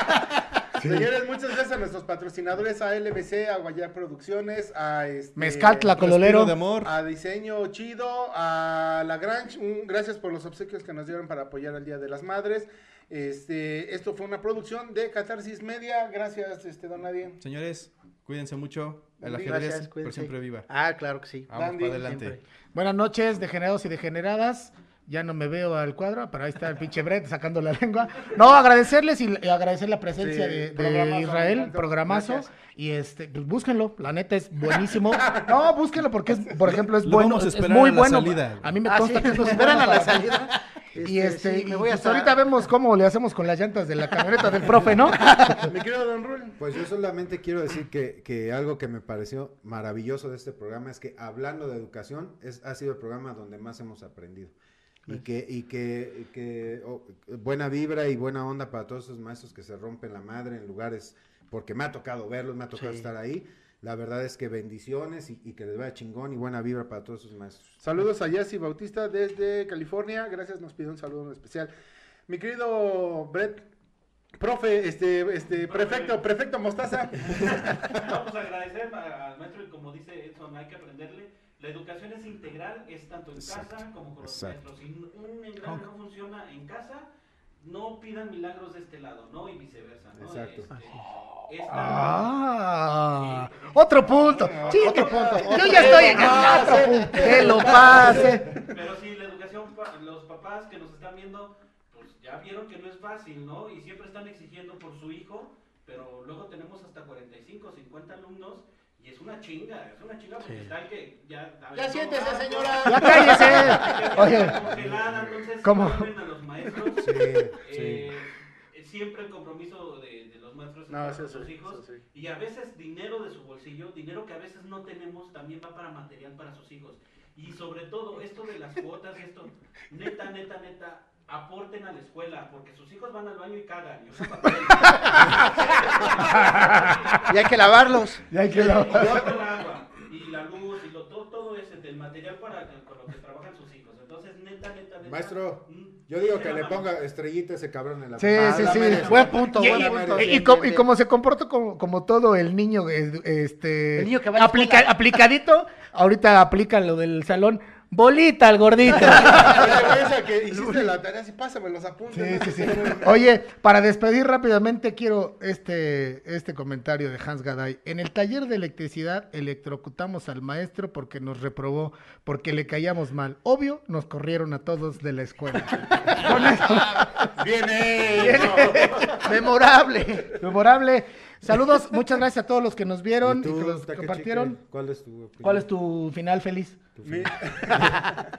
Señores, muchas gracias a nuestros patrocinadores, a LBC, a Guayar Producciones, a este, Mezcal Respiro Tlacololero. de amor. a Diseño Chido, a Lagrange, un- gracias por los obsequios que nos dieron para apoyar al Día de las Madres. Este, esto fue una producción de Catarsis Media. Gracias, este, don Nadie. Señores, cuídense mucho. El Gracias, ajedrez por siempre viva. Ah, claro que sí. Vamos Dandy, para adelante. siempre. Buenas noches, degenerados y degeneradas. Ya no me veo al cuadro, pero ahí está el pinche Brett sacando la lengua. No, agradecerles y, y agradecer la presencia Sí, de, de programazo, me Israel, programazo. Gracias. Y este, pues búsquenlo, la neta es buenísimo. No, búsquenlo porque es, por ejemplo, es Lo bueno, vamos a es esperar muy a la bueno. salida. A mí me Ah, consta sí, que nos esperan a la salida. Y Este, este, sí, me y voy pues hasta- ahorita vemos cómo le hacemos con las llantas de la camioneta del profe, ¿no? Mi querido Don Rul. Pues yo solamente quiero decir que, que algo que me pareció maravilloso de este programa es que hablando de educación es, ha sido el programa donde más hemos aprendido. Y que, y que, y que oh, buena vibra y buena onda para todos esos maestros que se rompen la madre en lugares, porque me ha tocado verlos, me ha tocado Sí. estar ahí. La verdad es que bendiciones y, y que les vaya chingón y buena vibra para todos esos maestros. Saludos a Yassi Bautista desde California. Gracias, nos pide un saludo en especial. Mi querido Brett, profe, este, este, prefecto, prefecto Mostaza. Vamos a agradecer al maestro y como dice Edson, hay que aprenderle. La educación es integral, es tanto en casa como con los exacto. maestros. Si un engrane no funciona en casa, no pidan milagros de este lado, ¿no? Y viceversa, ¿no? Exacto. Este, esta- Ah, otro punto. Sí, Otro punto, Yo ya estoy en otro punto. Que lo pase. Pero sí, la educación, los papás que nos están viendo, pues ya vieron que no es fácil, ¿no? Y siempre están exigiendo por su hijo, pero luego tenemos hasta 45, 50 alumnos. Y es una chinga, es una chinga porque está el que ya... Ya siéntese, Ah, señora. Ya cállese. Oye, entonces ¿Cómo? vuelven a los maestros. Sí, sí. Eh, siempre el compromiso de, de los maestros es No, con sus sí, hijos sí. y a veces dinero de su bolsillo, dinero que a veces no tenemos, también va para material para sus hijos. Y sobre todo, esto de las cuotas, esto, neta, neta, neta, aporten a la escuela, porque sus hijos van al baño y cagan. Y. Y hay que lavarlos. ya hay que Y el agua, y la luz, y lo, todo, todo ese, del material para que- con lo que trabajan sus hijos. Entonces, neta, neta, neta. Maestro, mm, Yo digo que le ponga estrellita a ese cabrón en la Sí, sí, sí. Buen punto, Y, buen y- punto. y- y y como se comportó como, como todo el niño, eh, este, El niño que va aplica- aplicadito, ahorita aplica lo del salón, Bolita al gordito. Que hiciste la tarea, sí, pásame los apuntes. Sí, sí, sí. Oye, para despedir rápidamente quiero este, este comentario de Hans Gaday. En el taller de electricidad electrocutamos al maestro porque nos reprobó, porque le caíamos mal. Obvio, nos corrieron a todos de la escuela. Con eso. Viene. Memorable. Memorable. Saludos, muchas gracias a todos los que nos vieron ¿Y que los Takechi, compartieron. ¿Cuál es tu opinión? ¿Cuál es tu final feliz?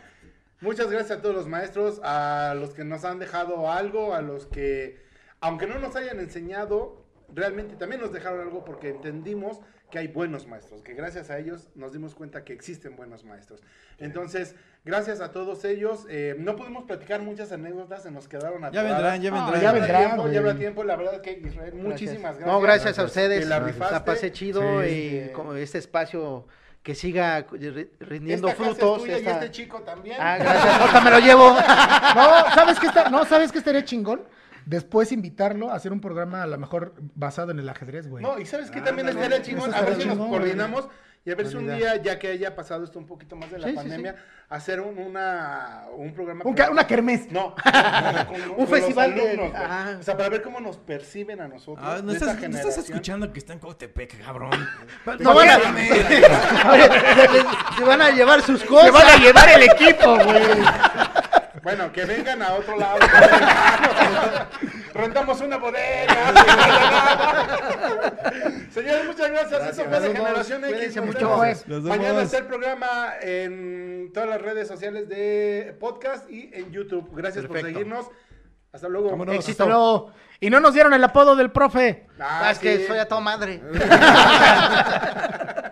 Muchas gracias a todos los maestros, a los que nos han dejado algo, a los que, aunque no nos hayan enseñado, realmente también nos dejaron algo porque entendimos que hay buenos maestros, que gracias a ellos nos dimos cuenta que existen buenos maestros. Entonces, gracias a todos ellos. eh, no pudimos platicar muchas anécdotas, se nos quedaron Ya atoradas. vendrán, ya Ah, vendrán. ya habrá vendrán, tiempo, ya habrá tiempo. La verdad que Israel, muchísimas gracias. No, gracias a Te ustedes. la La, rifaste. pasé chido Sí. y como este espacio que siga ri- rindiendo Esta casa es frutos. y este chico también. Ah, gracias. Ahorita me lo llevo. No, ¿sabes qué está, no, ¿sabes qué estaría chingón? Después invitarlo a hacer un programa a lo mejor basado en el ajedrez, güey. No, y sabes que Ah, también estaría chingón, a ver si nos coordinamos y a ver si un día, ya que haya pasado esto un poquito más de la Sí, sí, pandemia, hacer un, una, un programa. Un con- ca- una kermés. No, con- con los festival de- alumnos, güey. Ah. O sea, para ver cómo nos perciben a nosotros. Ah, no, de esta estás, no estás generación. escuchando que está en Cotepec, cabrón. No van a, Oye, se- se van a llevar sus cosas. Se van a llevar el equipo, güey. Bueno, que vengan a otro lado. Rentamos una bodega. Señores, muchas gracias. Eso fue de. Generación X. Mucho. Mañana está el programa en todas las redes sociales de podcast y en YouTube. Gracias por seguirnos. Hasta luego. Vámonos. Éxito. Hasta luego. Y no nos dieron el apodo del profe. Ah, es que soy a toda madre.